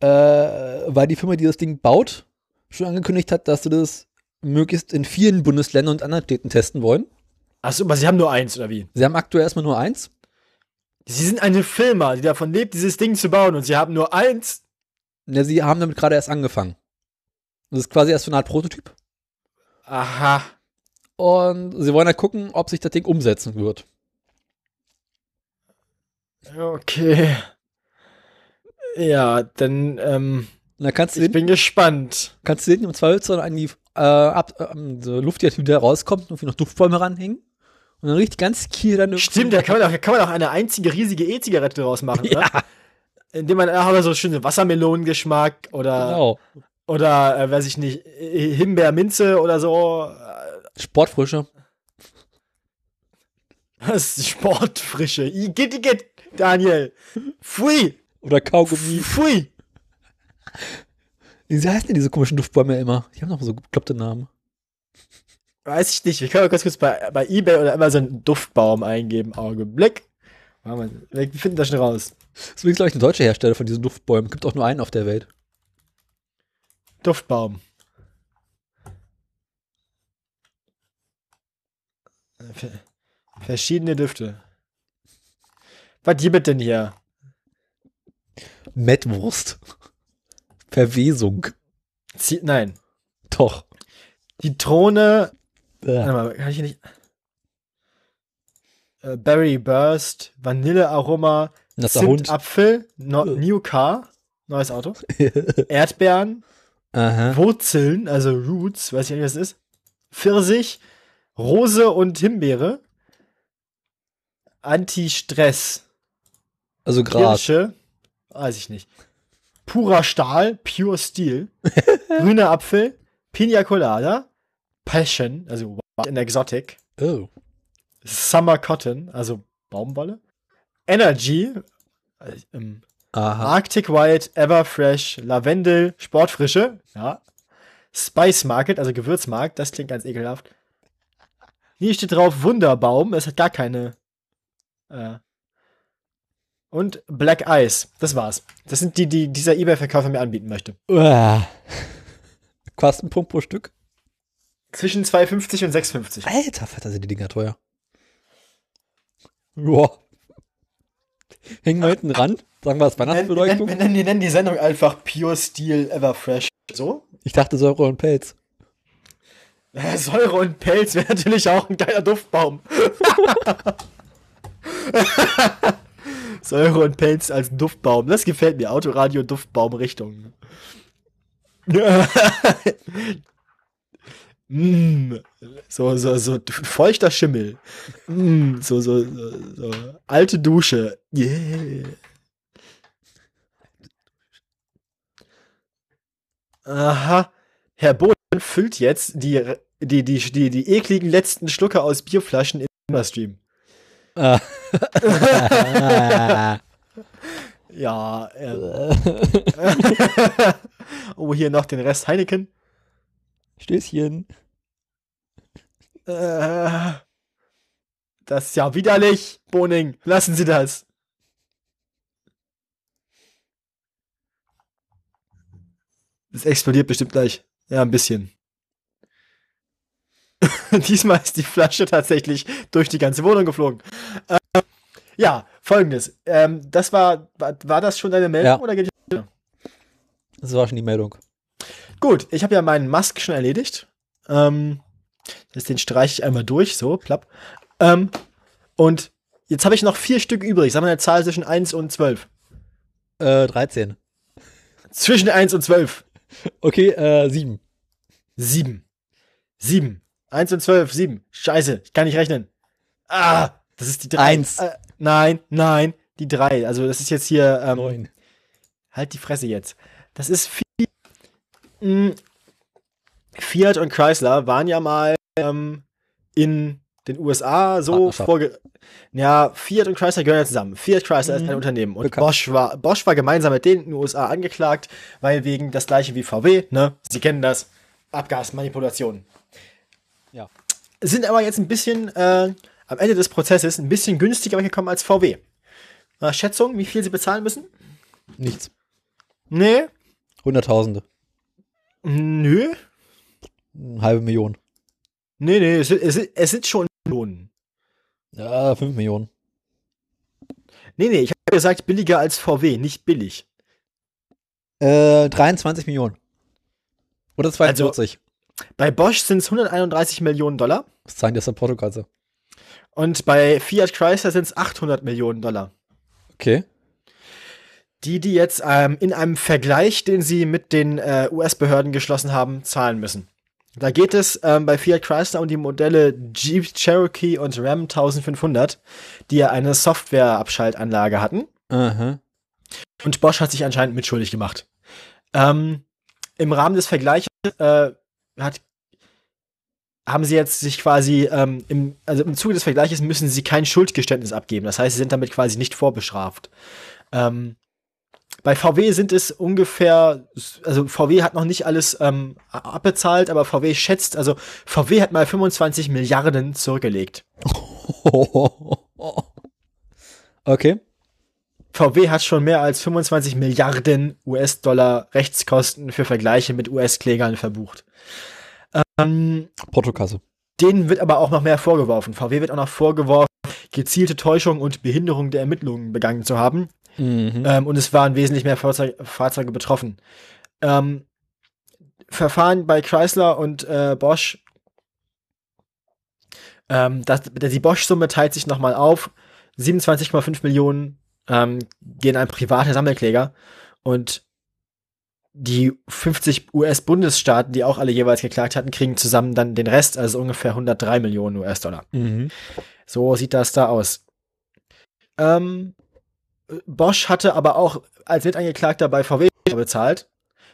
Äh, weil die Firma, die das Ding baut, schon angekündigt hat, dass sie das möglichst in vielen Bundesländern und anderen Städten testen wollen. Achso, aber sie haben nur eins, oder wie? Sie haben aktuell erstmal nur eins. Sie sind eine Firma, die davon lebt, dieses Ding zu bauen und sie haben nur eins. Ja, sie haben damit gerade erst angefangen. Das ist quasi erst so eine Art Prototyp. Aha. Und sie wollen halt gucken, ob sich das Ding umsetzen wird. Okay. Ja, dann, ähm, dann kannst du ich den, bin gespannt. kannst du den im Zweifelsfall an die äh, ab, ähm, so Luft, die wieder rauskommt, irgendwie noch Duftbäume ranhängen. Und dann riecht ganz Kiel dann Stimmt, da kann man auch, da kann man auch eine einzige riesige E-Zigarette draus machen? Ja, Indem man auch so schöne Wassermelonengeschmack oder, genau. oder, äh, weiß ich nicht, äh, Himbeerminze oder so. Sportfrische. Das ist Sportfrische. Igitt, igitt, Daniel. Pfui. Oder Kaugummi. Pfui. Wie heißen denn diese komischen Duftbäume immer? Die haben noch so bekloppte Namen. Weiß ich nicht. Wir können mal ganz kurz bei, bei Ebay oder Amazon Duftbaum eingeben. Augenblick. Wir finden das schon raus. Das ist glaube ich, ein deutscher Hersteller von diesen Duftbäumen. Gibt auch nur einen auf der Welt. Duftbaum. Ver verschiedene Düfte. Was gibt es denn hier? Mettwurst. Verwesung. Zie Nein. Doch. Zitrone. Äh. Warte mal, kann ich hier nicht. Äh, Berry Burst, Vanillearoma, Nasser Hund. Zimt, Apfel, no. New Car, neues Auto, Erdbeeren, Aha. Wurzeln, also Roots, weiß ich nicht, was das ist, Pfirsich, Rose und Himbeere, Anti-Stress, Also Gras. Kirsche, weiß ich nicht, purer Stahl, Pure Steel, grüner Apfel, Pina Colada, Passion, also in Exotic, Oh. Summer Cotton, also Baumwolle, Energy, ähm, Aha. Arctic Wild, Everfresh, Lavendel, Sportfrische, ja. Spice Market, also Gewürzmarkt, das klingt ganz ekelhaft. Hier steht drauf Wunderbaum, es hat gar keine. Äh. Und Black Ice, das war's. Das sind die, die dieser Ebay-Verkäufer mir anbieten möchte. Uah. Kostenpunkt pro Stück. Zwischen 2,50 und 6,50. Alter, Vater, sind die Dinger teuer. Ja. Hängen wir hinten ran. Sagen wir es nennen, wir, Weihnachtsbeleuchtung. nennen, wir nennen die Sendung einfach Pure Steel Ever Fresh. So? Ich dachte Säure und Pelz. Säure und Pelz wäre natürlich auch ein geiler Duftbaum. Säure und Pelz als Duftbaum. Das gefällt mir. Autoradio Duftbaum Richtung. mm, so, so, so feuchter Schimmel. Mm, so, so, so, so. Alte Dusche. Yeah. Aha. Herr Boden füllt jetzt die, die, die, die, die ekligen letzten Schlucke aus Bierflaschen in den Stream. Ah. Ja. Äh. oh, hier noch den Rest Heineken. Stößchen. Äh, das ist ja widerlich, Boning. Lassen Sie das. Das explodiert bestimmt gleich. Ja, ein bisschen. Diesmal ist die Flasche tatsächlich durch die ganze Wohnung geflogen. Ähm, ja, folgendes. Ähm, das war, war, war das schon deine Meldung Ja. oder geht Das war schon die Meldung. Gut, ich habe ja meinen Mask schon erledigt. Ähm, das, den streiche ich einmal durch, so, plapp. Ähm, und jetzt habe ich noch vier Stück übrig. Sagen wir eine Zahl zwischen 1 und 12. Äh, 13. Zwischen 1 und 12. Okay, äh, 7. 7. 7. 1 und 12, 7. Scheiße, ich kann nicht rechnen. Ah, das ist die 3. Eins. Äh, nein, nein, die 3. Also das ist jetzt hier, ähm, 9. halt die Fresse jetzt. Das ist viel. Mh, Fiat und Chrysler waren ja mal ähm, in den USA so vorge... Ja, Fiat und Chrysler gehören ja zusammen. Fiat Chrysler ist Mhm. ein Unternehmen und Bekannt. Bosch war, Bosch war gemeinsam mit denen in den USA angeklagt, weil wegen das gleiche wie VW, ne? Sie kennen das, Abgasmanipulation. Ja. Sind aber jetzt ein bisschen äh, am Ende des Prozesses ein bisschen günstiger weggekommen als VW. Na, Schätzung, wie viel sie bezahlen müssen? Nichts. Nee, Hunderttausende. nö. Eine halbe Million. Nee, nee, es, es, es sind schon Millionen. Ja, 5 Millionen. Nee, nee, ich habe gesagt billiger als VW, nicht billig. Äh, 23 Millionen. Oder 42. Bei Bosch sind es 131 Millionen Dollar das zeigen das in Portokasse. Und bei Fiat Chrysler sind es 800 Millionen Dollar. Okay. Die, die jetzt ähm, in einem Vergleich, den sie mit den äh, US-Behörden geschlossen haben, zahlen müssen. Da geht es ähm, bei Fiat Chrysler um die Modelle Jeep Cherokee und Ram 1500, die ja eine Softwareabschaltanlage hatten. Aha. Und Bosch hat sich anscheinend mitschuldig gemacht. Ähm, Im Rahmen des Vergleiches äh, hat, haben sie jetzt sich quasi, ähm, im, also im Zuge des Vergleiches müssen sie kein Schuldgeständnis abgeben. Das heißt, sie sind damit quasi nicht vorbestraft. Ähm, bei VW sind es ungefähr, also VW hat noch nicht alles ähm, abbezahlt, aber VW schätzt, also VW hat mal 25 Milliarden zurückgelegt. Okay. VW hat schon mehr als 25 Milliarden US-Dollar Rechtskosten für Vergleiche mit US-Klägern verbucht. Ähm, Portokasse. denen wird aber auch noch mehr vorgeworfen. VW wird auch noch vorgeworfen, gezielte Täuschung und Behinderung der Ermittlungen begangen zu haben. Mhm. Ähm, und es waren wesentlich mehr Fahrzeug Fahrzeuge betroffen. Ähm, Verfahren bei Chrysler und äh, Bosch. Ähm, das, die Bosch-Summe teilt sich nochmal auf. 27,5 Millionen ähm, gehen an private Sammelkläger und die 50 US-Bundesstaaten, die auch alle jeweils geklagt hatten, kriegen zusammen dann den Rest, also ungefähr 103 Millionen US-Dollar. Mhm. So sieht das da aus. Ähm, Bosch hatte aber auch als Mitangeklagter bei VW bezahlt.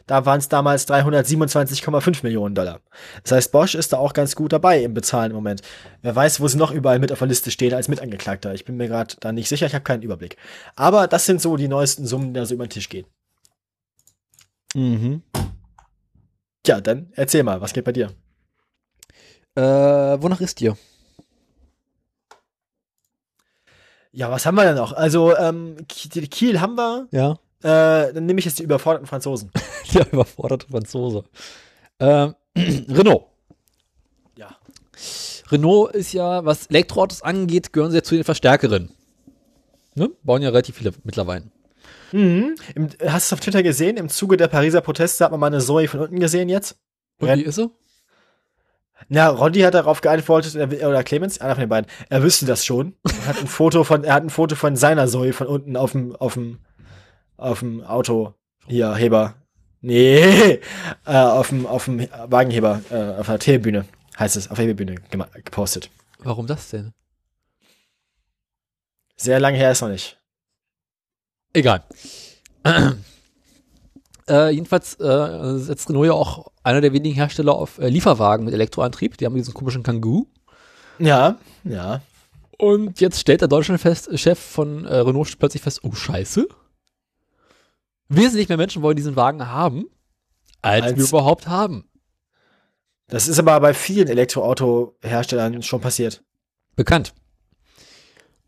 Da waren es damals 327,5 Millionen Dollar. Das heißt, Bosch ist da auch ganz gut dabei im Bezahlen im Moment. Wer weiß, wo sie noch überall mit auf der Liste stehen als Mitangeklagter. Ich bin mir gerade da nicht sicher, ich habe keinen Überblick. Aber das sind so die neuesten Summen, die da so über den Tisch gehen. Mhm. Ja, dann erzähl mal, was geht bei dir? Äh, wonach ist dir? Ja, was haben wir denn noch? Also, ähm, Kiel haben wir. Ja. Äh, dann nehme ich jetzt die überforderten Franzosen. Der überforderte Franzose. Ähm, Renault. Ja. Renault ist ja, was Elektroautos angeht, gehören sie ja zu den Verstärkeren. Ne? Bauen ja relativ viele mittlerweile. Mhm. Im, hast du es auf Twitter gesehen? Im Zuge der Pariser Proteste hat man mal eine Zoe von unten gesehen jetzt. Und wie ist sie? Na, Roddy hat darauf geantwortet, er, oder Clemens, einer von den beiden, er wüsste das schon. Er hat ein Foto von, er hat ein Foto von seiner Zoe von unten auf dem, auf dem, auf dem Auto, hier, Heber. Nee, äh, auf dem, auf dem Wagenheber, äh, auf der Telebühne, heißt es, auf der Hebebühne gepostet. Warum das denn? Sehr lange her ist noch nicht. Egal. äh, jedenfalls äh, setzt Renault ja auch einer der wenigen Hersteller auf äh, Lieferwagen mit Elektroantrieb. Die haben diesen komischen Kangoo. Ja, ja. Und jetzt stellt der Deutschlandchef von äh, Renault plötzlich fest, oh scheiße. Wesentlich mehr Menschen wollen diesen Wagen haben, als, Als- wir überhaupt haben. Das ist aber bei vielen Elektroauto-Herstellern schon passiert. Bekannt.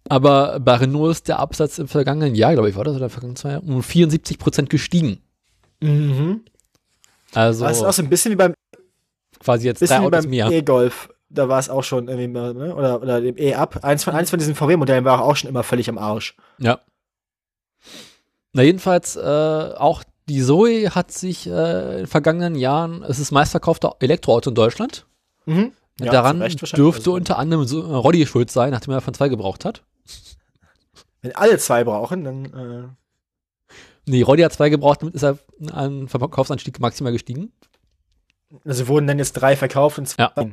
Aber bei Renault ist der Absatz im vergangenen Jahr, glaube ich, war das, oder im vergangenen zwei Jahren, um 74 Prozent gestiegen. Mhm. Also Das ist auch so ein bisschen wie beim quasi jetzt drei Autos beim mehr. E-Golf. Da war es auch schon irgendwie, ne? oder, oder dem E-Up. Eins von, eins von diesen VW-Modellen war auch schon immer völlig am Arsch. Ja. Na, jedenfalls, äh, auch die Zoe hat sich äh, in den vergangenen Jahren, es ist das meistverkaufte Elektroauto in Deutschland. Mhm. Ja, Daran dürfte unter anderem so, äh, Roddy schuld sein, nachdem er davon zwei gebraucht hat. Wenn alle zwei brauchen, dann. Äh, Nee, Roddy hat zwei gebraucht, damit ist er an Verkaufsanstieg maximal gestiegen. also wurden dann jetzt drei verkauft und zwei. Ja.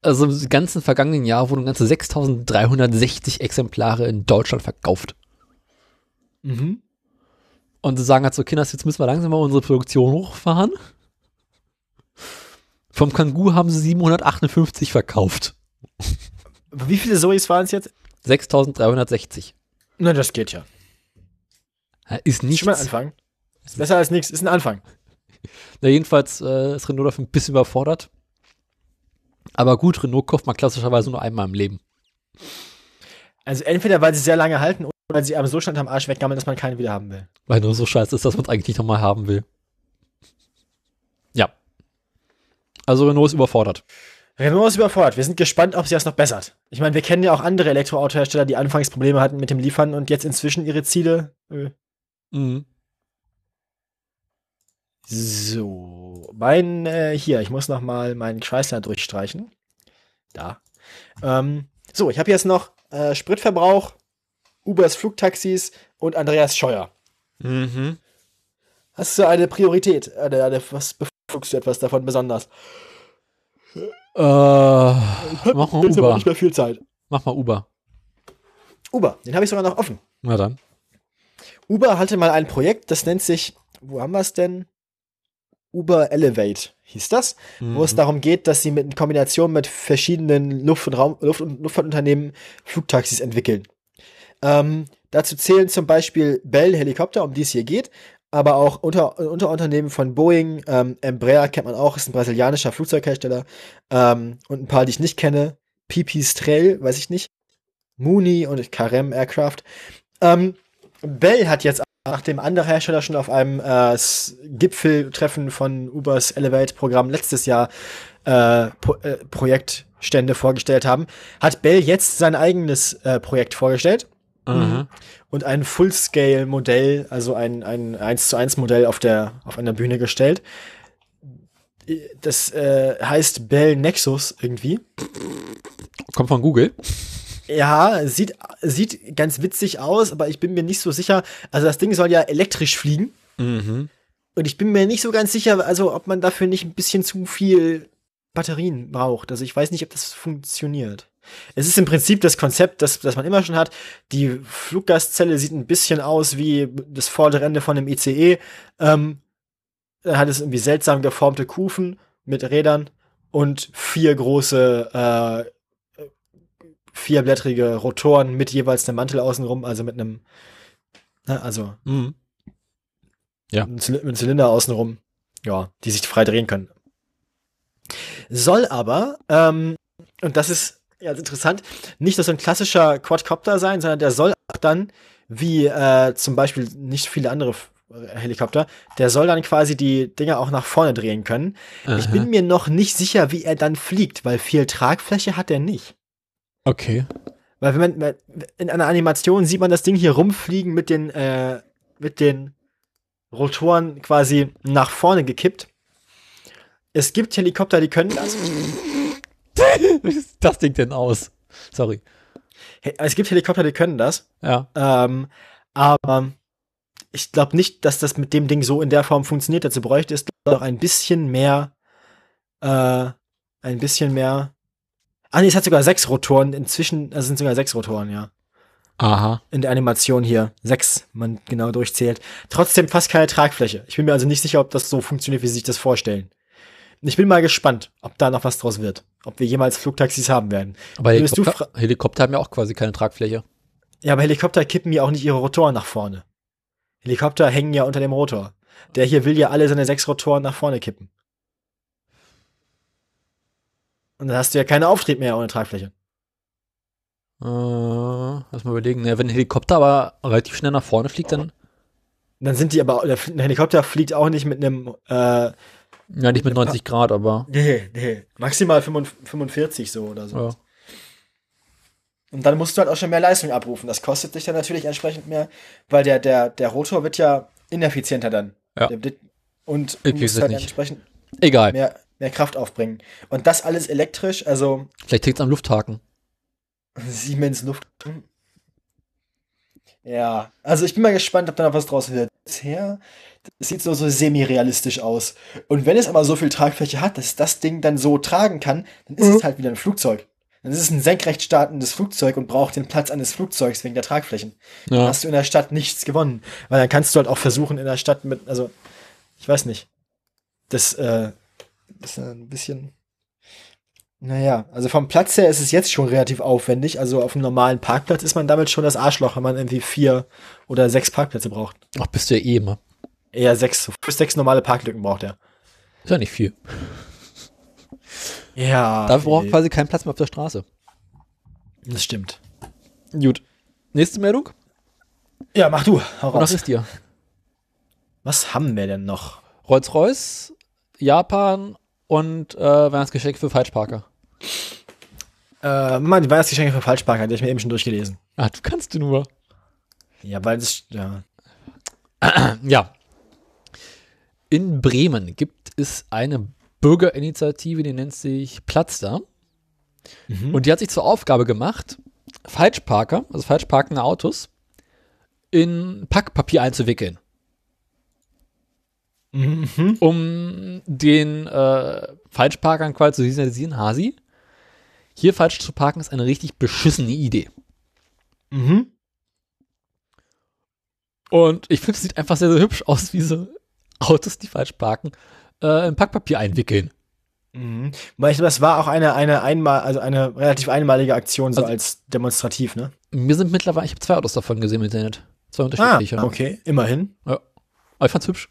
Also im ganzen vergangenen Jahr wurden ganze 6360 Exemplare in Deutschland verkauft. Mhm. Und sie sagen halt so, Kinders, jetzt müssen wir langsam mal unsere Produktion hochfahren. Vom Kangoo haben sie 758 verkauft. Wie viele Zoes waren es jetzt? 6360. Na, das geht ja. Ist Nicht schon mal ein nichts. Anfang. Ist besser als nichts, ist ein Anfang. Na, jedenfalls äh, ist Renault dafür ein bisschen überfordert. Aber gut, Renault kauft man klassischerweise nur einmal im Leben. Also entweder weil sie sehr lange halten oder weil sie einem so schnell am Arsch weggammeln, dass man keinen wieder haben will. Weil nur so scheiße ist, dass man es eigentlich nicht nochmal haben will. Ja. Also Renault ist überfordert. Renault ist überfordert. Wir sind gespannt, ob sie das noch bessert. Ich meine, wir kennen ja auch andere Elektroautohersteller, die anfangs Probleme hatten mit dem Liefern und jetzt inzwischen ihre Ziele. Äh, Mhm. So, mein, äh, hier, ich muss noch mal meinen Chrysler durchstreichen. Da. Ähm, so, ich habe jetzt noch äh, Spritverbrauch, Ubers Flugtaxis und Andreas Scheuer. Mhm. Hast du eine Priorität? Eine, eine, was bevorzugst du etwas davon besonders? Äh, mach mal Jetzt aber Uber. nicht mehr viel Zeit. Mach mal Uber. Uber, den habe ich sogar noch offen. Na dann. Uber hatte mal ein Projekt, das nennt sich, wo haben wir es denn? Uber Elevate hieß das, wo es darum geht, dass sie mit in Kombination mit verschiedenen Luft- und, Raum, Luft und Luftfahrtunternehmen Flugtaxis entwickeln. Ähm, dazu zählen zum Beispiel Bell Helikopter, um die es hier geht, aber auch unter, Unterunternehmen von Boeing, ähm, Embraer kennt man auch, ist ein brasilianischer Flugzeughersteller ähm, und ein paar, die ich nicht kenne, Pipistrel, weiß ich nicht, Mooney und Carem Aircraft. Ähm, Bell hat jetzt, nachdem andere Hersteller schon auf einem äh, Gipfeltreffen von Ubers Elevate-Programm letztes Jahr äh, Pro äh, Projektstände vorgestellt haben, hat Bell jetzt sein eigenes äh, Projekt vorgestellt Mhm. und ein Full-Scale-Modell, also ein, ein 1 zu 1 Modell auf der auf einer Bühne gestellt. Das äh, heißt Bell Nexus irgendwie. Kommt von Google. Ja, sieht, sieht ganz witzig aus, aber ich bin mir nicht so sicher. Also das Ding soll ja elektrisch fliegen. Mhm. Und ich bin mir nicht so ganz sicher, also ob man dafür nicht ein bisschen zu viel Batterien braucht. Also ich weiß nicht, ob das funktioniert. Es ist im Prinzip das Konzept, das, das man immer schon hat. Die Fluggastzelle sieht ein bisschen aus wie das vordere Ende von einem ICE. Ähm, dann hat es irgendwie seltsam geformte Kufen mit Rädern und vier große, äh, vierblättrige Rotoren mit jeweils einem Mantel außenrum, also mit einem, ne, also Mhm. ein Zyl- ein Zylinder außenrum, ja, die sich frei drehen können. Soll aber, ähm, und das ist ja interessant, nicht nur so ein klassischer Quadcopter sein, sondern der soll auch dann, wie äh, zum Beispiel nicht viele andere Helikopter, der soll dann quasi die Dinger auch nach vorne drehen können. Ich bin mir noch nicht sicher, wie er dann fliegt, weil viel Tragfläche hat er nicht. Okay. Weil wenn man in einer Animation sieht man das Ding hier rumfliegen mit den äh, mit den Rotoren quasi nach vorne gekippt. Es gibt Helikopter, die können das. Wie sieht das Ding denn aus? Sorry. He- Es gibt Helikopter, die können das. Ja. Ähm, aber ich glaube nicht, dass das mit dem Ding so in der Form funktioniert. Dazu bräuchte es doch ein bisschen mehr, äh, ein bisschen mehr. Ah nee, es hat sogar sechs Rotoren. Inzwischen, also es sind sogar sechs Rotoren, ja. Aha. In der Animation hier. Sechs, man genau durchzählt. Trotzdem fast keine Tragfläche. Ich bin mir also nicht sicher, ob das so funktioniert, wie sie sich das vorstellen. Ich bin mal gespannt, ob da noch was draus wird. Ob wir jemals Flugtaxis haben werden. Aber Helikopter, Helikopter haben ja auch quasi keine Tragfläche. Ja, aber Helikopter kippen ja auch nicht ihre Rotoren nach vorne. Helikopter hängen ja unter dem Rotor. Der hier will ja alle seine sechs Rotoren nach vorne kippen. Und dann hast du ja keinen Auftrieb mehr ohne Tragfläche. Äh, lass mal überlegen. Ja, wenn ein Helikopter aber relativ schnell nach vorne fliegt, dann. Dann sind die aber, der ein Helikopter fliegt auch nicht mit einem, äh, Ja, nicht mit 90 Grad, aber. nee, nee, maximal 45 so oder so. Ja. Und dann musst du halt auch schon mehr Leistung abrufen. Das kostet dich dann natürlich entsprechend mehr, weil der, der, der Rotor wird ja ineffizienter dann. Ja. Und Ich du musst halt nicht. entsprechend Egal. mehr, mehr Kraft aufbringen. Und das alles elektrisch, also Vielleicht liegt es am Lufthaken. Siemens Luft. Ja, also ich bin mal gespannt, ob da noch was draus wird. Bisher das sieht so, so semi-realistisch aus. Und wenn es aber so viel Tragfläche hat, dass das Ding dann so tragen kann, dann ist es halt wieder ein Flugzeug. Dann ist es ein senkrecht startendes Flugzeug und braucht den Platz eines Flugzeugs wegen der Tragflächen. Dann Ja. hast du in der Stadt nichts gewonnen. Weil dann kannst du halt auch versuchen, in der Stadt mit, also, ich weiß nicht. Das, äh, das ist ein bisschen. Naja, also vom Platz her ist es jetzt schon relativ aufwendig. Also auf einem normalen Parkplatz ist man damit schon das Arschloch, wenn man irgendwie vier oder sechs Parkplätze braucht. Ach, bist du ja eh immer. Eher sechs, fünf, sechs normale Parklücken braucht er. Ist ja nicht viel. Ja. Dafür braucht quasi keinen Platz mehr auf der Straße. das stimmt. Gut. Nächste Meldung? Ja, mach du. Hau raus. ist dir? Was haben wir denn noch? Rolls-Royce, Japan und äh, Weihnachtsgeschenk für Falschparker. Äh, Mann, die Weihnachtsgeschenke für Falschparker, die hab ich mir eben schon durchgelesen. Ah, du kannst du nur. Ja, weil das, ja. Ja. In Bremen gibt es eine Bürgerinitiative, die nennt sich Platz da. Und die hat sich zur Aufgabe gemacht, Falschparker, also falsch parkende Autos, in Packpapier einzuwickeln. Mhm. um den äh, Falschparkern quasi zu signalisieren, Hasi, hier falsch zu parken ist eine richtig beschissene Idee. Mhm. Und ich finde, es sieht einfach sehr, sehr hübsch aus, wie so Autos, die falsch parken, äh, in Packpapier einwickeln. Mhm. Ich, das war auch eine, eine einmal, also eine relativ einmalige Aktion, so Also- als demonstrativ, ne? Mir sind mittlerweile, ich habe zwei Autos davon gesehen im Internet. Zwei unterschiedliche. Ah, okay, immerhin. Aber ich fand's hübsch.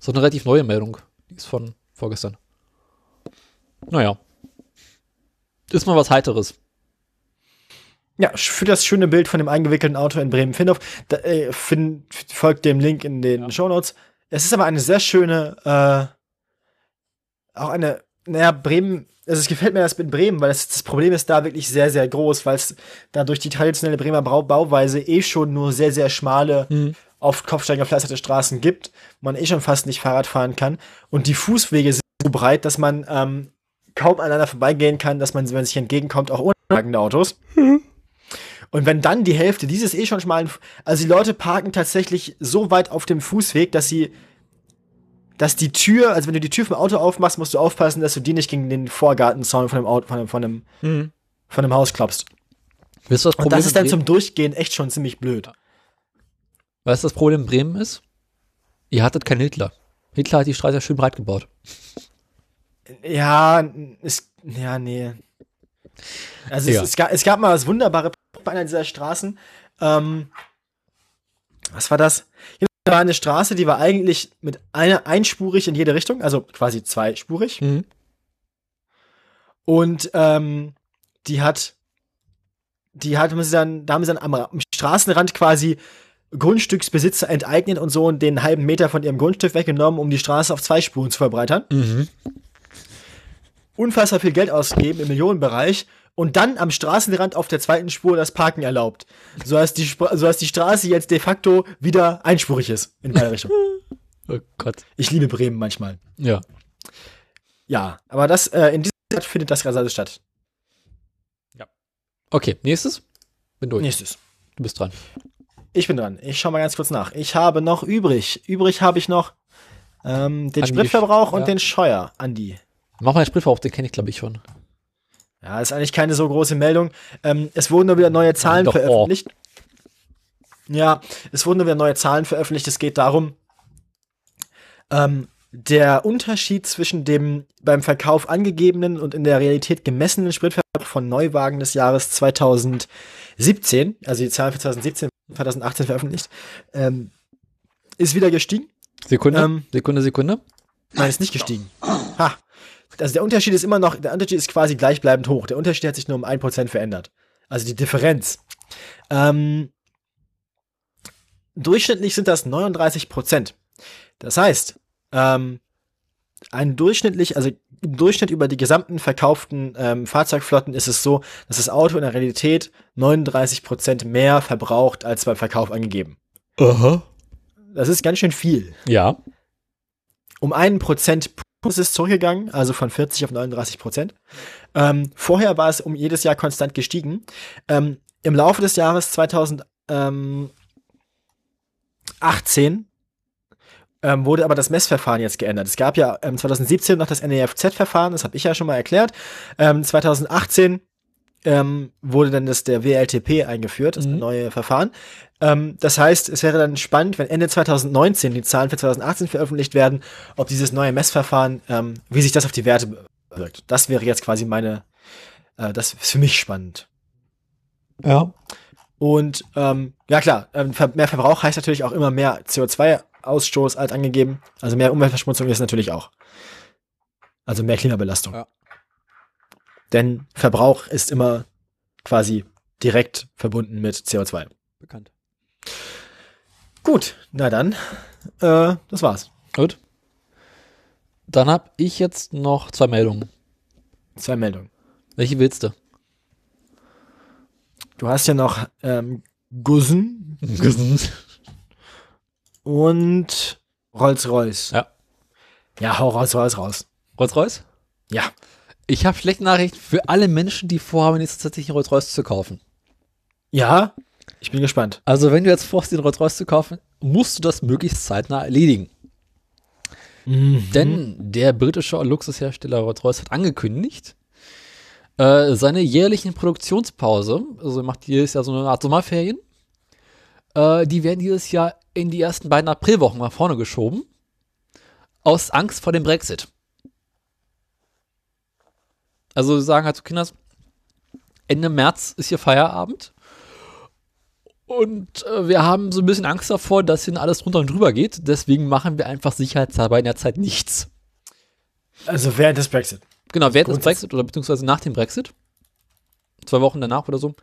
So eine relativ neue Meldung. Die ist von vorgestern. Naja. Ist mal was Heiteres. Ja, für das schöne Bild von dem eingewickelten Auto in Bremen-Findorf, äh, find, folgt dem Link in den Shownotes. Es ist aber eine sehr schöne, äh, auch eine, naja, Bremen, also es gefällt mir das mit Bremen, weil das, das Problem ist da wirklich sehr, sehr groß, weil es da durch die traditionelle Bremer Brau Bauweise eh schon nur sehr, sehr schmale, auf Kopfsteigen gepflasterte Straßen gibt, wo man eh schon fast nicht Fahrrad fahren kann. Und die Fußwege sind so breit, dass man ähm, kaum aneinander vorbeigehen kann, dass man, wenn man sich entgegenkommt, auch ohne tragende Autos. Und wenn dann die Hälfte dieses eh schon schmalen, also die Leute parken tatsächlich so weit auf dem Fußweg, dass sie, dass die Tür, also wenn du die Tür vom Auto aufmachst, musst du aufpassen, dass du die nicht gegen den Vorgartenzaun von dem Auto, von dem, von dem, von dem Haus klopfst. Wisst ihr, was Und das ist dann zum Durchgehen echt schon ziemlich blöd. Weißt du, das Problem in Bremen ist? Ihr hattet keinen Hitler. Hitler hat die Straße ja schön breit gebaut. Ja, ist, ja, nee. Also es, Ja. es, gab, es gab mal das wunderbare bei einer dieser Straßen. Ähm, was war das? Hier war eine Straße, die war eigentlich mit einer einspurig in jede Richtung, also quasi zweispurig. Mhm. Und ähm, die hat, die hat haben sie dann, da haben sie dann am, am Straßenrand quasi Grundstücksbesitzer enteignet und so und den halben Meter von ihrem Grundstück weggenommen, um die Straße auf zwei Spuren zu verbreitern. Unfassbar viel Geld ausgeben im Millionenbereich und dann am Straßenrand auf der zweiten Spur das Parken erlaubt. So dass die, Spra- so dass die Straße jetzt de facto wieder einspurig ist in beide Richtungen. Oh Gott. Ich liebe Bremen manchmal. Ja. Ja, aber das, äh, in dieser Stadt findet das gerade statt. Okay, nächstes. Bin durch. Nächstes. Du bist dran. Ich bin dran. Ich schau mal ganz kurz nach. Ich habe noch übrig. Übrig habe ich noch ähm, den Andi, Spritverbrauch ja. und den Scheuer. Andi. Mach mal den Spritverbrauch, den kenne ich glaube ich schon. Ja, ist eigentlich keine so große Meldung. Ähm, es wurden nur wieder neue Zahlen doch, oh. veröffentlicht. Ja, es wurden nur wieder neue Zahlen veröffentlicht. Es geht darum, ähm, der Unterschied zwischen dem beim Verkauf angegebenen und in der Realität gemessenen Spritverbrauch von Neuwagen des Jahres 2017, also die Zahlen für 2017, 2018 veröffentlicht, ähm, ist wieder gestiegen. Sekunde, Ähm. Sekunde, Sekunde. Nein, ist nicht gestiegen. Ha. Also der Unterschied ist immer noch, der Unterschied ist quasi gleichbleibend hoch. Der Unterschied hat sich nur um 1% verändert. Also die Differenz. Ähm, durchschnittlich sind das 39%. Das heißt, ähm, ein durchschnittlich, also im Durchschnitt über die gesamten verkauften ähm, Fahrzeugflotten ist es so, dass das Auto in der Realität 39% mehr verbraucht als beim Verkauf angegeben. Aha. Das ist ganz schön viel. Ja. um einen Prozent ist es zurückgegangen, also von 40 auf 39 Prozent. Ähm, vorher war es um jedes Jahr konstant gestiegen. Ähm, Im Laufe des Jahres 2018 ähm, wurde aber das Messverfahren jetzt geändert. Es gab ja ähm, 2017 noch das NEFZ-Verfahren, das habe ich ja schon mal erklärt. Ähm, 2018 ähm, wurde dann das der WLTP eingeführt, das Mhm. neue Verfahren. Ähm, das heißt, es wäre dann spannend, wenn Ende 2019 die Zahlen für 2018 veröffentlicht werden, ob dieses neue Messverfahren, ähm, wie sich das auf die Werte wirkt. Das wäre jetzt quasi meine, äh, das ist für mich spannend. Ja. Und ähm, ja klar, ähm, mehr Verbrauch heißt natürlich auch immer mehr CO2-Ausstoß als angegeben. Also mehr Umweltverschmutzung ist natürlich auch. Also mehr Klimabelastung. Ja. Denn Verbrauch ist immer quasi direkt verbunden mit CO2. Bekannt. Gut, na dann, äh, das war's. Gut. Dann habe ich jetzt noch zwei Meldungen. Zwei Meldungen. Welche willst du? Du hast ja noch ähm, Gussen und Rolls-Royce. Ja. Ja, hau Rolls-Royce raus. Rolls-Royce? Ja. Ich habe schlechte Nachrichten für alle Menschen, die vorhaben, jetzt tatsächlich einen Rolls-Royce zu kaufen. Ja, ich bin gespannt. Also, wenn du jetzt vorhast, den Rolls-Royce zu kaufen, musst du das möglichst zeitnah erledigen. Denn der britische Luxushersteller Rolls-Royce hat angekündigt, äh, seine jährlichen Produktionspause, also er macht jedes Jahr so eine Art Sommerferien, äh, die werden dieses Jahr in die ersten beiden Aprilwochen nach vorne geschoben, aus Angst vor dem Brexit. Also sie sagen halt so, Kinders, Ende März ist hier Feierabend. Und äh, wir haben so ein bisschen Angst davor, dass hier alles drunter und drüber geht. Deswegen machen wir einfach sicherheitshalber in der Zeit nichts. Also während des Brexit. Genau, während des Brexit oder beziehungsweise nach dem Brexit, zwei Wochen danach oder so,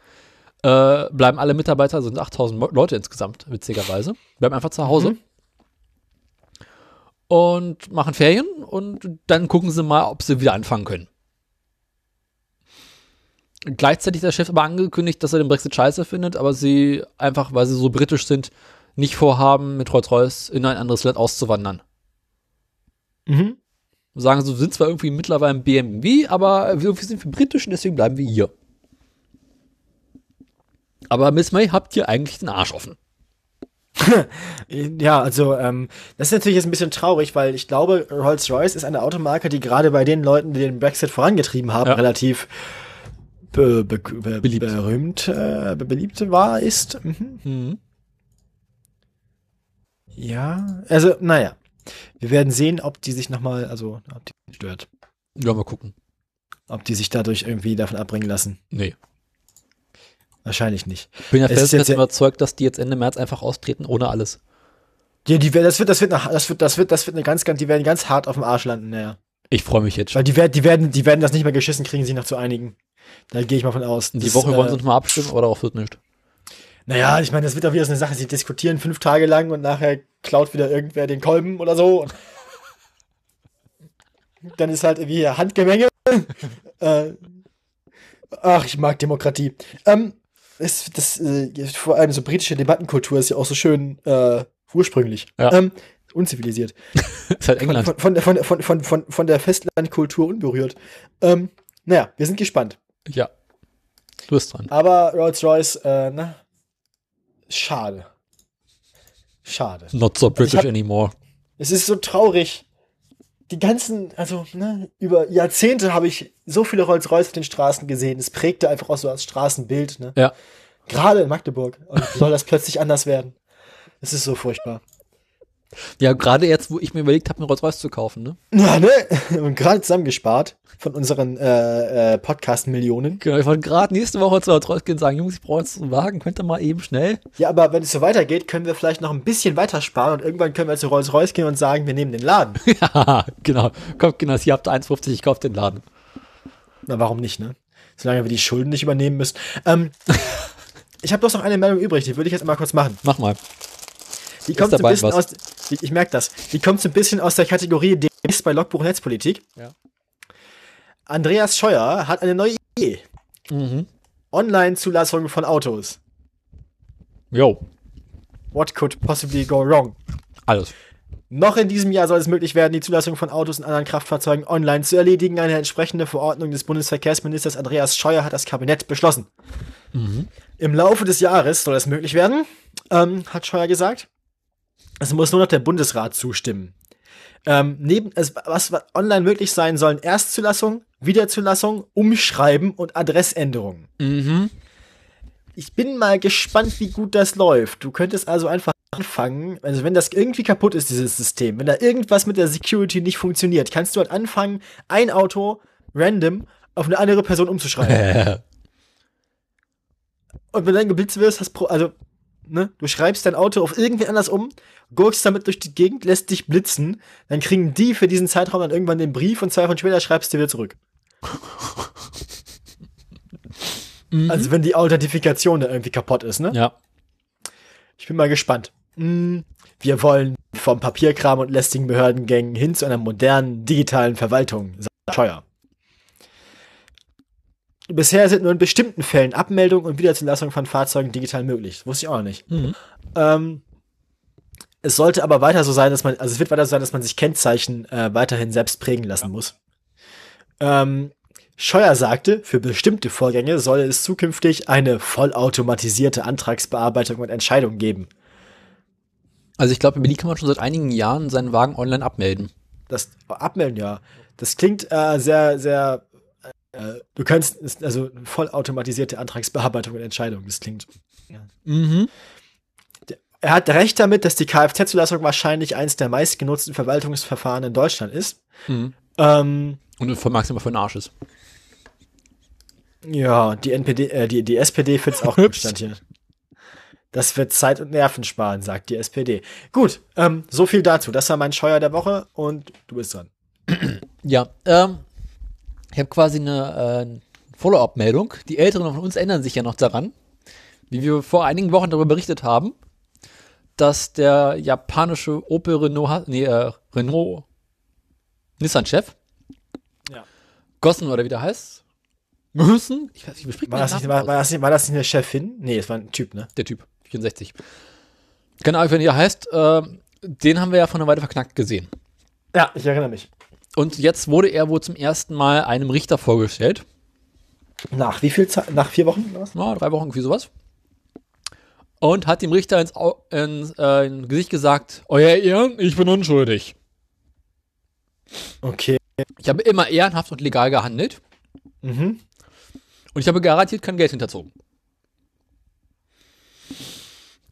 äh, bleiben alle Mitarbeiter, sind 8000 Mo- Leute insgesamt, witzigerweise, bleiben einfach zu Hause und machen Ferien und dann gucken sie mal, ob sie wieder anfangen können. Gleichzeitig hat der Chef aber angekündigt, dass er den Brexit scheiße findet, aber sie einfach, weil sie so britisch sind, nicht vorhaben, mit Rolls-Royce in ein anderes Land auszuwandern. Mhm. Sagen so, sind zwar irgendwie mittlerweile ein BMW, aber wir sind wir britisch und deswegen bleiben wir hier. Aber Miss May, habt ihr eigentlich den Arsch offen? Ja, also ähm, das ist natürlich jetzt ein bisschen traurig, weil ich glaube, Rolls-Royce ist eine Automarke, die gerade bei den Leuten, die den Brexit vorangetrieben haben, Ja. relativ be be be Beliebt. berühmt, äh, be beliebt war, ist. Mhm. Ja, also naja, wir werden sehen, ob die sich nochmal, also ob die stört, Ja, mal gucken. ob die sich dadurch irgendwie davon abbringen lassen. Nee. Wahrscheinlich nicht. Bin ja Es ist fest jetzt jetzt ja- überzeugt, dass die jetzt Ende März einfach austreten, ohne alles. Ja, die, das wird, das wird, das wird, das wird, das wird eine ganz, ganz, die werden ganz hart auf dem Arsch landen, naja. Ich freue mich jetzt schon. Weil die, werden, die, werden, die werden das nicht mehr geschissen kriegen, sich noch zu einigen. Da gehe ich mal von aus. Die Das, Woche wollen äh, sie noch mal abstimmen, aber darauf wird nicht. Naja, ich meine, das wird doch wieder so eine Sache. Sie diskutieren fünf Tage lang und nachher klaut wieder irgendwer den Kolben oder so. Dann ist halt irgendwie Handgemenge. äh, ach, ich mag Demokratie. Ähm, es, das, äh, vor allem so britische Debattenkultur ist ja auch so schön äh, ursprünglich. Ja. Ähm, unzivilisiert. ist halt England. Von, von, von, von der Festlandkultur unberührt. Ähm, naja, wir sind gespannt. Ja. Du bist dran. Aber Rolls-Royce, äh, na, schade. Schade. Not so British hab- anymore. Es ist so traurig. Die ganzen, also, ne, über Jahrzehnte habe ich so viele Rolls-Royce auf den Straßen gesehen. Es prägte einfach auch so das Straßenbild, ne? Ja. Gerade in Magdeburg. Und soll das plötzlich anders werden? Es ist so furchtbar. Ja, gerade jetzt, wo ich mir überlegt habe, mir Rolls-Royce zu kaufen, ne? Ja, ne? Und gerade zusammengespart von unseren äh, äh, Podcast-Millionen. Genau, ich wollte gerade nächste Woche zu Rolls-Royce gehen und sagen, Jungs, ich brauche jetzt einen Wagen, könnt ihr mal eben schnell? Ja, aber wenn es so weitergeht, können wir vielleicht noch ein bisschen weiter sparen und irgendwann können wir zu Rolls-Royce gehen und sagen, wir nehmen den Laden. ja, genau. Kommt, genau, hier habt ihr 1,50, ich kaufe den Laden. Na, warum nicht, ne? Solange wir die Schulden nicht übernehmen müssen. Ähm, ich habe bloß noch eine Meldung übrig, die würde ich jetzt mal kurz machen. Mach mal. Die kommt so ein dabei bisschen was? aus, ich, ich merke das, die kommt so ein bisschen aus der Kategorie DMs bei Logbuch Netzpolitik. Ja. Andreas Scheuer hat eine neue Idee. Mhm. Online-Zulassung von Autos. Jo, What could possibly go wrong? alles. Noch in diesem Jahr soll es möglich werden, die Zulassung von Autos und anderen Kraftfahrzeugen online zu erledigen. Eine entsprechende Verordnung des Bundesverkehrsministers Andreas Scheuer hat das Kabinett beschlossen. Im Laufe des Jahres soll es möglich werden, ähm, hat Scheuer gesagt. Es muss nur noch der Bundesrat zustimmen. Ähm, neben, es, was, online möglich sein sollen, Erstzulassung, Wiederzulassung, Umschreiben und Adressänderungen. Mhm. Ich bin mal gespannt, wie gut das läuft. Du könntest also einfach anfangen, also wenn das irgendwie kaputt ist, dieses System, wenn da irgendwas mit der Security nicht funktioniert, kannst du halt anfangen, ein Auto random auf eine andere Person umzuschreiben. Und wenn du dann geblitzt wirst, hast Pro also, ne, du schreibst dein Auto auf irgendwen anders um, gurkst damit durch die Gegend, lässt dich blitzen, dann kriegen die für diesen Zeitraum dann irgendwann den Brief und zwei Wochen später schreibst du wieder zurück. Also wenn die Authentifikation da irgendwie kaputt ist, ne? ja. Ich bin mal gespannt. Hm, Wir wollen vom Papierkram und lästigen Behördengängen hin zu einer modernen digitalen Verwaltung, Scheuer. Bisher sind nur in bestimmten Fällen Abmeldung und Wiederzulassung von Fahrzeugen digital möglich. Das wusste ich auch noch nicht. Mhm. Ähm, es sollte aber weiter so sein, dass man, also es wird weiter so sein, dass man sich Kennzeichen äh, weiterhin selbst prägen lassen muss. Ähm, Scheuer sagte, für bestimmte Vorgänge solle es zukünftig eine vollautomatisierte Antragsbearbeitung und Entscheidung geben. Also ich glaube, in Berlin kann man schon seit einigen Jahren seinen Wagen online abmelden. Das Abmelden, ja. Das klingt äh, sehr, sehr. Äh, du kannst, also vollautomatisierte Antragsbearbeitung und Entscheidung. Das klingt. Mhm. Er hat recht damit, dass die Kfz-Zulassung wahrscheinlich eines der meistgenutzten Verwaltungsverfahren in Deutschland ist. Mhm. Ähm, Und voll maximal für den Arsch ist. ja, die NPD, äh, die, die SPD findet es auch gut, stand hier. Das wird Zeit und Nerven sparen, sagt die SPD. Gut, ähm, so viel dazu. Das war mein Scheuer der Woche und du bist dran. Ja, ähm, ich habe quasi eine äh, Follow-up-Meldung. Die Älteren von uns erinnern sich ja noch daran, wie wir vor einigen Wochen darüber berichtet haben, dass der japanische Opel Renault, nee, äh, Renault Nissan-Chef, Ja. Gossen oder wie der heißt, müssen, ich weiß nicht, wie War man das, den nicht, war, war, das nicht, war das nicht eine Chefin? Nee, es war ein Typ, ne? Der Typ, 64. Keine Ahnung, wie er heißt, äh, den haben wir ja vor einer Weile verknackt gesehen. Ja, ich erinnere mich. Und jetzt wurde er wohl zum ersten Mal einem Richter vorgestellt. Nach wie viel Zeit? Nach vier Wochen? ja, drei Wochen, irgendwie sowas. Und hat dem Richter ins, Au ins, äh, ins Gesicht gesagt, Euer Ehren, ich bin unschuldig. Okay. Ich habe immer ehrenhaft und legal gehandelt Mhm. und ich habe garantiert kein Geld hinterzogen.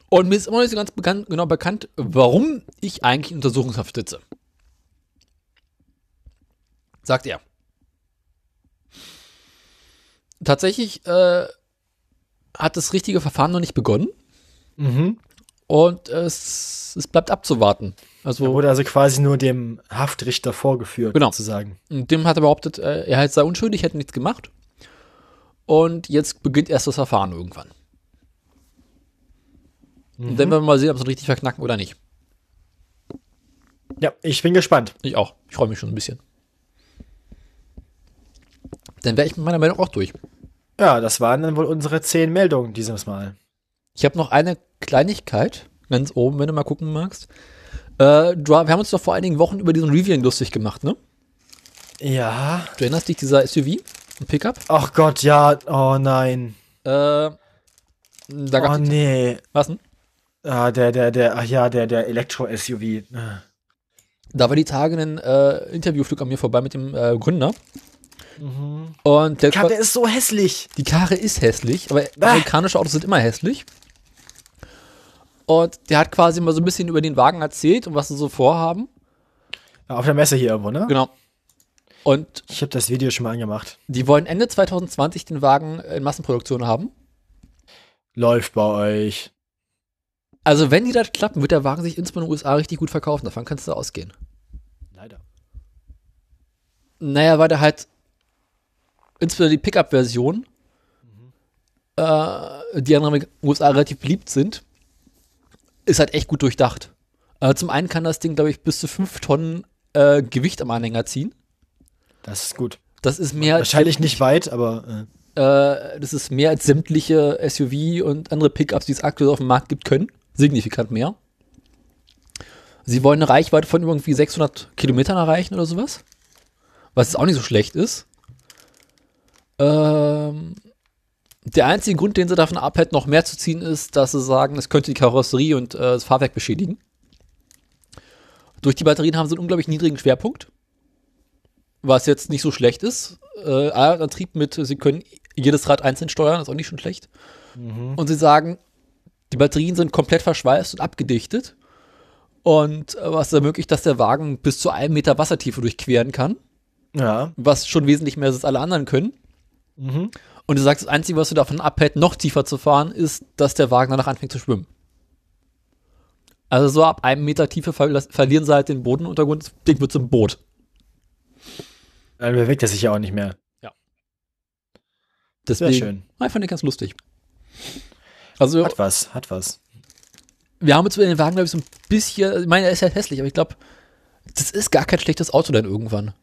Und mir ist immer noch nicht so ganz bekannt, genau bekannt, warum ich eigentlich in Untersuchungshaft sitze. Sagt er. Tatsächlich äh, hat das richtige Verfahren noch nicht begonnen Mhm. und es, es bleibt abzuwarten. Also Wurde also quasi nur dem Haftrichter vorgeführt, Genau. sozusagen. Und dem hat er behauptet, äh, er sei unschuldig, hätte nichts gemacht. Und jetzt beginnt erst das Verfahren irgendwann. Und dann werden wir mal sehen, ob sie richtig verknacken oder nicht. Ja, ich bin gespannt. Ich auch. Ich freue mich schon ein bisschen. Dann wäre ich mit meiner Meldung auch durch. Ja, das waren dann wohl unsere zehn Meldungen dieses Mal. Ich habe noch eine Kleinigkeit, ganz oben, wenn du mal gucken magst. Äh, wir haben uns doch vor einigen Wochen über diesen Rivian lustig gemacht, ne? Ja. Du erinnerst dich, dieser SUV, ein Pickup? Ach Gott, ja. Oh nein. Äh, da Oh nee. was denn? Ah, der, der, der, ach ja, der, der Elektro-SUV. Da war die Tage ein äh, Interviewflug an mir vorbei mit dem äh, Gründer. Und der, Gott, der ist so hässlich. die Karre ist hässlich, aber Ah. amerikanische Autos sind immer hässlich. Und der hat quasi mal so ein bisschen über den Wagen erzählt und was sie so vorhaben. Ja, auf der Messe hier irgendwo, ne? Genau. Und Ich habe das Video schon mal angemacht. die wollen Ende 2020 den Wagen in Massenproduktion haben. Läuft bei euch. Also wenn die das klappen, wird der Wagen sich insbesondere in den USA richtig gut verkaufen. Davon kannst du ausgehen. Leider. Naja, weil der halt insbesondere die Pickup-Version, äh, die in den USA relativ beliebt sind, ist halt echt gut durchdacht. Äh, zum einen kann das Ding, glaube ich, bis zu 5 Tonnen äh, Gewicht am Anhänger ziehen. Das ist gut. Das ist mehr als Wahrscheinlich nicht weit, aber äh, äh, das ist mehr als sämtliche SUV und andere Pickups, die es aktuell auf dem Markt gibt, können. Signifikant mehr. Sie wollen eine Reichweite von irgendwie 600 Kilometern erreichen oder sowas. Was jetzt auch nicht so schlecht ist. Ähm, der einzige Grund, den sie davon abhält, noch mehr zu ziehen, ist, dass sie sagen, es könnte die Karosserie und äh, das Fahrwerk beschädigen. Durch die Batterien haben sie einen unglaublich niedrigen Schwerpunkt. Was jetzt nicht so schlecht ist. Äh, Antrieb mit, sie können jedes Rad einzeln steuern, ist auch nicht schon schlecht. Und sie sagen, die Batterien sind komplett verschweißt und abgedichtet. Und äh, was ermöglicht, dass der Wagen bis zu einem Meter Wassertiefe durchqueren kann, ja. was schon wesentlich mehr ist, als alle anderen können. Mhm. Und du sagst, das Einzige, was du davon abhält, noch tiefer zu fahren, ist, dass der Wagen danach anfängt zu schwimmen. Also so ab einem Meter Tiefe ver verlieren sie halt den Bodenuntergrund, das Ding wird zum Boot. Dann bewegt er sich ja auch nicht mehr. Deswegen, Sehr schön. Ah, Ich fand den ganz lustig. Also, Hat was, hat was. wir haben uns über den Wagen, glaube ich, so ein bisschen, ich meine, er ist halt hässlich, aber ich glaube, das ist gar kein schlechtes Auto dann irgendwann.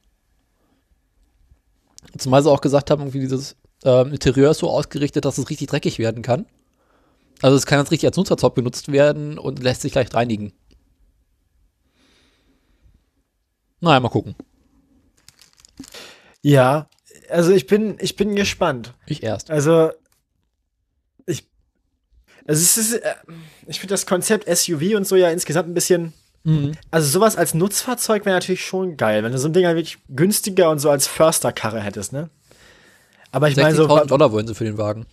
Zumal sie auch gesagt haben, irgendwie dieses ähm, Interieur ist so ausgerichtet, dass es richtig dreckig werden kann. Also es kann jetzt richtig als Nutzerzopp benutzt werden und lässt sich leicht reinigen. Naja, mal gucken. Ja, also ich bin, ich bin gespannt. Ich erst. Also, ich, also es ist, äh, ich finde das Konzept SUV und so ja insgesamt ein bisschen, Mhm. also sowas als Nutzfahrzeug wäre natürlich schon geil, wenn du so ein Ding halt wirklich günstiger und so als Försterkarre hättest, ne? Aber ich meine so, 60.000 Dollar wollen sie für den Wagen.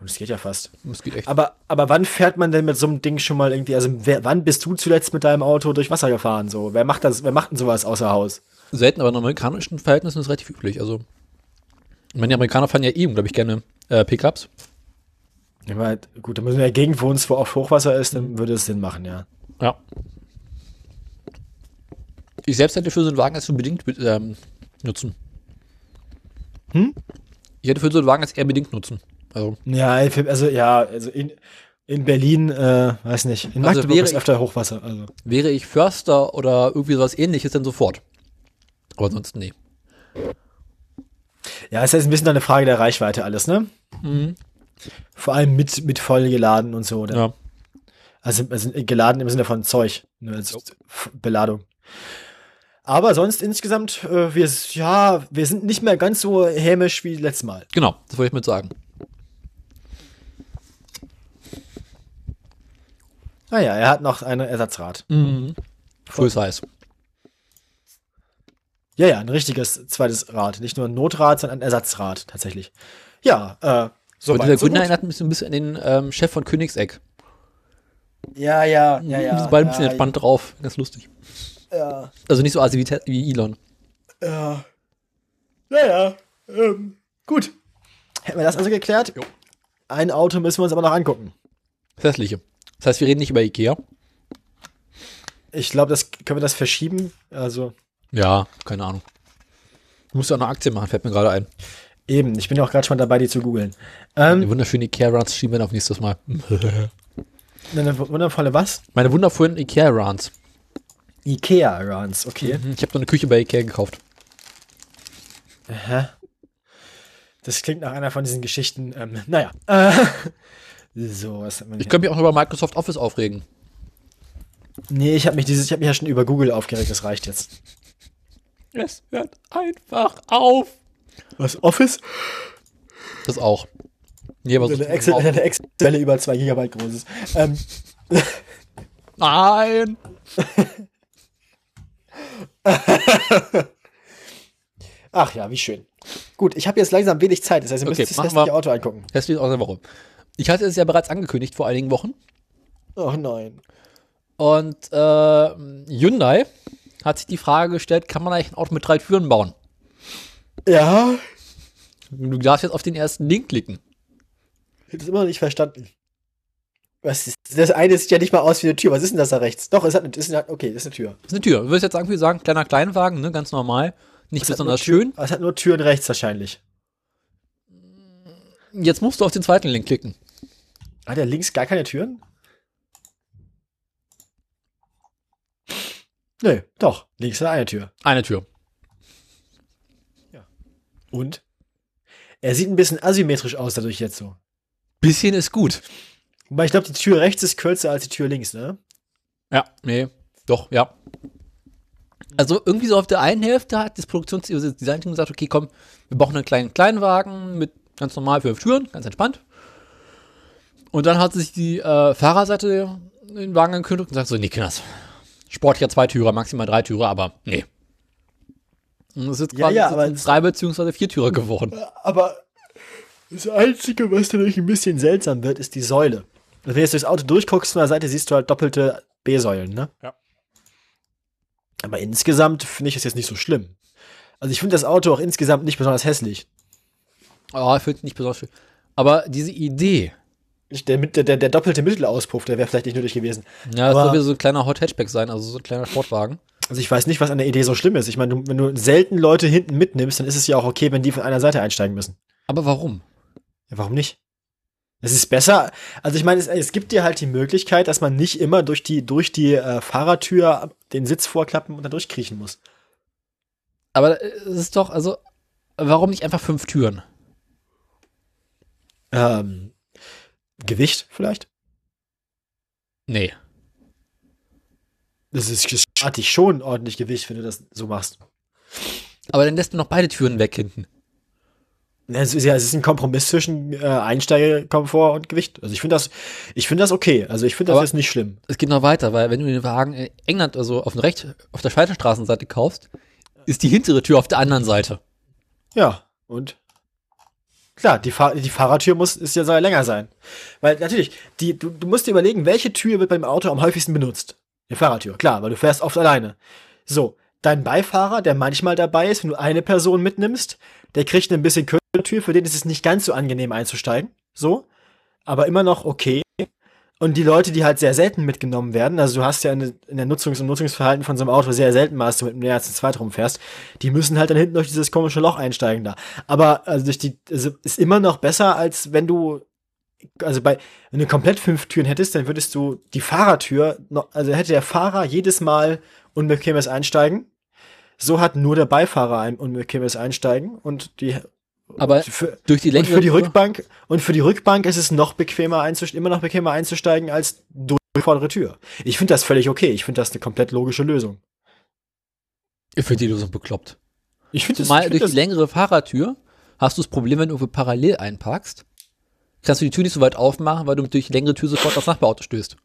das geht ja fast. Das geht echt. Aber, aber wann fährt man denn mit so einem Ding schon mal irgendwie, also wer, wann bist du zuletzt mit deinem Auto durch Wasser gefahren, so? Wer macht das, wer macht denn sowas außer Haus? Selten, aber in amerikanischen Verhältnissen ist es relativ üblich. Also, ich meine, die Amerikaner fahren ja eh, glaube ich, gerne äh, Pickups. Ich meine, gut, da müssen wir ja Gegend wohnst, wo oft Hochwasser ist, dann würde es Sinn machen, ja. Ja. Ich selbst hätte für so einen Wagen als unbedingt ähm, nutzen. Hm? Ich hätte für so einen Wagen als eher bedingt nutzen. Also, Ja, also ja, also in, in Berlin, äh, weiß nicht, in Also Magdeburg wäre ist ich- öfter Hochwasser. Also. wäre ich Förster oder irgendwie sowas ähnliches, dann sofort. Aber sonst nee. Ja, es ist ein bisschen eine Frage der Reichweite alles, ne? Mhm. Vor allem mit, mit voll geladen und so. Oder? Ja. Also, also geladen im Sinne von Zeug, ne, als F- Beladung. Aber sonst insgesamt, äh, wir, ja, wir sind nicht mehr ganz so hämisch wie letztes Mal. Genau, das wollte ich mit sagen. Naja, er hat noch ein Ersatzrad. Mhm. Full Size. Ja, ja, ein richtiges zweites Rad. Nicht nur ein Notrad, sondern ein Ersatzrad, tatsächlich. Ja, äh, so Und dieser so Gründer erinnert mich ein bisschen an den ähm, Chef von Königseck. Ja, ja, ja, ja. Die sind beide ein bisschen ja, entspannt drauf. Ganz lustig. Ja, Also nicht so assi wie, wie Elon. ja. Naja, ähm, gut. Hätten wir das also geklärt? Jo. Ein Auto müssen wir uns aber noch angucken. Das Hässliche. Das heißt, wir reden nicht über Ikea. Ich glaube, das können wir das verschieben. Also Ja, keine Ahnung. Du musst ja auch eine Aktie machen, fällt mir gerade ein. eben, ich bin ja auch gerade schon dabei, die zu googeln. Die Ähm, wunderschöne Ikea-Runs schieben wir auf nächstes Mal. Eine wundervolle was? Meine wundervollen Ikea-Runs. Ikea-Runs, okay. Mhm, Ich habe so eine Küche bei Ikea gekauft. Hä? Das klingt nach einer von diesen Geschichten. Ähm, naja. Äh, so, was hat man Ich hier? könnte mich auch über Microsoft Office aufregen. Nee, ich habe mich dieses, ich habe mich ja schon über Google aufgeregt, das reicht jetzt. Es hört einfach auf. Was? Office? Das auch. Nee, aber so Eine Excel, eine Excel-Welle über 2 Gigabyte groß ist. Ähm, Nein. ach ja, wie schön. Gut, ich habe jetzt langsam wenig Zeit, das heißt, ihr müsst Okay, das hässliche Auto angucken. Hässlich aus der Woche. Ich hatte es ja bereits angekündigt vor einigen Wochen. Oh nein. Und äh, Hyundai hat sich die Frage gestellt, kann man eigentlich ein Auto mit drei Türen bauen? Ja, Du darfst jetzt auf den ersten Link klicken. ich hab das immer noch nicht verstanden. Was ist, das eine sieht ja nicht mal aus wie eine Tür. Was ist denn das da rechts? Doch, es hat eine, ist eine okay, das ist eine Tür. Das ist eine Tür. Du würdest jetzt sagen, wir sagen, kleiner Kleinwagen, ne, ganz normal. Nicht Es hat besonders Tür- schön. Es hat nur Türen rechts wahrscheinlich. Jetzt musst du auf den zweiten Link klicken. Hat er links gar keine Türen? Nö, doch. Links ist eine Tür. Eine Tür. Und? Er sieht ein bisschen asymmetrisch aus dadurch jetzt so. Bisschen ist gut. Wobei ich glaube, die Tür rechts ist kürzer als die Tür links, ne? Ja, nee, doch, ja. Also irgendwie so auf der einen Hälfte hat das Produktionsdesign-Team gesagt, okay, komm, wir brauchen einen kleinen Kleinwagen mit ganz normal fünf Türen, ganz entspannt. Und dann hat sich die äh, Fahrerseite den Wagen angekündigt und sagt so, nee, Kinders, sportlicher Zweitürer, maximal Dreitürer, aber nee. Und es ist Ja, quasi ja, aber drei beziehungsweise Viertürer geworden. Aber das Einzige, was dadurch ein bisschen seltsam wird, ist die Säule. Also wenn du jetzt durchs Auto durchguckst von der Seite, siehst du halt doppelte B-Säulen, ne? Ja. Aber insgesamt finde ich es jetzt nicht so schlimm. Also ich finde das Auto auch insgesamt nicht besonders hässlich. Oh, ich finde es nicht besonders schön. Aber diese Idee, Der, der, der, der doppelte Mittelauspuff, der wäre vielleicht nicht nötig gewesen. ja, das soll wieder so ein kleiner Hot Hatchback sein, also so ein kleiner Sportwagen. Also ich weiß nicht, was an der Idee so schlimm ist. Ich meine, wenn du selten Leute hinten mitnimmst, dann ist es ja auch okay, wenn die von einer Seite einsteigen müssen. Aber warum? Ja, warum nicht? Es ist besser. Also ich meine, es, es gibt dir halt die Möglichkeit, dass man nicht immer durch die, durch die äh, Fahrertür den Sitz vorklappen und da durchkriechen muss. Aber äh, es ist doch, also, warum nicht einfach fünf Türen? Ähm, Gewicht vielleicht? Nee. Das ist spart dich schon ordentlich Gewicht, wenn du das so machst. Aber dann lässt man noch beide Türen weg hinten. Es ist ja, es ist ein Kompromiss zwischen äh, Einsteigekomfort und Gewicht. Also ich finde das, ich finde das okay. Also ich finde das Aber- jetzt nicht schlimm. Es geht noch weiter, weil wenn du den Wagen in England, also auf, der Recht, auf der Schweitenstraßenseite kaufst, ist die hintere Tür auf der anderen Seite. Ja, und? Klar, die, Fahr die Fahrertür muss, ist ja soll länger sein. Weil natürlich, die, du, du musst dir überlegen, welche Tür wird beim Auto am häufigsten benutzt? Die Fahrertür, klar, weil du fährst oft alleine. So, dein Beifahrer, der manchmal dabei ist, wenn du eine Person mitnimmst, der kriegt eine bisschen kürzere Tür, für den ist es nicht ganz so angenehm einzusteigen. So, aber immer noch okay. Und die Leute, die halt sehr selten mitgenommen werden, also du hast ja in, der- in der Nutzungs- und Nutzungsverhalten von so einem Auto sehr selten mal, dass du mit mehr als zu zweit rumfährst, die müssen halt dann hinten durch dieses komische Loch einsteigen da. Aber also durch die, also ist immer noch besser, als wenn du, also bei, wenn du komplett fünf Türen hättest, dann würdest du die Fahrertür, noch, also hätte der Fahrer jedes Mal unbequemes Einsteigen. So hat nur der Beifahrer ein unbequemes Einsteigen und die Aber für, durch die und längere für die Rückbank und für die Rückbank ist es noch bequemer einzusteigen, immer noch bequemer einzusteigen als durch die vordere Tür. Ich finde das völlig okay. Ich finde das eine komplett logische Lösung. Ich finde die Lösung bekloppt. Ich finde Zumal find durch das die längere Fahrertür hast du das Problem, wenn du parallel einparkst, kannst du die Tür nicht so weit aufmachen, weil du durch die längere Tür sofort aufs Nachbarauto stößt.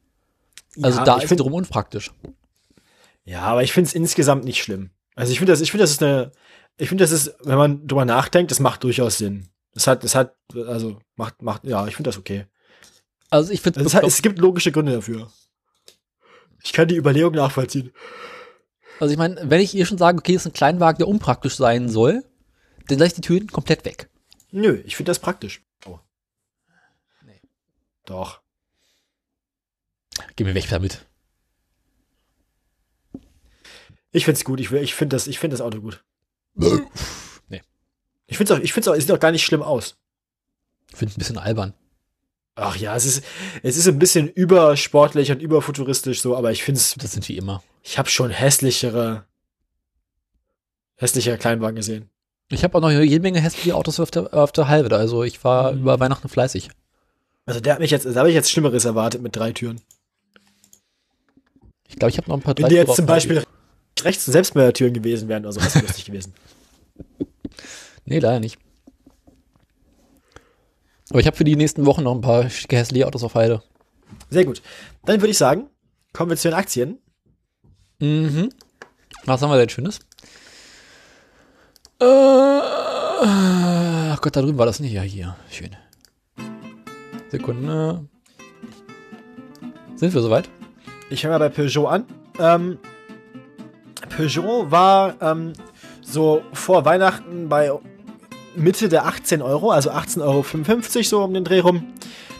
Also Ja, da ist find- wiederum unpraktisch. Ja, aber ich finde es insgesamt nicht schlimm. Also ich finde das, ich finde das ist eine, ich finde das ist, wenn man drüber nachdenkt, das macht durchaus Sinn. Das hat, das hat, also macht, macht, ja, ich finde das okay. Also ich finde Also es, es gibt logische Gründe dafür. Ich kann die Überlegung nachvollziehen. Also ich meine, wenn ich ihr schon sage, okay, es ist ein Kleinwagen, der unpraktisch sein soll, dann lasse ich die Türen komplett weg. Nö, ich finde das praktisch. Oh. Nee. Doch. Geh mir weg damit. Ich finde es gut. Ich, will- ich finde das, ich finde das Auto gut. Nee. Ich finde es auch, ich finde es auch, es sieht auch gar nicht schlimm aus. Ich finde es ein bisschen albern. Ach ja, es ist, es ist ein bisschen übersportlich und überfuturistisch so, aber ich finde es, Das sind wie immer. ich habe schon hässlichere, hässlichere Kleinwagen gesehen. Ich habe auch noch jede Menge hässliche Autos auf der, auf der Halbe. Also ich war Mhm. über Weihnachten fleißig. Also der hat mich jetzt, da habe ich jetzt Schlimmeres erwartet mit drei Türen. Ich glaube, ich habe noch ein paar Wenn die jetzt Dreitürer zum auf der Beispiel rechts Selbstmördertüren gewesen wären oder so, was lustig gewesen. Nee, leider nicht. Aber ich habe für die nächsten Wochen noch ein paar schicke hässliche Autos auf Heide. Sehr gut. Dann würde ich sagen, kommen wir zu den Aktien. Mhm. Was haben wir denn Schönes? Äh, ach Gott, da drüben war das nicht. Ja, hier. Schön. Sekunde. Sind wir soweit? Ich fange mal bei Peugeot an. Ähm, Peugeot war ähm, so vor Weihnachten bei Mitte der 18 Euro, also 18,55 Euro so um den Dreh rum.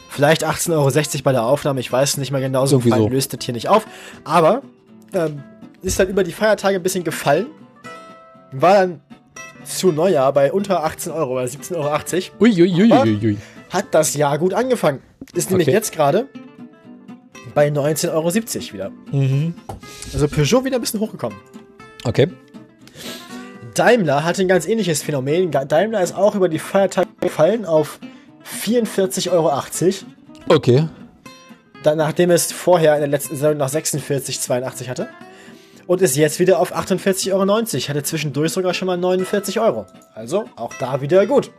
Vielleicht 18,60 Euro bei der Aufnahme, ich weiß es nicht mehr genau, so so. löst das hier nicht auf. Aber ähm, ist dann über die Feiertage ein bisschen gefallen. War dann zu Neujahr bei unter 18 Euro, bei 17,80 Euro. Uiuiuiui. Hat das Jahr gut angefangen. Ist nämlich Okay. jetzt gerade bei 19,70 Euro wieder. Mhm. Also Peugeot wieder ein bisschen hochgekommen. Okay. Daimler hatte ein ganz ähnliches Phänomen. Daimler ist auch über die Feiertage gefallen auf 44,80 Euro. Okay. Dann, nachdem es vorher in der letzten Saison noch 46,82 hatte. Und ist jetzt wieder auf 48,90 Euro. Hatte zwischendurch sogar schon mal 49 Euro. Also auch da wieder gut.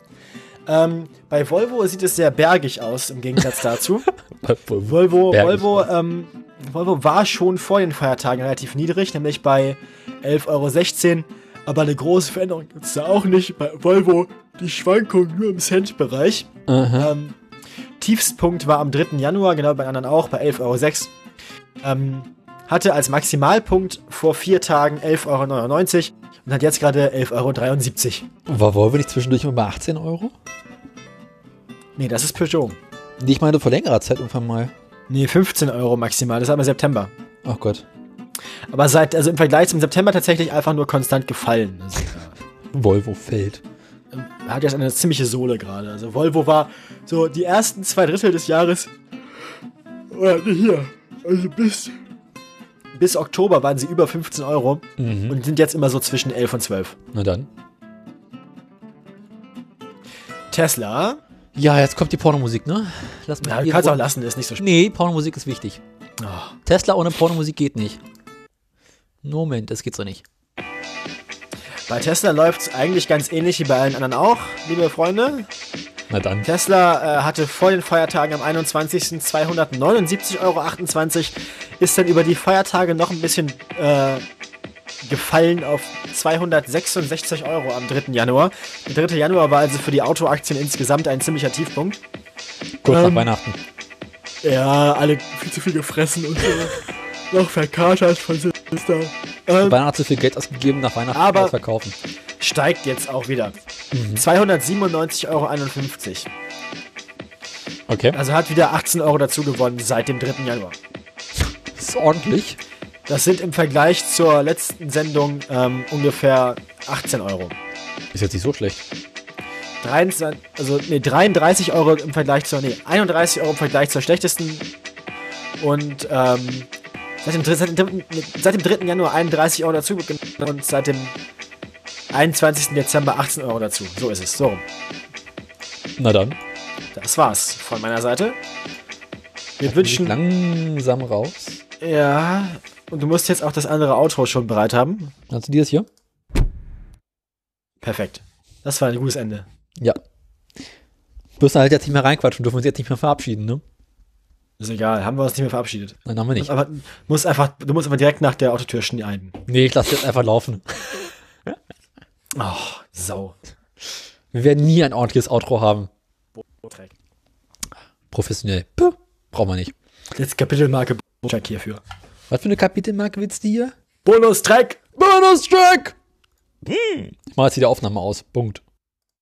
Ähm, bei Volvo sieht es sehr bergig aus im Gegensatz dazu. Volvo, Bergig. Volvo, ähm, Volvo war schon vor den Feiertagen relativ niedrig, nämlich bei 11,16 Euro. Aber eine große Veränderung gibt es da auch nicht. Bei Volvo die Schwankung nur im Cent-Bereich. Ähm, Tiefstpunkt war am 3. Januar, genau bei anderen auch, bei 11,06 Euro. Ähm, hatte als Maximalpunkt vor vier Tagen 11,99 Euro und hat jetzt gerade 11,73 Euro. War Volvo nicht zwischendurch immer bei 18 Euro? Nee, das ist Peugeot. Nee, Ich meine vor längerer Zeit irgendwann mal. Nee, 15 Euro maximal, das ist aber September. Ach Gott. Aber seit, also im Vergleich zum September tatsächlich einfach nur konstant gefallen. Also, Volvo fällt. hat jetzt eine ziemliche Sohle gerade. Also Volvo war so die ersten zwei Drittel des Jahres. Oder hier. Also bis. Bis Oktober waren sie über 15 Euro Mhm. und sind jetzt immer so zwischen 11 und 12. Na dann. Tesla. Ja, jetzt kommt die Pornomusik, ne? Lass mich Ja, du kannst auch lassen, ist nicht so schlimm. Nee, Pornomusik ist wichtig. Oh. Tesla ohne Pornomusik geht nicht. Moment, das geht so nicht. Bei Tesla läuft es eigentlich ganz ähnlich wie bei allen anderen auch, liebe Freunde. Na dann. Tesla äh, hatte vor den Feiertagen am 21. 279,28 Euro, ist dann über die Feiertage noch ein bisschen äh, gefallen auf 266 Euro am 3. Januar. Der 3. Januar war also für die Autoaktien insgesamt ein ziemlicher Tiefpunkt. Kurz nach Ähm, Weihnachten. Ja, alle viel zu viel gefressen und so. noch verkatert von Silvester. Ähm, Weihnachten so viel Geld ausgegeben, nach Weihnachten aber- verkaufen. steigt jetzt auch wieder. 297,51 Euro. Okay. Also hat wieder 18 Euro dazu gewonnen seit dem 3. Januar. Das ist ordentlich. Das sind im Vergleich zur letzten Sendung ähm, ungefähr 18 Euro. Ist jetzt nicht so schlecht. 23, also nee, 33 Euro im Vergleich zur, nee, 31 Euro im Vergleich zur schlechtesten. Und ähm, seit, dem, seit, dem, seit dem 3. Januar 31 Euro dazu und seit dem 21. Dezember 18 Euro dazu. So ist es. So. Na dann. das war's von meiner Seite. Wir wünschen. Langsam raus. Ja, und du musst jetzt auch das andere Outro schon bereit haben. Hast du dieses hier? Perfekt. Das war ein gutes Ende. Ja. Du musst halt jetzt nicht mehr reinquatschen, dürfen uns jetzt nicht mehr verabschieden, ne? Ist egal, haben wir uns nicht mehr verabschiedet. Nein, haben wir nicht. Aber muss einfach, du musst aber direkt nach der Autotür schneiden. Nee, ich lasse jetzt einfach laufen. Oh, Sau. Wir werden nie ein ordentliches Outro haben. Dreck. Professionell. Puh, brauchen wir nicht. Jetzt Kapitelmarke Check hierfür. Was für eine Kapitelmarke willst du hier? Bonus-Track! Bonus-Track! Ich mache jetzt hier die Aufnahme aus. Punkt.